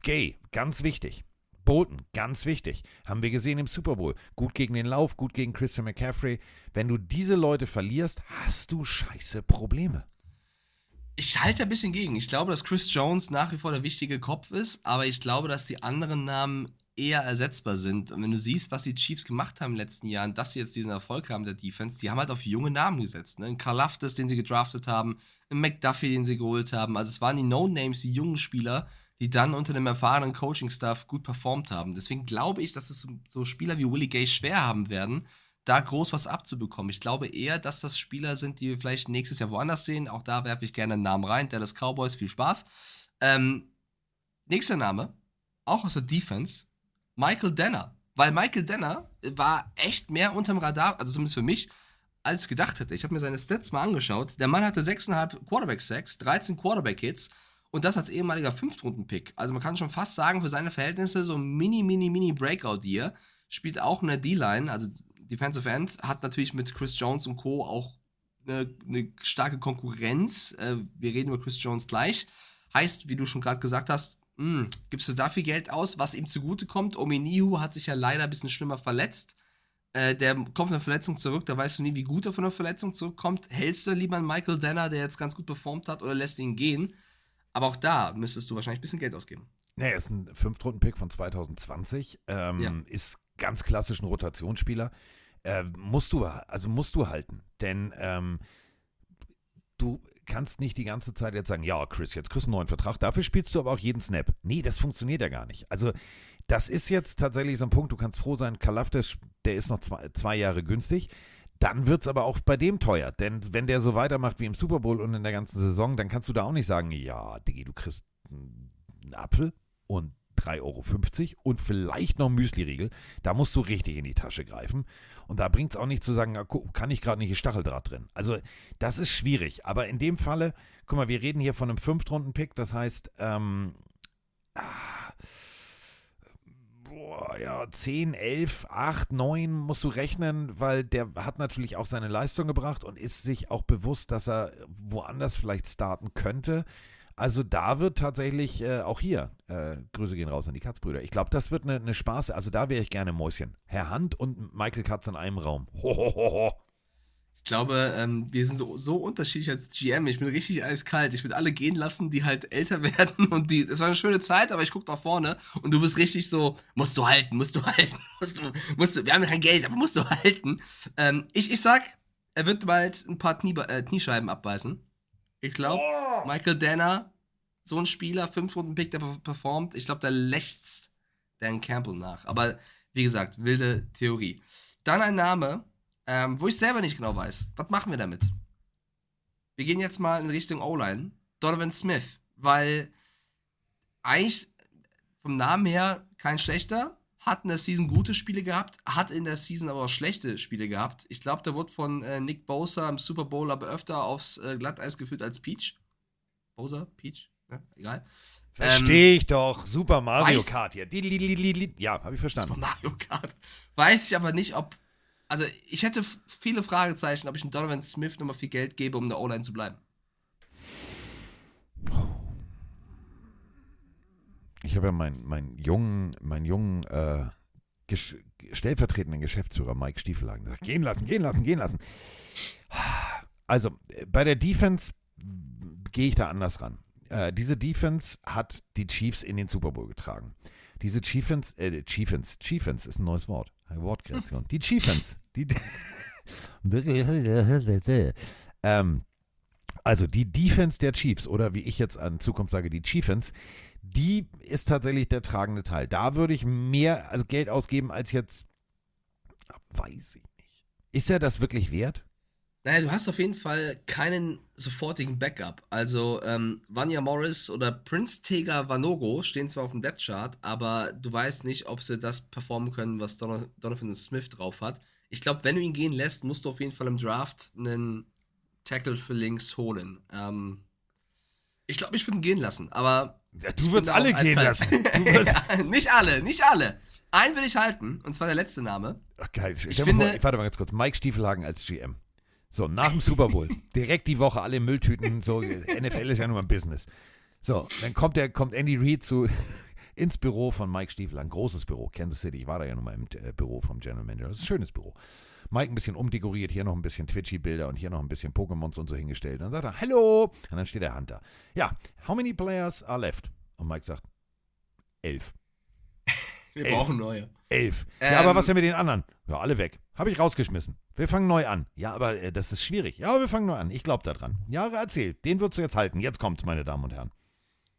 Gay, ganz wichtig. Bolton, ganz wichtig. Haben wir gesehen im Super Bowl. Gut gegen den Lauf, gut gegen Christian McCaffrey. Wenn du diese Leute verlierst, hast du scheiße Probleme. Ich halte ein bisschen gegen. Ich glaube, dass Chris Jones nach wie vor der wichtige Kopf ist, aber ich glaube, dass die anderen Namen eher ersetzbar sind. Und wenn du siehst, was die Chiefs gemacht haben in den letzten Jahren, dass sie jetzt diesen Erfolg haben der Defense, die haben halt auf junge Namen gesetzt. Ne? Ein Karlaftis, den sie gedraftet haben, ein McDuffie, den sie geholt haben. Also es waren die No-Names, die jungen Spieler, die dann unter dem erfahrenen Coaching-Staff gut performt haben. Deswegen glaube ich, dass es so, Spieler wie Willie Gay schwer haben werden, da groß was abzubekommen. Ich glaube eher, dass das Spieler sind, die wir vielleicht nächstes Jahr woanders sehen. Auch da werfe ich gerne einen Namen rein. Dallas Cowboys, viel Spaß. Ähm, nächster Name, auch aus der Defense, Michael Denner. Weil Michael Denner war echt mehr unterm Radar, also zumindest für mich, als ich gedacht hätte. Ich habe mir seine Stats mal angeschaut. Der Mann hatte 6,5 Quarterback-Sacks, 13 Quarterback-Hits und das als ehemaliger Fünftrunden-Pick. Also man kann schon fast sagen, für seine Verhältnisse so ein mini, mini, mini Breakout-Year. spielt auch in der D-Line, also Defensive End, hat natürlich mit Chris Jones und Co. auch eine, eine starke Konkurrenz. Äh, wir reden über Chris Jones gleich. Heißt, wie du schon gerade gesagt hast, mh, gibst du dafür Geld aus, was ihm zugute kommt. Ominihu hat sich ja leider ein bisschen schlimmer verletzt. Äh, der kommt von der Verletzung zurück, da weißt du nie, wie gut er von der Verletzung zurückkommt. Hältst du lieber einen Michael Denner, der jetzt ganz gut performt hat, oder lässt ihn gehen? Aber auch da müsstest du wahrscheinlich ein bisschen Geld ausgeben. Naja, ist ein Fünftrunden-Pick von 2020. Ähm, Ja. Ist ganz klassisch ein Rotationsspieler. Äh, musst du, also musst du halten. Denn ähm, du kannst nicht die ganze Zeit jetzt sagen, ja, Chris, jetzt kriegst du einen neuen Vertrag, dafür spielst du aber auch jeden Snap. Nee, das funktioniert ja gar nicht. Also, das ist jetzt tatsächlich so ein Punkt, du kannst froh sein, Kalafdis, der ist noch zwei, zwei Jahre günstig. Dann wird es aber auch bei dem teuer. Denn wenn der so weitermacht wie im Super Bowl und in der ganzen Saison, dann kannst du da auch nicht sagen, ja, Diggi, du kriegst einen Apfel und 3,50 Euro und vielleicht noch Müsli-Riegel. Da musst du richtig in die Tasche greifen. Und da bringt es auch nicht zu sagen, guck, kann ich gerade nicht, Stacheldraht drin. Also das ist schwierig. Aber in dem Falle, guck mal, wir reden hier von einem Fünftrunden-Pick. Das heißt, ähm, ah, ja, 10, 11, 8, 9 musst du rechnen, weil der hat natürlich auch seine Leistung gebracht und ist sich auch bewusst, dass er woanders vielleicht starten könnte. Also da wird tatsächlich äh, auch hier, äh, Grüße gehen raus an die Katzbrüder. Ich glaube, das wird eine ne Spaß. Also da wäre ich gerne Mäuschen. Herr Hand und Michael Katz in einem Raum. Hohoho. Ich glaube, ähm, wir sind so, so unterschiedlich als GM. Ich bin richtig eiskalt. Ich würde alle gehen lassen, die halt älter werden und die. Es war eine schöne Zeit, aber ich gucke nach vorne und du bist richtig so, musst du halten, musst du halten, musst du, musst du. Wir haben ja kein Geld, aber musst du halten. Ähm, ich, ich sag, er wird bald ein paar Knie, äh, Kniescheiben abbeißen. Ich glaube, Michael Danner, so ein Spieler, fünf Runden Pick, der per- performt. Ich glaube, da lächzt Dan Campbell nach. Aber wie gesagt, wilde Theorie. Dann ein Name, ähm, wo ich selber nicht genau weiß. Was machen wir damit? Wir gehen jetzt mal in Richtung O-Line. Donovan Smith, weil eigentlich vom Namen her kein schlechter. Hat in der Season gute Spiele gehabt, hat in der Season aber auch schlechte Spiele gehabt. Ich glaube, der wurde von äh, Nick Bosa im Super Bowl aber öfter aufs äh, Glatteis geführt als Peach. Bosa? Peach? Ja, egal. Verstehe ich doch. Super Mario weiß- Kart hier. Ja, habe ich Super verstanden. Mario Kart. Weiß ich aber nicht, ob. Also, ich hätte viele Fragezeichen, ob ich einem Donovan Smith nochmal viel Geld gebe, um in der O-Line zu bleiben. Ich habe ja meinen meinen jungen, meinen jungen äh, gesch stellvertretenden Geschäftsführer Mike Stiefelhagen gesagt, gehen lassen, gehen lassen, gehen lassen. Also bei der Defense gehe ich da anders ran. Äh, diese Defense hat die Chiefs in den Super Bowl getragen. Diese Chiefens, äh, Chiefens, Chiefens ist ein neues Wort, Wortkreation. Die Chiefens, die, ähm, also die Defense der Chiefs oder wie ich jetzt an Zukunft sage, die Chiefens, die ist tatsächlich der tragende Teil. Da würde ich mehr also Geld ausgeben als jetzt, weiß ich nicht. Ist er das wirklich wert? Naja, du hast auf jeden Fall keinen sofortigen Backup. Also, ähm, Vanya Morris oder Prince Tega Vanogo stehen zwar auf dem Depth Chart, aber du weißt nicht, ob sie das performen können, was Don Donovan Smith drauf hat. Ich glaube, wenn du ihn gehen lässt, musst du auf jeden Fall im Draft einen Tackle für links holen. Ähm, ich glaube, ich würde ihn gehen lassen, aber. Ja, ich du würdest alle gehen lassen. Ja, nicht alle, nicht alle. Einen will ich halten, und zwar der letzte Name. Stell Ich dir finde- vor, warte mal ganz kurz. Mike Stiefelhagen als GM. So, nach dem Super Bowl. direkt die Woche alle Mülltüten. So, NFL ist ja nur ein Business. So, dann kommt, der, kommt Andy Reid zu, ins Büro von Mike Stiefelhagen. Großes Büro. Kansas City. Ich war da ja nun mal im äh, Büro vom General Manager. Das ist ein schönes Büro. Mike ein bisschen umdekoriert, hier noch ein bisschen Twitchy-Bilder und hier noch ein bisschen Pokémons und so hingestellt. Und dann sagt er, Hallo! Und dann steht der Hunter. Ja, how many players are left? Und Mike sagt, elf. Wir Elf. brauchen neue. Elf. Ähm, ja, aber was denn mit den anderen? Ja, alle weg. Habe ich rausgeschmissen. Wir fangen neu an. Ja, aber äh, das ist schwierig. Ja, aber wir fangen neu an. Ich glaube daran. Ja, erzähl. Den würdest du jetzt halten. Jetzt kommt's, meine Damen und Herren.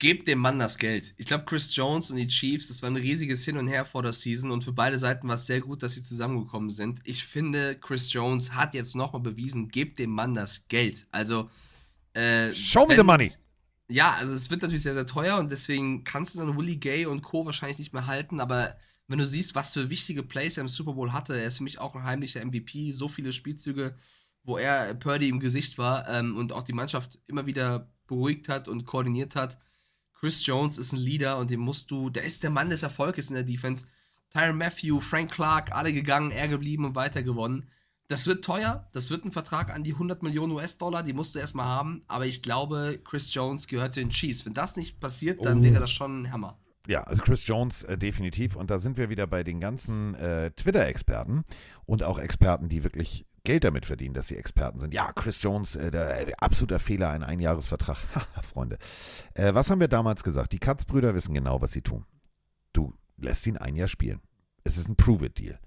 Gebt dem Mann das Geld. Ich glaube, Chris Jones und die Chiefs, das war ein riesiges Hin und Her vor der Season und für beide Seiten war es sehr gut, dass sie zusammengekommen sind. Ich finde, Chris Jones hat jetzt nochmal bewiesen, gebt dem Mann das Geld. Also, äh, Show me the money. Ja, also es wird natürlich sehr, sehr teuer und deswegen kannst du dann Willie Gay und Co. wahrscheinlich nicht mehr halten, aber wenn du siehst, was für wichtige Plays er im Super Bowl hatte, er ist für mich auch ein heimlicher MVP, so viele Spielzüge, wo er Purdy im Gesicht war ähm, und auch die Mannschaft immer wieder beruhigt hat und koordiniert hat. Chris Jones ist ein Leader und den musst du, der ist der Mann des Erfolges in der Defense. Tyron Matthew, Frank Clark, alle gegangen, er geblieben und weiter gewonnen. Das wird teuer, das wird ein Vertrag an die 100 Millionen US-Dollar, die musst du erstmal haben, aber ich glaube, Chris Jones gehört den Chiefs. Wenn das nicht passiert, dann Oh. wäre das schon ein Hammer. Ja, also Chris Jones äh, definitiv. Und da sind wir wieder bei den ganzen äh, Twitter-Experten und auch Experten, die wirklich Geld damit verdienen, dass sie Experten sind. Ja, Chris Jones, äh, der, der absoluter Fehler, ein Einjahresvertrag. Freunde. Äh, was haben wir damals gesagt? Die Katz-Brüder wissen genau, was sie tun. Du lässt ihn ein Jahr spielen. Es ist ein Prove-It-Deal.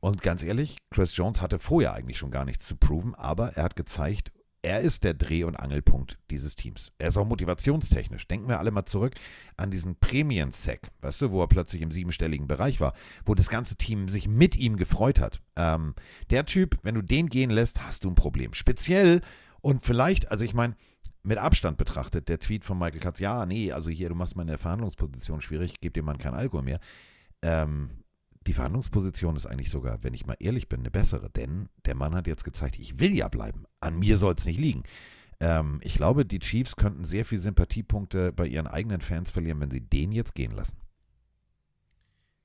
Und ganz ehrlich, Chris Jones hatte vorher eigentlich schon gar nichts zu proven, aber er hat gezeigt, er ist der Dreh- und Angelpunkt dieses Teams. Er ist auch motivationstechnisch. Denken wir alle mal zurück an diesen Prämien-Sack, weißt du, wo er plötzlich im siebenstelligen Bereich war, wo das ganze Team sich mit ihm gefreut hat. Ähm, der Typ, wenn du den gehen lässt, hast du ein Problem. Speziell und vielleicht, also ich meine, mit Abstand betrachtet, der Tweet von Michael Katz, ja, nee, also hier, du machst meine Verhandlungsposition schwierig, gebe dem Mann keinen Alkohol mehr. Ähm, die Verhandlungsposition ist eigentlich sogar, wenn ich mal ehrlich bin, eine bessere, denn der Mann hat jetzt gezeigt, ich will ja bleiben. An mir soll es nicht liegen. Ähm, ich glaube, die Chiefs könnten sehr viel Sympathiepunkte bei ihren eigenen Fans verlieren, wenn sie den jetzt gehen lassen.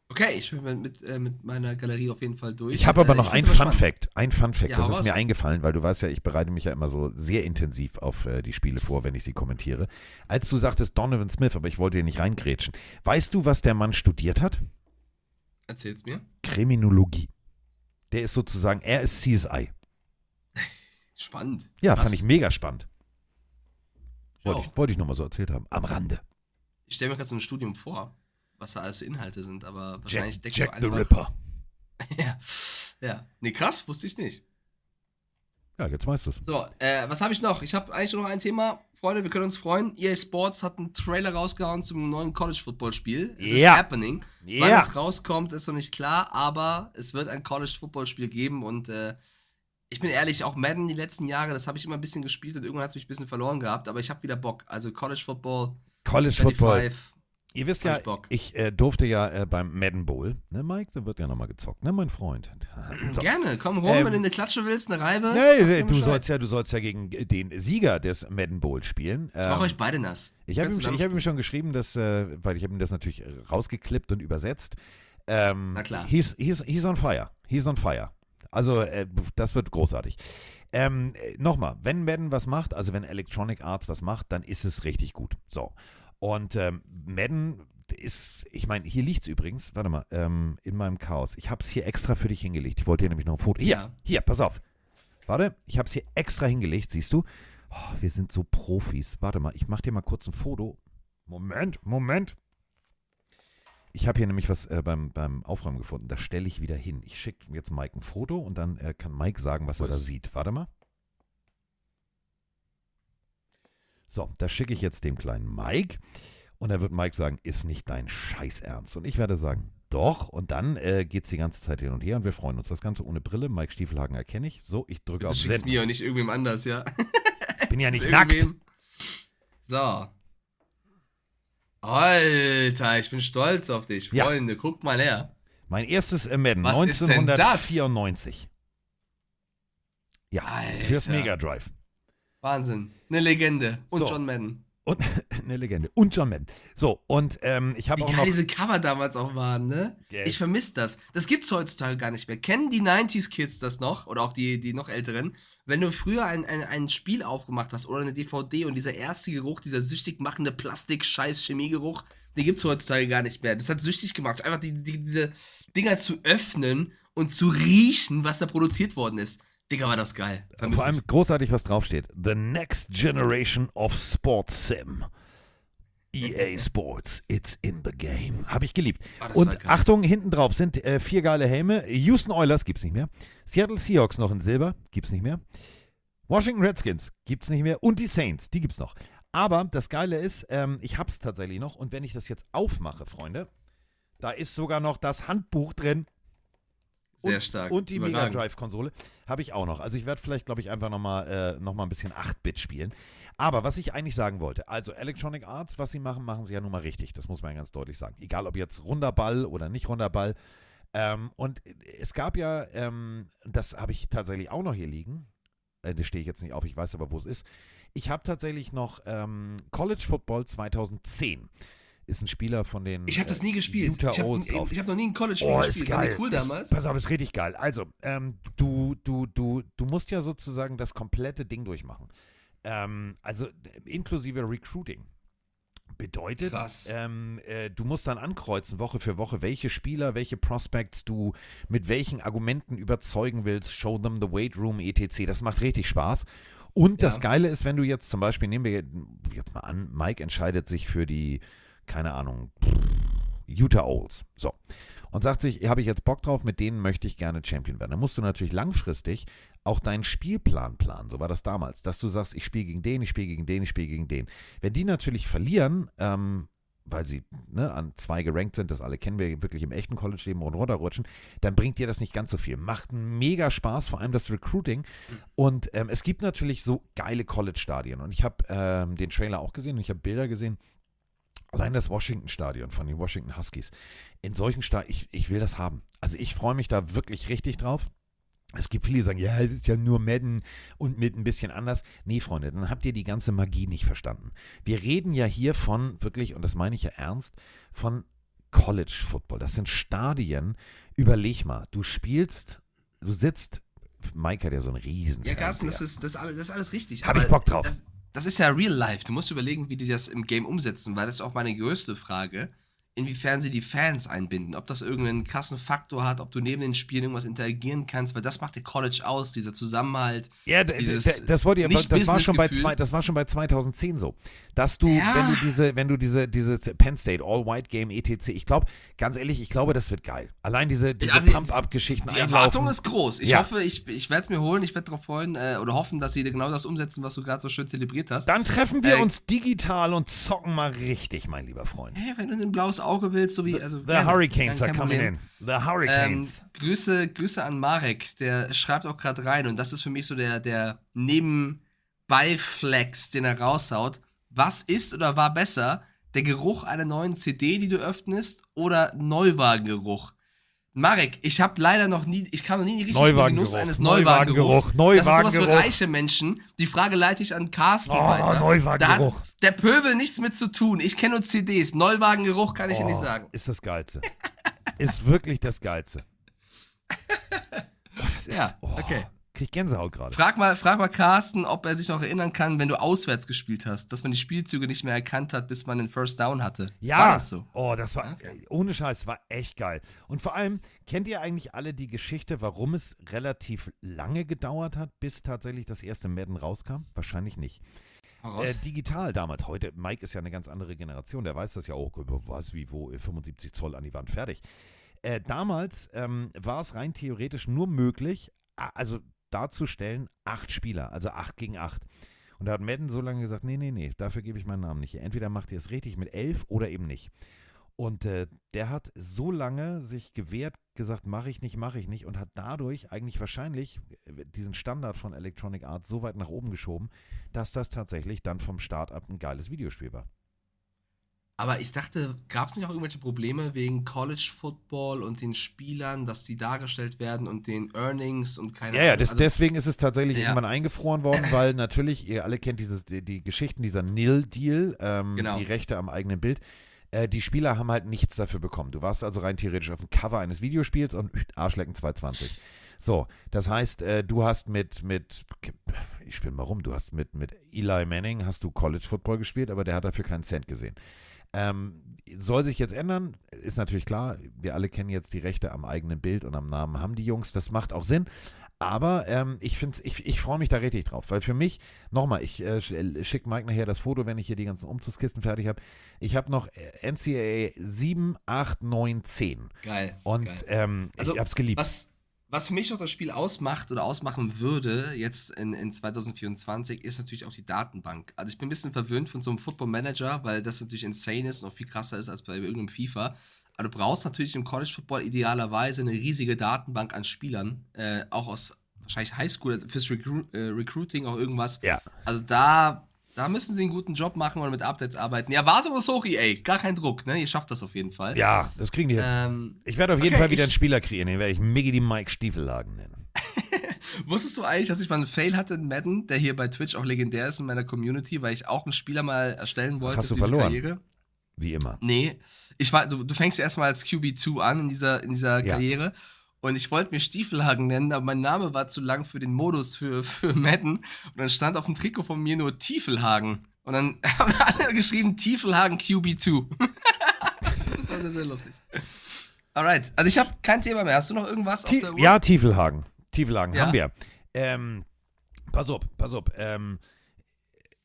Okay, ich bin mit, äh, mit meiner Galerie auf jeden Fall durch. Ich habe aber Äh, noch ein Fun. Fact. Ein Fun Fact, Ja, das ist raus. mir eingefallen, weil du weißt ja, ich bereite mich ja immer so sehr intensiv auf äh, die Spiele vor, wenn ich sie kommentiere. Als du sagtest Donovan Smith, aber ich wollte dir nicht reingrätschen. Weißt du, was der Mann studiert hat? Erzähl's mir. Kriminologie. Der ist sozusagen, er ist CSI. Spannend. Ja, Krass. fand ich mega spannend. Wollte ich, wollte ich nur mal so erzählt haben. Am Rande. Ich stelle mir gerade so ein Studium vor, was da alles für Inhalte sind, aber wahrscheinlich Jack, Jack the. Ripper. ja. ja. Nee, krass, wusste ich nicht. Ja, jetzt weißt du es. So, äh, was habe ich noch? Ich habe eigentlich nur noch ein Thema. Freunde, wir können uns freuen. EA Sports hat einen Trailer rausgehauen zum neuen College-Football-Spiel. Es Ja. ist happening. Wann Ja. es rauskommt, ist noch nicht klar, aber es wird ein College-Football-Spiel geben und äh, ich bin ehrlich, auch Madden die letzten Jahre, das habe ich immer ein bisschen gespielt und irgendwann hat es mich ein bisschen verloren gehabt, aber ich habe wieder Bock. Also College-Football, College Football. 25. Ihr wisst ja, ich ich äh, durfte ja äh, beim Madden Bowl, ne Mike, da wird ja nochmal gezockt, ne mein Freund. So. Gerne, komm rum, Ähm, wenn du eine Klatsche willst, eine Reibe. Nee, du sollst ja, du sollst ja gegen den Sieger des Madden Bowl spielen. Ich mache Ähm, euch beide nass. Ich habe ihm, ich hab ihm schon geschrieben, dass, äh, weil ich habe ihm das natürlich äh, rausgeklippt und übersetzt. Ähm, Na klar. He's, he's, he's on fire. He's on fire. Also, äh, das wird großartig. Ähm, äh, Nochmal, wenn Madden was macht, also wenn Electronic Arts was macht, dann ist es richtig gut. So. Und ähm, Madden ist, ich meine, hier liegt es übrigens, warte mal, ähm, in meinem Chaos. Ich habe es hier extra für dich hingelegt. Ich wollte dir nämlich noch ein Foto. Hier, Ja. hier, pass auf. Warte, ich habe es hier extra hingelegt, siehst du? Oh, wir sind so Profis. Warte mal, ich mache dir mal kurz ein Foto. Moment, Moment. Ich habe hier nämlich was äh, beim, beim Aufräumen gefunden. Das stelle ich wieder hin. Ich schicke jetzt Mike ein Foto und dann äh, kann Mike sagen, was er da Was? sieht. Warte mal. So, das schicke ich jetzt dem kleinen Mike. Und dann wird Mike sagen, ist nicht dein Scheiß Ernst. Und ich werde sagen, doch. Und dann äh, geht es die ganze Zeit hin und her und wir freuen uns. Das Ganze ohne Brille. Mike Stiefelhagen erkenne ich. So, ich drücke auf Senden. mir und nicht irgendwem anders, ja. Bin ja nicht nackt. So. Alter, ich bin stolz auf dich, Ja. Freunde. Guckt mal her. Mein erstes Madden, Was ist denn das? 1994. Ja, Alter. fürs Mega Drive. Wahnsinn. Eine Legende. Und So. John Madden. Und eine Legende. Und John Madden. So, und ähm, ich habe Wie auch geil noch. diese Cover damals auch waren, ne? Gell. Ich vermisse das. Das gibt's heutzutage gar nicht mehr. Kennen die 90s-Kids das noch? Oder auch die, die noch älteren? Wenn du früher ein, ein, ein Spiel aufgemacht hast oder eine DVD und dieser erste Geruch, dieser süchtig machende Plastik-Scheiß-Chemiegeruch, den gibt's heutzutage gar nicht mehr. Das hat süchtig gemacht. Einfach die, die, diese Dinger zu öffnen und zu riechen, was da produziert worden ist. Digga, war das geil. Vermiss Vor allem ich. großartig, was draufsteht. The next generation of Sports Sim. EA Sports, it's in the game. Habe ich geliebt. War Und. Achtung, hinten drauf sind äh, vier geile Helme. Houston Oilers gibt's nicht mehr. Seattle Seahawks noch in Silber, gibt's nicht mehr. Washington Redskins gibt's nicht mehr. Und die Saints, die gibt's noch. Aber das Geile ist, ähm, ich hab's tatsächlich noch. Und wenn ich das jetzt aufmache, Freunde, da ist sogar noch das Handbuch drin. Sehr und, stark. Und die Mega. Drive-Konsole habe ich auch noch. Also ich werde vielleicht, glaube ich, einfach nochmal äh, noch mal ein bisschen 8-Bit spielen. Aber was ich eigentlich sagen wollte, also Electronic Arts, was sie machen, machen sie ja nun mal richtig. Das muss man ja ganz deutlich sagen. Egal ob jetzt runder Ball oder nicht runder Ball. Ähm, und es gab ja, ähm, das habe ich tatsächlich auch noch hier liegen. Äh, das stehe ich jetzt nicht auf, ich weiß aber, wo es ist. Ich habe tatsächlich noch ähm, College Football 2010. ist ein Spieler von den Ich habe das nie äh, gespielt. Utah ich habe hab noch nie ein College-Spiel Oh, gespielt. ist War geil. cool Ist- damals? Pass auf, ist richtig geil. Also, ähm, du, du, du, du musst ja sozusagen das komplette Ding durchmachen. Ähm, also inklusive Recruiting. Bedeutet, ähm, äh, du musst dann ankreuzen, Woche für Woche, welche Spieler, welche Prospects du mit welchen Argumenten überzeugen willst, show them the weight room, etc. Das macht richtig Spaß. Und das Ja. Geile ist, wenn du jetzt zum Beispiel, nehmen wir jetzt mal an, Mike entscheidet sich für die, keine Ahnung, Utah Owls. So. Und sagt sich, habe ich jetzt Bock drauf, mit denen möchte ich gerne Champion werden. Dann musst du natürlich langfristig auch deinen Spielplan planen. So war das damals. Dass du sagst, ich spiele gegen den, ich spiele gegen den, ich spiele gegen den. Wenn die natürlich verlieren, ähm, weil sie ne, an zwei gerankt sind, das alle kennen wir wirklich im echten College-Leben und runterrutschen, dann bringt dir das nicht ganz so viel. Macht mega Spaß, vor allem das Recruiting. Und ähm, es gibt natürlich so geile College-Stadien. Und ich habe ähm, den Trailer auch gesehen und ich habe Bilder gesehen. Allein das Washington-Stadion von den Washington Huskies. In solchen Stadien, ich, ich will das haben. Also ich freue mich da wirklich richtig drauf. Es gibt viele, die sagen, ja, es ist ja nur Madden und mit ein bisschen anders. Nee, Freunde, dann habt ihr die ganze Magie nicht verstanden. Wir reden ja hier von, wirklich, und das meine ich ja ernst, von College Football. Das sind Stadien. Überleg mal, du spielst, du sitzt, Mike hat ja so einen riesen Ja, Carsten, das ist, das, ist alles, das ist alles richtig. Hab ich Bock drauf. Das, das ist ja real life. Du musst überlegen, wie die das im Game umsetzen, weil das ist auch meine größte Frage, inwiefern sie die Fans einbinden. Ob das irgendeinen krassen Faktor hat, ob du neben den Spielen irgendwas interagieren kannst, weil das macht der College aus, dieser Zusammenhalt. Ja, dieses das wollte ich, nicht das war schon bei zwei, das war schon bei 2010 so, dass du, Ja. wenn du diese, wenn du diese, diese Penn State All White Game etc. Ich glaube, ganz ehrlich, ich glaube, das wird geil. Allein diese, diese Also, Pump-Up-Geschichten Die Erwartung einlaufen. ist groß. Ich Ja. hoffe, ich, ich werde es mir holen, ich werde darauf freuen äh, oder hoffen, dass sie genau das umsetzen, was du gerade so schön zelebriert hast. Dann treffen wir Äh, uns digital und zocken mal richtig, mein lieber Freund. Hey, wenn du ein blaues Auge willst, so wie. Also The gerne. Hurricanes are coming in. The Ähm, Hurricanes. Grüße, Grüße an Marek, der schreibt auch gerade rein und das ist für mich so der, der Nebenbeiflex, den er raushaut. Was ist oder war besser? Der Geruch einer neuen CD, die du öffnest, oder Neuwagengeruch? Marek, ich habe leider noch nie, ich kam noch nie in die richtige Neuwagengeruch, Genuss eines Neuwagengeruch, Neuwagengeruchs. Das ist sowas Neuwagengeruch. für reiche Menschen. Die Frage leite ich an Carsten Oh, weiter. Neuwagengeruch. Da hat der Pöbel nichts mit zu tun. Ich kenne nur CDs. Neuwagengeruch kann ich dir nicht Oh, sagen. Ist das Geilste. ist wirklich das Geilste. Oh, das ist, Ja, oh, okay. Krieg Gänsehaut gerade. Frag mal, frag mal Carsten, ob er sich noch erinnern kann, wenn du auswärts gespielt hast, dass man die Spielzüge nicht mehr erkannt hat, bis man den First Down hatte. Ja, War das so? oh, das war, Okay. ohne Scheiß, war echt geil. Und vor allem, kennt ihr eigentlich alle die Geschichte, warum es relativ lange gedauert hat, bis tatsächlich das erste Madden rauskam? Wahrscheinlich nicht. Äh, digital damals, heute, Mike ist ja eine ganz andere Generation, der weiß das ja auch, was wie wo, äh, 75 Zoll an die Wand, fertig. Äh, damals ähm, war es rein theoretisch nur möglich, also darzustellen, acht Spieler, also acht gegen acht. Und da hat Madden so lange gesagt, nee, nee, nee, dafür gebe ich meinen Namen nicht. Entweder macht ihr es richtig mit elf oder eben nicht. Und äh, der hat so lange sich gewehrt, gesagt, mache ich nicht, mache ich nicht und hat dadurch eigentlich wahrscheinlich äh, diesen Standard von Electronic Arts so weit nach oben geschoben, dass das tatsächlich dann vom Start ab ein geiles Videospiel war. Aber ich dachte, gab es nicht auch irgendwelche Probleme wegen College Football und den Spielern, dass die dargestellt werden und den Earnings und keine Ja, ja, Ahnung. das, also, deswegen ist es tatsächlich Ja. irgendwann eingefroren worden, weil natürlich, ihr alle kennt dieses, die, die Geschichten dieser Nil-Deal, ähm, Genau. die Rechte am eigenen Bild. Äh, die Spieler haben halt nichts dafür bekommen. Du warst also rein theoretisch auf dem Cover eines Videospiels und Arschlecken 220. So, das heißt, äh, du hast mit, mit, ich spinne mal rum, du hast mit, mit Eli Manning hast du College Football gespielt, aber der hat dafür keinen Cent gesehen. Ähm, soll sich jetzt ändern, ist natürlich klar. Wir alle kennen jetzt die Rechte am eigenen Bild und am Namen haben die Jungs. Das macht auch Sinn. Aber ähm, ich ich, ich freue mich da richtig drauf, weil für mich, nochmal, ich äh, schicke Mike nachher das Foto, wenn ich hier die ganzen Umzugskisten fertig habe. Ich habe noch äh, NCAA 7, 8, 9, 10. Geil. Und geil. ähm, Also, ich habe es geliebt. Was, was für mich auch das Spiel ausmacht oder ausmachen würde, jetzt in, in 2024, ist natürlich auch die Datenbank. Also ich bin ein bisschen verwöhnt von so einem Football Manager, weil das natürlich insane ist und auch viel krasser ist als bei irgendeinem FIFA. Aber du brauchst natürlich im College Football idealerweise eine riesige Datenbank an Spielern, äh, auch aus wahrscheinlich Highschool, fürs Recru äh, Recruiting auch irgendwas. Ja. Also da, da müssen sie einen guten Job machen oder mit Updates arbeiten. Die Erwartung ist hoch, EA. Gar kein Druck, ne? Ihr schafft das auf jeden Fall. Ja, das kriegen die hin. Ähm, Ich werde auf jeden okay, Fall wieder einen Spieler kreieren, den werde ich Miggy die Mike Stiefellagen nennen. Wusstest du eigentlich, dass ich mal einen Fail hatte in Madden, der hier bei Twitch auch legendär ist in meiner Community, weil ich auch einen Spieler mal erstellen wollte Hast du verloren? Karriere? wie immer. Nee, ich war, du, du fängst erstmal als QB2 an in dieser, in dieser Ja. Karriere. Und ich wollte mir Stiefelhagen nennen, aber mein Name war zu lang für den Modus für, für Madden. Und dann stand auf dem Trikot von mir nur Tiefelhagen. Und dann haben alle geschrieben Tiefelhagen QB2. das war sehr, sehr lustig. Alright, also ich habe kein Thema mehr. Hast du noch irgendwas auf Tie der Uhr? ja, Tiefelhagen. Tiefelhagen Ja. haben wir. Ähm, pass auf, pass auf. Ähm,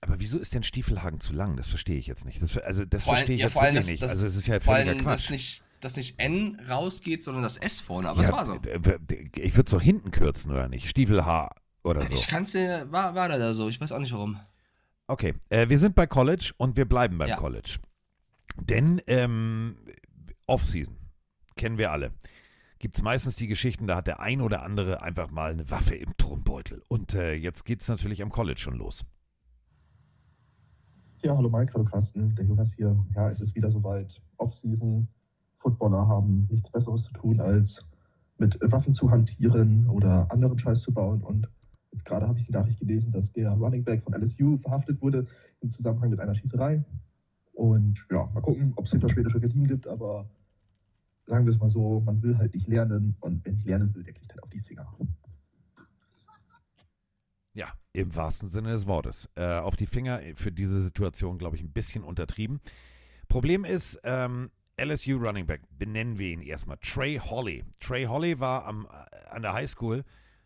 aber wieso ist denn Stiefelhagen zu lang? Das verstehe ich jetzt nicht. Das, also das Vor verstehe ich ja, jetzt vor allem das- nicht. das- also es ist ja Vor völliger allem, Quatsch. dass nicht, dass nicht N rausgeht, sondern das S vorne. Aber ja, es war so. Ich würde es doch hinten kürzen, oder nicht? Stiefelhaar oder so. Ich kann's dir, war, war da so. Ich weiß auch nicht warum. Okay, äh, wir sind bei College und wir bleiben beim Ja. College. Denn ähm, Offseason, kennen wir alle. Gibt es meistens die Geschichten, da hat der ein oder andere einfach mal eine Waffe im Turmbeutel. Und äh, jetzt geht es natürlich am College schon los. Ja, hallo Mike, hallo Carsten, der Jonas hier. Ja, es ist wieder soweit. Offseason. Footballer haben nichts Besseres zu tun, als mit Waffen zu hantieren oder anderen Scheiß zu bauen. Und jetzt gerade habe ich die Nachricht gelesen, dass der Running Back von LSU verhaftet wurde im Zusammenhang mit einer Schießerei. Und ja, mal gucken, ob es hinter schwedische Gardinen gibt, aber sagen wir es mal so, man will halt nicht lernen und wer nicht lernen will, der kriegt halt auf die Finger. Ja, im wahrsten Sinne des Wortes. Äh, auf die Finger für diese Situation, glaube ich, ein bisschen untertrieben. Problem ist, ähm, LSU Running Back, benennen wir ihn erstmal. Trey Holly. Trey Holly war am, äh, an der High School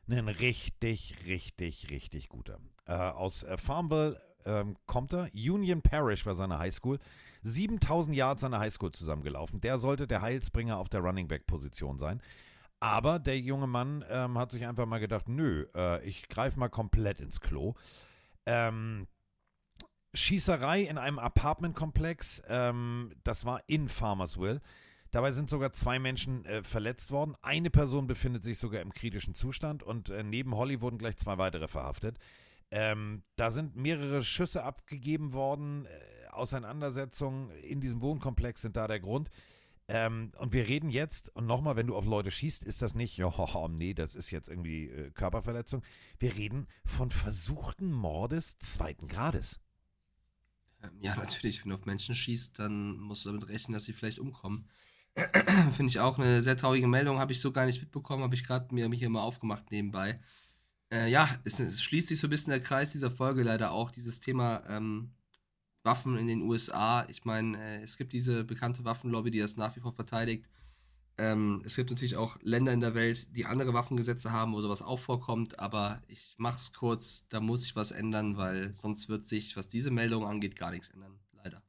ein richtig, richtig, richtig guter. Äh, aus äh, Farmville ähm, kommt er. Union Parish war seine High School. 7000 Yards seiner High School zusammengelaufen. Der sollte der Heilsbringer auf der Running Back Position sein. Aber der junge Mann ähm, hat sich einfach mal gedacht, nö, äh, ich greife mal komplett ins Klo. Ähm, Schießerei in einem Apartmentkomplex, ähm, das war in Farmersville. Dabei sind sogar zwei Menschen äh, verletzt worden. Eine Person befindet sich sogar im kritischen Zustand und äh, neben Holly wurden gleich zwei weitere verhaftet. Ähm, da sind mehrere Schüsse abgegeben worden. Äh, Auseinandersetzungen in diesem Wohnkomplex sind da der Grund. Ähm, und wir reden jetzt, und nochmal, wenn du auf Leute schießt, ist das nicht, ja, haha, nee, das ist jetzt irgendwie äh, Körperverletzung. Wir reden von versuchten Mordes zweiten Grades. Ähm, Ja, natürlich, wenn du auf Menschen schießt, dann musst du damit rechnen, dass sie vielleicht umkommen. Finde ich auch eine sehr traurige Meldung, habe ich so gar nicht mitbekommen, habe ich gerade mir hier mal aufgemacht nebenbei. Äh, ja, es, es schließt sich so ein bisschen der Kreis dieser Folge leider auch, dieses Thema ähm, Waffen in den USA. Ich meine, äh, es gibt diese bekannte Waffenlobby, die das nach wie vor verteidigt. Ähm, es gibt natürlich auch Länder in der Welt, die andere Waffengesetze haben, wo sowas auch vorkommt, aber ich mach's kurz, da muss sich was ändern, weil sonst wird sich, was diese Meldung angeht, gar nichts ändern. Leider.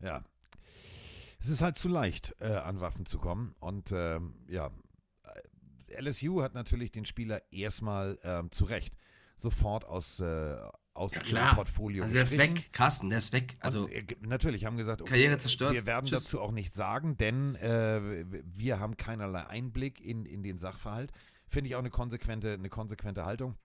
Ja. Es ist halt zu leicht, äh, an Waffen zu kommen. Und ähm, ja, LSU hat natürlich den Spieler erstmal ähm, zu Recht sofort aus, äh, aus Ja, ihrem klar. Portfolio Also der ist weg, Carsten, der ist weg. Also, und, äh, natürlich haben gesagt, okay, Karriere zerstört. wir werden Tschüss. dazu auch nichts sagen, denn äh, wir haben keinerlei Einblick in, in den Sachverhalt. Finde ich auch eine konsequente, eine konsequente Haltung.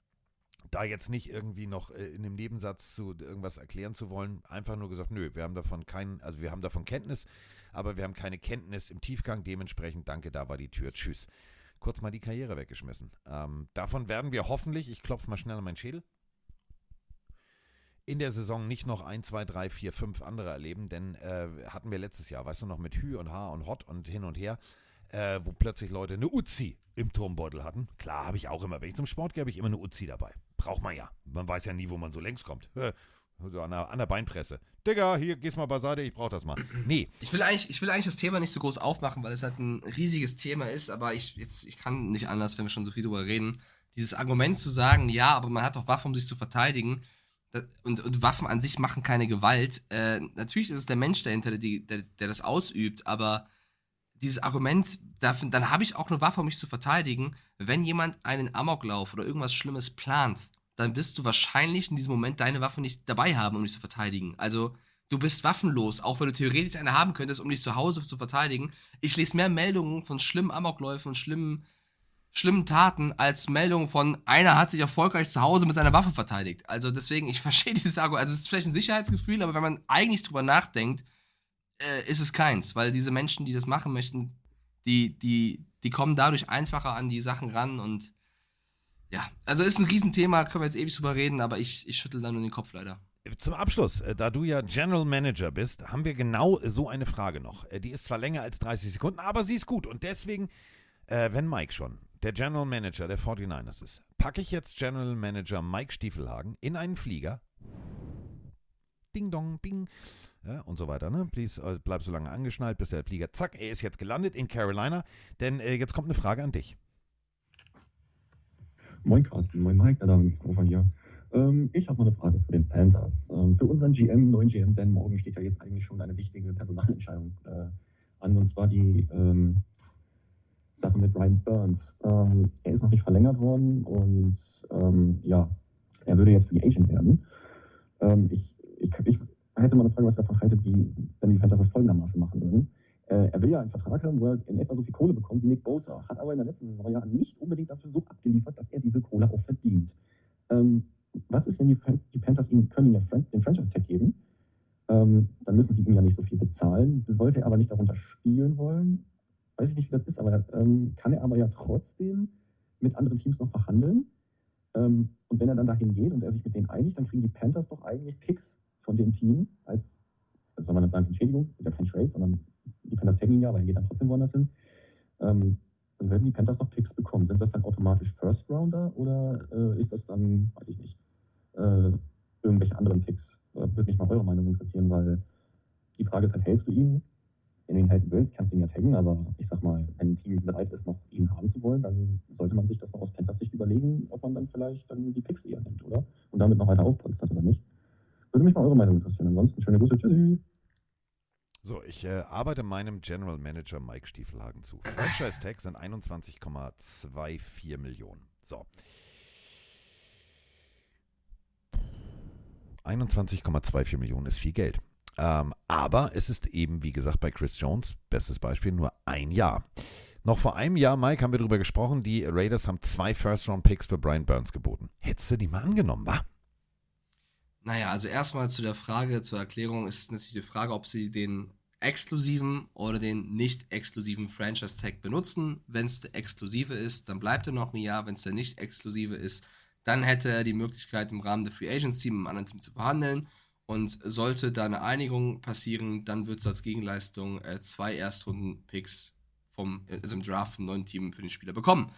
Da jetzt nicht irgendwie noch äh, in einem Nebensatz zu irgendwas erklären zu wollen, einfach nur gesagt, nö, wir haben davon keinen, also wir haben davon Kenntnis, aber wir haben keine Kenntnis im Tiefgang, dementsprechend danke, da war die Tür, tschüss. Kurz mal die Karriere weggeschmissen. Ähm, davon werden wir hoffentlich, ich klopfe mal schnell an meinen Schädel, in der Saison nicht noch ein, zwei, drei, vier, fünf andere erleben, denn äh, hatten wir letztes Jahr, weißt du noch, mit Hü und Ha und Hot und hin und her, äh, wo plötzlich Leute eine Uzi im Turmbeutel hatten. Klar, habe ich auch immer. Wenn ich zum Sport gehe, habe ich immer eine Uzi dabei. Braucht man ja. Man weiß ja nie, wo man so längs kommt. So an der, an der Beinpresse. Digga, hier, gehst mal beiseite, ich brauche das mal. Nee, ich will, eigentlich, ich will eigentlich das Thema nicht so groß aufmachen, weil es halt ein riesiges Thema ist, aber ich, jetzt, ich kann nicht anders, wenn wir schon so viel drüber reden. Dieses Argument zu sagen, ja, aber man hat doch Waffen, um sich zu verteidigen, und, und Waffen an sich machen keine Gewalt. Äh, natürlich ist es der Mensch dahinter, der, die- der, der das ausübt, aber dieses Argument, dafür, dann habe ich auch eine Waffe, um mich zu verteidigen. Wenn jemand einen Amoklauf oder irgendwas Schlimmes plant, dann wirst du wahrscheinlich in diesem Moment deine Waffe nicht dabei haben, um dich zu verteidigen. Also du bist waffenlos, auch wenn du theoretisch eine haben könntest, um dich zu Hause zu verteidigen. Ich lese mehr Meldungen von schlimmen Amokläufen und schlimmen, schlimmen Taten als Meldungen von einer hat sich erfolgreich zu Hause mit seiner Waffe verteidigt. Also deswegen, ich verstehe dieses Argument. Also es ist vielleicht ein Sicherheitsgefühl, aber wenn man eigentlich drüber nachdenkt, äh, ist es keins, weil diese Menschen, die das machen möchten, die, die, die kommen dadurch einfacher an die Sachen ran und ja, also ist ein Riesenthema, können wir jetzt ewig drüber reden, aber ich, ich schüttel da nur den Kopf leider. zum Abschluss, äh, da du ja General Manager bist, haben wir genau so eine Frage noch. Äh, Die ist zwar länger als 30 Sekunden, aber sie ist gut. Und deswegen, äh, wenn Mike schon der General Manager der 49ers ist, packe ich jetzt General Manager Mike Stiefelhagen in einen Flieger. Ding dong, bing. Ja, und so weiter. Ne? Please, äh, bleib so lange angeschnallt, bis der Flieger, zack, er ist jetzt gelandet in Carolina. Denn äh, jetzt kommt eine Frage an dich. Moin Carsten, moin Mike, der David Hofer hier. Ähm, ich habe mal eine Frage zu den Panthers. Ähm, für unseren GM, neuen GM Dan Morgan, steht ja jetzt eigentlich schon eine wichtige Personalentscheidung äh, an, und zwar die ähm, Sache mit Ryan Burns. Ähm, er ist noch nicht verlängert worden und ähm, ja, er würde jetzt Free Agent werden. Ähm, ich, ich, ich hätte mal eine Frage, was ihr davon haltet, wie, wenn die Panthers das folgendermaßen machen würden. Äh, er will ja einen Vertrag haben, wo er in etwa so viel Kohle bekommt wie Nick Bosa, hat aber in der letzten Saison ja nicht unbedingt dafür so abgeliefert, dass er diese Kohle auch verdient. Ähm, was ist, wenn die, die Panthers ihm, können ja den Franchise-Tag geben? Ähm, dann müssen sie ihm ja nicht so viel bezahlen. Sollte er aber nicht darunter spielen wollen, weiß ich nicht, wie das ist, aber ähm, kann er aber ja trotzdem mit anderen Teams noch verhandeln. Ähm, und wenn er dann dahin geht und er sich mit denen einigt, dann kriegen die Panthers doch eigentlich Picks von dem Team als, also soll man dann sagen, Entschädigung, ist ja kein Trade, sondern die Panthers taggen ihn ja, aber er geht dann trotzdem woanders hin. Ähm, dann werden die Panthers noch Picks bekommen. Sind das dann automatisch First Rounder oder äh, ist das dann, weiß ich nicht, äh, irgendwelche anderen Picks? Äh, Würde mich mal eure Meinung interessieren, weil die Frage ist halt, hältst du ihn? Wenn du ihn halten willst, kannst du ihn ja taggen, aber ich sag mal, wenn ein Team bereit ist, noch ihn haben zu wollen, dann sollte man sich das noch aus Panthers Sicht überlegen, ob man dann vielleicht dann die Picks eher nimmt, oder? Und damit noch weiter aufpolstert oder nicht. Würde mich mal eure Meinung interessieren. Ansonsten schöne Grüße, tschüssi. So, ich äh, arbeite meinem General Manager Mike Stiefelhagen zu. Franchise Tag sind 21,24 Millionen. So. 21,24 Millionen ist viel Geld. Ähm, aber es ist eben, wie gesagt, bei Chris Jones, bestes Beispiel, nur ein Jahr. Noch vor einem Jahr, Mike, haben wir darüber gesprochen, die Raiders haben zwei First-Round-Picks für Brian Burns geboten. Hättest du die mal angenommen, wa? Naja, also erstmal zu der Frage, zur Erklärung ist natürlich die Frage, ob sie den exklusiven oder den nicht exklusiven Franchise-Tag benutzen. Wenn es der exklusive ist, dann bleibt er noch ein Jahr. Wenn es der nicht exklusive ist, dann hätte er die Möglichkeit, im Rahmen der Free Agency mit einem anderen Team zu verhandeln. Und sollte da eine Einigung passieren, dann wird es als Gegenleistung äh, zwei Erstrunden-Picks vom, also im Draft vom neuen Team für den Spieler bekommen.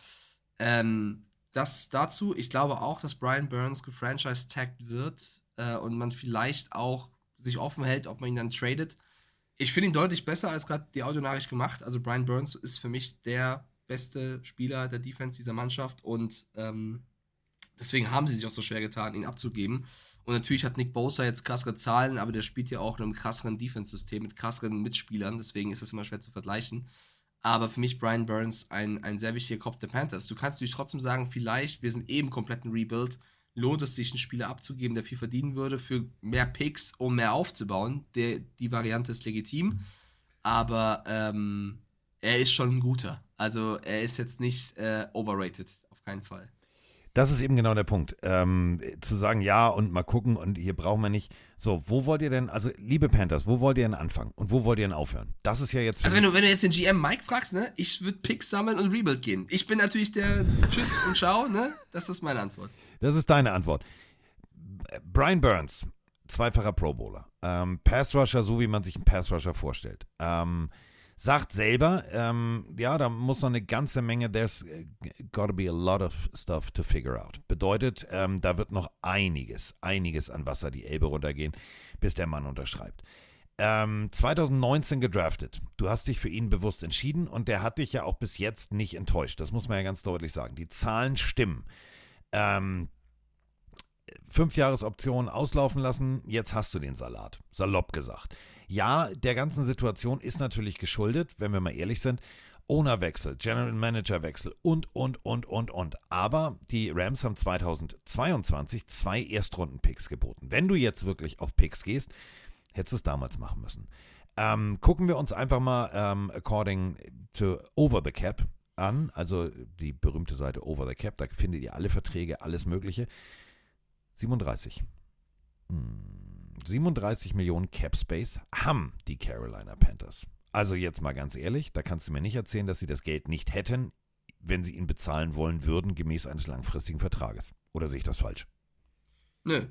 Ähm, das dazu, ich glaube auch, dass Brian Burns gefranchise-tagged wird äh, und man vielleicht auch sich offen hält, ob man ihn dann tradet. Ich finde ihn deutlich besser als gerade die Audionachricht gemacht. Also Brian Burns ist für mich der beste Spieler der Defense dieser Mannschaft und ähm, deswegen haben sie sich auch so schwer getan, ihn abzugeben. Und natürlich hat Nick Bosa jetzt krassere Zahlen, aber der spielt ja auch in einem krasseren Defense-System mit krasseren Mitspielern, deswegen ist es immer schwer zu vergleichen. Aber für mich Brian Burns ein, ein sehr wichtiger Kopf der Panthers. Du kannst natürlich trotzdem sagen, vielleicht, wir sind eben komplett ein Rebuild, lohnt es sich, einen Spieler abzugeben, der viel verdienen würde, für mehr Picks, um mehr aufzubauen. Der, die Variante ist legitim. Aber ähm, er ist schon ein guter. Also er ist jetzt nicht äh, overrated, auf keinen Fall. Das ist eben genau der Punkt. Ähm, zu sagen, ja, und mal gucken, und hier brauchen wir nicht. So, wo wollt ihr denn, also liebe Panthers, wo wollt ihr denn anfangen? Und wo wollt ihr denn aufhören? Das ist ja jetzt. Also wenn du, wenn du jetzt den GM Mike fragst, ne, ich würde Picks sammeln und Rebuild gehen. Ich bin natürlich der Tschüss und Ciao, ne? Das ist meine Antwort. Das ist deine Antwort. Brian Burns, zweifacher Pro Bowler. Ähm, Pass Rusher, so wie man sich einen Pass Rusher vorstellt. Ähm, sagt selber, ähm, ja, da muss noch eine ganze Menge, there's gotta be a lot of stuff to figure out. Bedeutet, ähm, da wird noch einiges, einiges an Wasser die Elbe runtergehen, bis der Mann unterschreibt. Ähm, 2019 gedraftet. Du hast dich für ihn bewusst entschieden und der hat dich ja auch bis jetzt nicht enttäuscht. Das muss man ja ganz deutlich sagen. Die Zahlen stimmen. Ähm, Fünfjahresoption auslaufen lassen, jetzt hast du den Salat. Salopp gesagt. Ja, der ganzen Situation ist natürlich geschuldet, wenn wir mal ehrlich sind. Ownerwechsel, General Manager Wechsel und, und, und, und, und. Aber die Rams haben 2022 zwei Erstrunden-Picks geboten. Wenn du jetzt wirklich auf Picks gehst, hättest du es damals machen müssen. Ähm, gucken wir uns einfach mal ähm, according to Over the Cap an, also die berühmte Seite Over the Cap, da findet ihr alle Verträge, alles Mögliche. 37. Hm, 37 Millionen Cap Space haben die Carolina Panthers. Also jetzt mal ganz ehrlich, da kannst du mir nicht erzählen, dass sie das Geld nicht hätten, wenn sie ihn bezahlen wollen würden, gemäß eines langfristigen Vertrages. Oder sehe ich das falsch? Nö,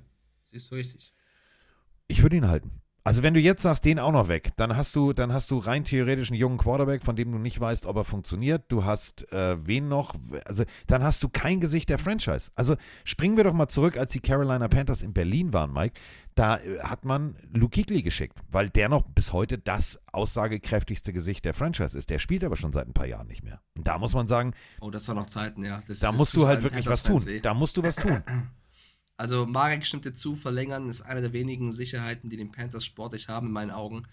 siehst du richtig. Ich würde ihn halten. Also wenn du jetzt sagst, den auch noch weg, dann hast du, dann hast du rein theoretisch einen jungen Quarterback, von dem du nicht weißt, ob er funktioniert. Du hast äh, wen noch? Also dann hast du kein Gesicht der Franchise. Also springen wir doch mal zurück, als die Carolina Panthers in Berlin waren, Mike. Da äh, hat man Luke Kuechly geschickt, weil der noch bis heute das aussagekräftigste Gesicht der Franchise ist. Der spielt aber schon seit ein paar Jahren nicht mehr. Und da muss man sagen, Oh, das war noch Zeiten, ja. Das, da das musst du halt wirklich was tun. Weh. Da musst du was tun. Also Marek stimmt dir zu, verlängern ist eine der wenigen Sicherheiten, die den Panthers sportlich haben, in meinen Augen.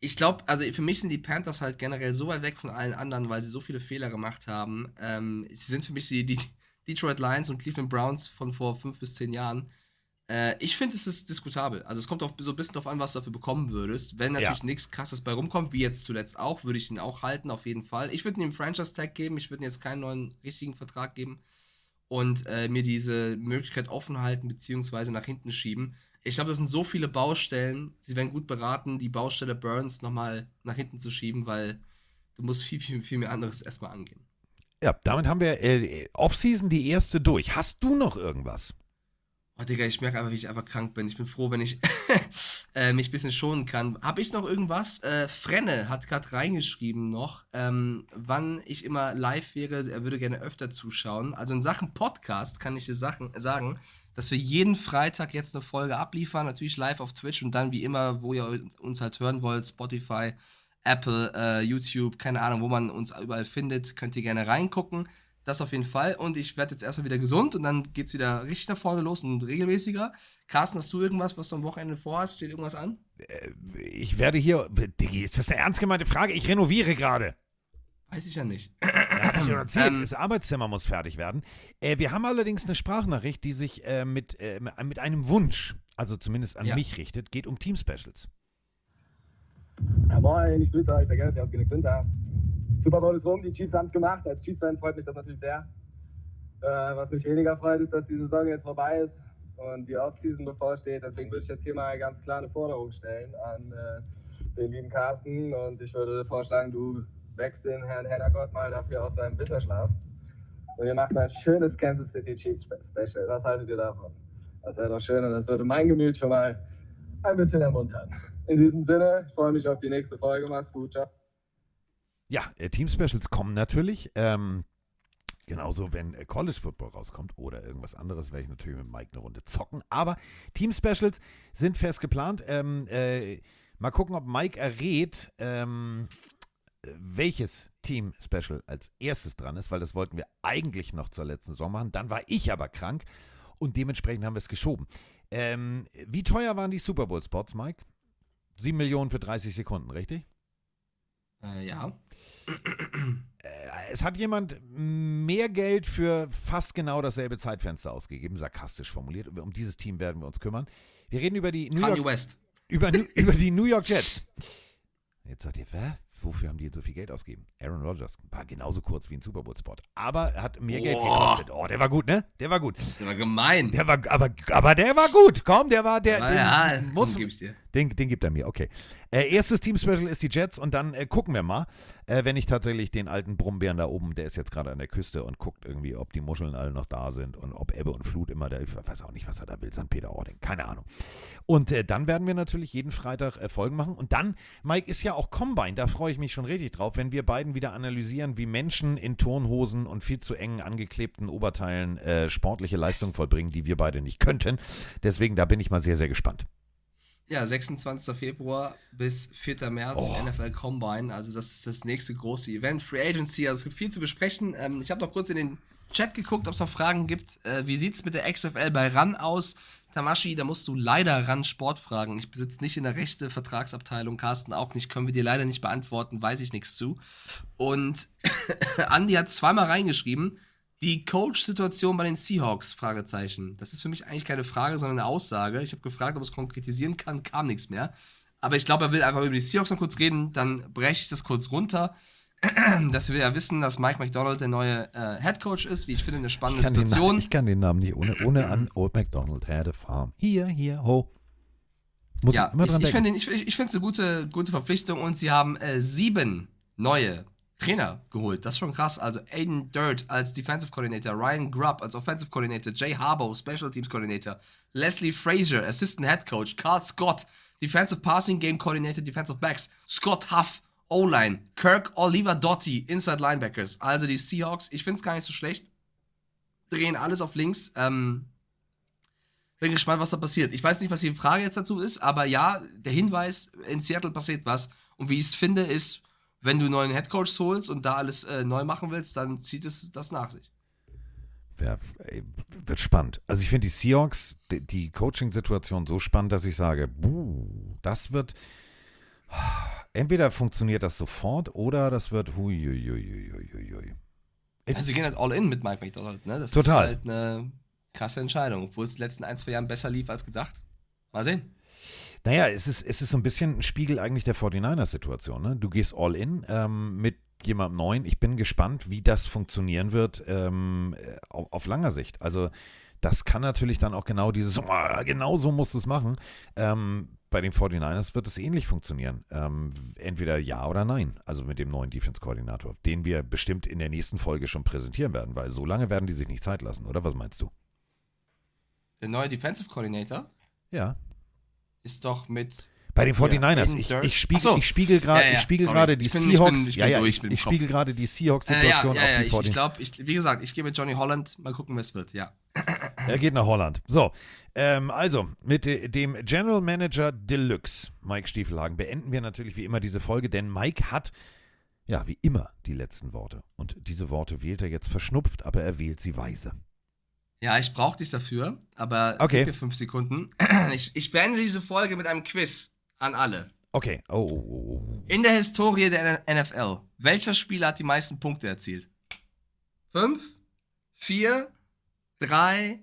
Ich glaube, also für mich sind die Panthers halt generell so weit weg von allen anderen, weil sie so viele Fehler gemacht haben. Ähm, sie sind für mich die, die Detroit Lions und Cleveland Browns von vor fünf bis zehn Jahren. Äh, ich finde, es ist diskutabel. Also es kommt auch so ein bisschen darauf an, was du dafür bekommen würdest. Wenn natürlich Ja. nichts krasses bei rumkommt, wie jetzt zuletzt auch, würde ich ihn auch halten, auf jeden Fall. Ich würde ihm einen Franchise-Tag geben, ich würde ihm jetzt keinen neuen richtigen Vertrag geben und äh, mir diese Möglichkeit offen halten, beziehungsweise nach hinten schieben. Ich glaube, das sind so viele Baustellen. Sie werden gut beraten, die Baustelle Burns nochmal nach hinten zu schieben, weil du musst viel, viel, viel mehr anderes erstmal angehen. Ja, damit haben wir äh, Offseason die erste durch. Hast du noch irgendwas? Oh, Digga, ich merke einfach, wie ich einfach krank bin. Ich bin froh, wenn ich äh, mich ein bisschen schonen kann. Habe ich noch irgendwas? Äh, Frenne hat gerade reingeschrieben noch, ähm, wann ich immer live wäre. Er würde gerne öfter zuschauen. Also in Sachen Podcast kann ich dir Sachen, sagen, dass wir jeden Freitag jetzt eine Folge abliefern. Natürlich live auf Twitch und dann wie immer, wo ihr uns halt hören wollt, Spotify, Apple, äh, YouTube, keine Ahnung, wo man uns überall findet, könnt ihr gerne reingucken. Das auf jeden Fall. Und ich werde jetzt erstmal wieder gesund und dann geht es wieder richtig nach vorne los und regelmäßiger. Carsten, hast du irgendwas, was du am Wochenende vorhast? Steht irgendwas an? Ich werde hier. Diggi, ist das eine ernst gemeinte Frage? Ich renoviere gerade. Weiß ich ja nicht. Ja, ich erzählt. Ähm. das Arbeitszimmer muss fertig werden. Äh, wir haben allerdings eine Sprachnachricht, die sich äh, mit, äh, mit einem Wunsch, also zumindest an Ja. mich richtet, geht um Team Specials. Ja, moin, ich grüße euch, der Geld aus Phoenix Winter. Super Bowl ist rum, die Chiefs haben es gemacht. Als Chiefs-Fan freut mich das natürlich sehr. Äh, was mich weniger freut, ist, dass die Saison jetzt vorbei ist und die Offseason bevorsteht. Deswegen würde ich jetzt hier mal ganz klar eine Forderung stellen an äh, den lieben Carsten. Und ich würde vorschlagen, du wächst den Herrn Heddergott mal dafür aus seinem Winterschlaf. Und wir machen ein schönes Kansas City Chiefs Special. Was haltet ihr davon? Das wäre doch schön und das würde mein Gemüt schon mal ein bisschen ermuntern. In diesem Sinne, ich freue mich auf die nächste Folge. Macht's gut, ciao. Ja, äh, Team Specials kommen natürlich. Ähm, genauso, wenn äh, College Football rauskommt oder irgendwas anderes, werde ich natürlich mit Mike eine Runde zocken. Aber Team Specials sind fest geplant. Ähm, äh, mal gucken, ob Mike errät, ähm, äh, welches Team Special als erstes dran ist, weil das wollten wir eigentlich noch zur letzten Saison machen. Dann war ich aber krank und dementsprechend haben wir es geschoben. Ähm, wie teuer waren die Super Bowl Spots, Mike? 7 Millionen für 30 Sekunden, richtig? Äh, ja. Äh, es hat jemand mehr Geld für fast genau dasselbe Zeitfenster ausgegeben, sarkastisch formuliert. Um dieses Team werden wir uns kümmern. Wir reden über die New York, West. über, über die New York Jets. Jetzt sagt ihr, wer? Wofür haben die so viel Geld ausgegeben? Aaron Rodgers war genauso kurz wie ein Super Bowl Spot, aber er hat mehr Geld Boah. gekostet. Oh, der war gut, ne? Der war gut. Der war gemein. Der war, aber, aber der war gut. Komm, der war der. Den ja, muss, den, den gibt er mir, okay. Äh, erstes Team-Special ist die Jets und dann äh, gucken wir mal, äh, wenn ich tatsächlich den alten Brummbären da oben, der ist jetzt gerade an der Küste und guckt irgendwie, ob die Muscheln alle noch da sind und ob Ebbe und Flut immer da, ich weiß auch nicht, was er da will, St. Peter-Ording, keine Ahnung. Und äh, dann werden wir natürlich jeden Freitag äh, Folgen machen und dann, Mike, ist ja auch Combine, da freue ich mich schon richtig drauf, wenn wir beiden wieder analysieren, wie Menschen in Turnhosen und viel zu engen angeklebten Oberteilen äh, sportliche Leistung vollbringen, die wir beide nicht könnten. Deswegen, da bin ich mal sehr, sehr gespannt. Ja, 26. Februar bis 4. März Oh. NFL Combine. Also das ist das nächste große Event. Free Agency, also es gibt viel zu besprechen. Ähm, ich habe noch kurz in den Chat geguckt, ob es noch Fragen gibt. Äh, wie sieht es mit der XFL bei RAN aus? Tamashi, da musst du leider RAN Sport fragen. Ich besitze nicht in der rechte Vertragsabteilung, Carsten auch nicht. Können wir dir leider nicht beantworten, weiß ich nichts zu. Und Andy hat zweimal reingeschrieben, die Coach-Situation bei den Seahawks, Fragezeichen. Das ist für mich eigentlich keine Frage, sondern eine Aussage. Ich habe gefragt, ob es konkretisieren kann, kam nichts mehr. Aber ich glaube, er will einfach über die Seahawks noch kurz reden, dann breche ich das kurz runter. Dass wir ja wissen, dass Mike McDonald der neue äh, Head Coach ist, wie ich finde, eine Ich spannende kann, den, Namen- Situation. ich kann den Namen nicht ohne, ohne an Old MacDonald had a farm. Hier, hier, ho. Muss ja, ich immer ich, dran ich denken. finde ich, ich finde es eine gute, gute Verpflichtung und sie haben äh, sieben neue Trainer geholt. Das ist schon krass. Also Aiden Dirt als Defensive Coordinator, Ryan Grubb als Offensive Coordinator, Jay Harbaugh, Special Teams Coordinator, Leslie Frazier, Assistant Head Coach, Carl Scott, Defensive Passing Game Coordinator, Defensive Backs, Scott Huff, O-Line, Kirk Oliver Dotti, Inside Linebackers. Also die Seahawks, ich finde es gar nicht so schlecht. Drehen alles auf links. Ähm, bin gespannt, was da passiert. Ich weiß nicht, was die Frage jetzt dazu ist, aber ja, der Hinweis, in Seattle passiert was. Und wie ich es finde, ist, wenn du einen neuen Headcoach holst und da alles äh, neu machen willst, dann zieht es das nach sich. Ja, wird spannend. Also ich finde die Seahawks, die, die Coaching-Situation so spannend, dass ich sage, buh, das wird entweder funktioniert das sofort oder das wird huiuiuiuiui. Also sie gehen halt all in mit Mike McDonald, ne? Das Total. ist halt eine krasse Entscheidung, obwohl es in den letzten ein, zwei Jahren besser lief als gedacht. Mal sehen. Naja, es ist, es ist so ein bisschen ein Spiegel eigentlich der 49ers-Situation. Ne? Du gehst all in ähm, mit jemandem Neuen. Ich bin gespannt, wie das funktionieren wird ähm, auf, auf langer Sicht. Also das kann natürlich dann auch genau dieses, oh, genau so musst du es machen. Ähm, bei den 49ers wird es ähnlich funktionieren. Ähm, entweder ja oder nein. Also mit dem neuen Defense-Koordinator, den wir bestimmt in der nächsten Folge schon präsentieren werden, weil so lange werden die sich nicht Zeit lassen, oder? Was meinst du? Der neue Defensive Coordinator Ja. ist doch mit. Bei den Ja, 49ers. Aiden Ich, ich spiegel, so. ich spiegel gerade Ja, ja, die bin- ich bin- Seahawks. ich ja, bin ja, durch ich, ich spiegel gerade die Äh, Seahawks-Situation ja, auf die ich, 49 ich glaube, ich, wie gesagt, ich gehe mit Johnny Holland. Mal gucken, es wird, ja. Er geht nach Holland. So, ähm, also mit de, dem General Manager Deluxe, Mike Stiefelhagen, beenden wir natürlich wie immer diese Folge, denn Mike hat, ja, wie immer die letzten Worte. Und diese Worte wählt er jetzt verschnupft, aber er wählt sie weise. Ja, ich brauche dich dafür, aber Okay. gib mir fünf Sekunden. Ich, ich beende diese Folge mit einem Quiz an alle. Okay, oh, oh, oh, oh. In der Historie der NFL, welcher Spieler hat die meisten Punkte erzielt? Fünf, vier, drei,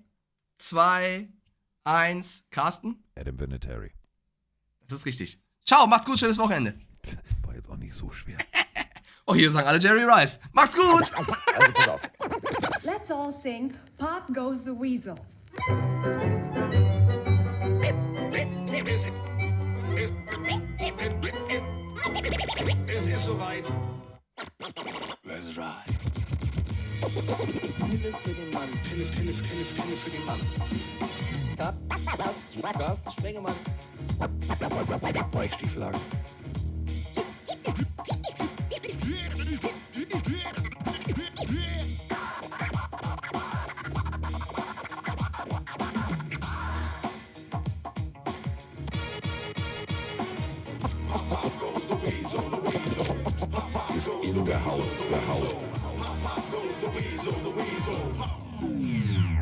zwei, eins. Carsten? Adam Vinatieri. Das ist richtig. Ciao, macht's gut, schönes Wochenende. War jetzt auch nicht so schwer. Oh, hier sagen alle Jerry Rice. Macht's gut! Also pass auf. Let's all sing Pop Goes the Weasel. Es ist soweit. Pille für den Mann. Pille, Pille, Pille, Pille für den Mann. Carsten, Carsten Spengemann. Mike Stieflagen. In der Haut, der Haut.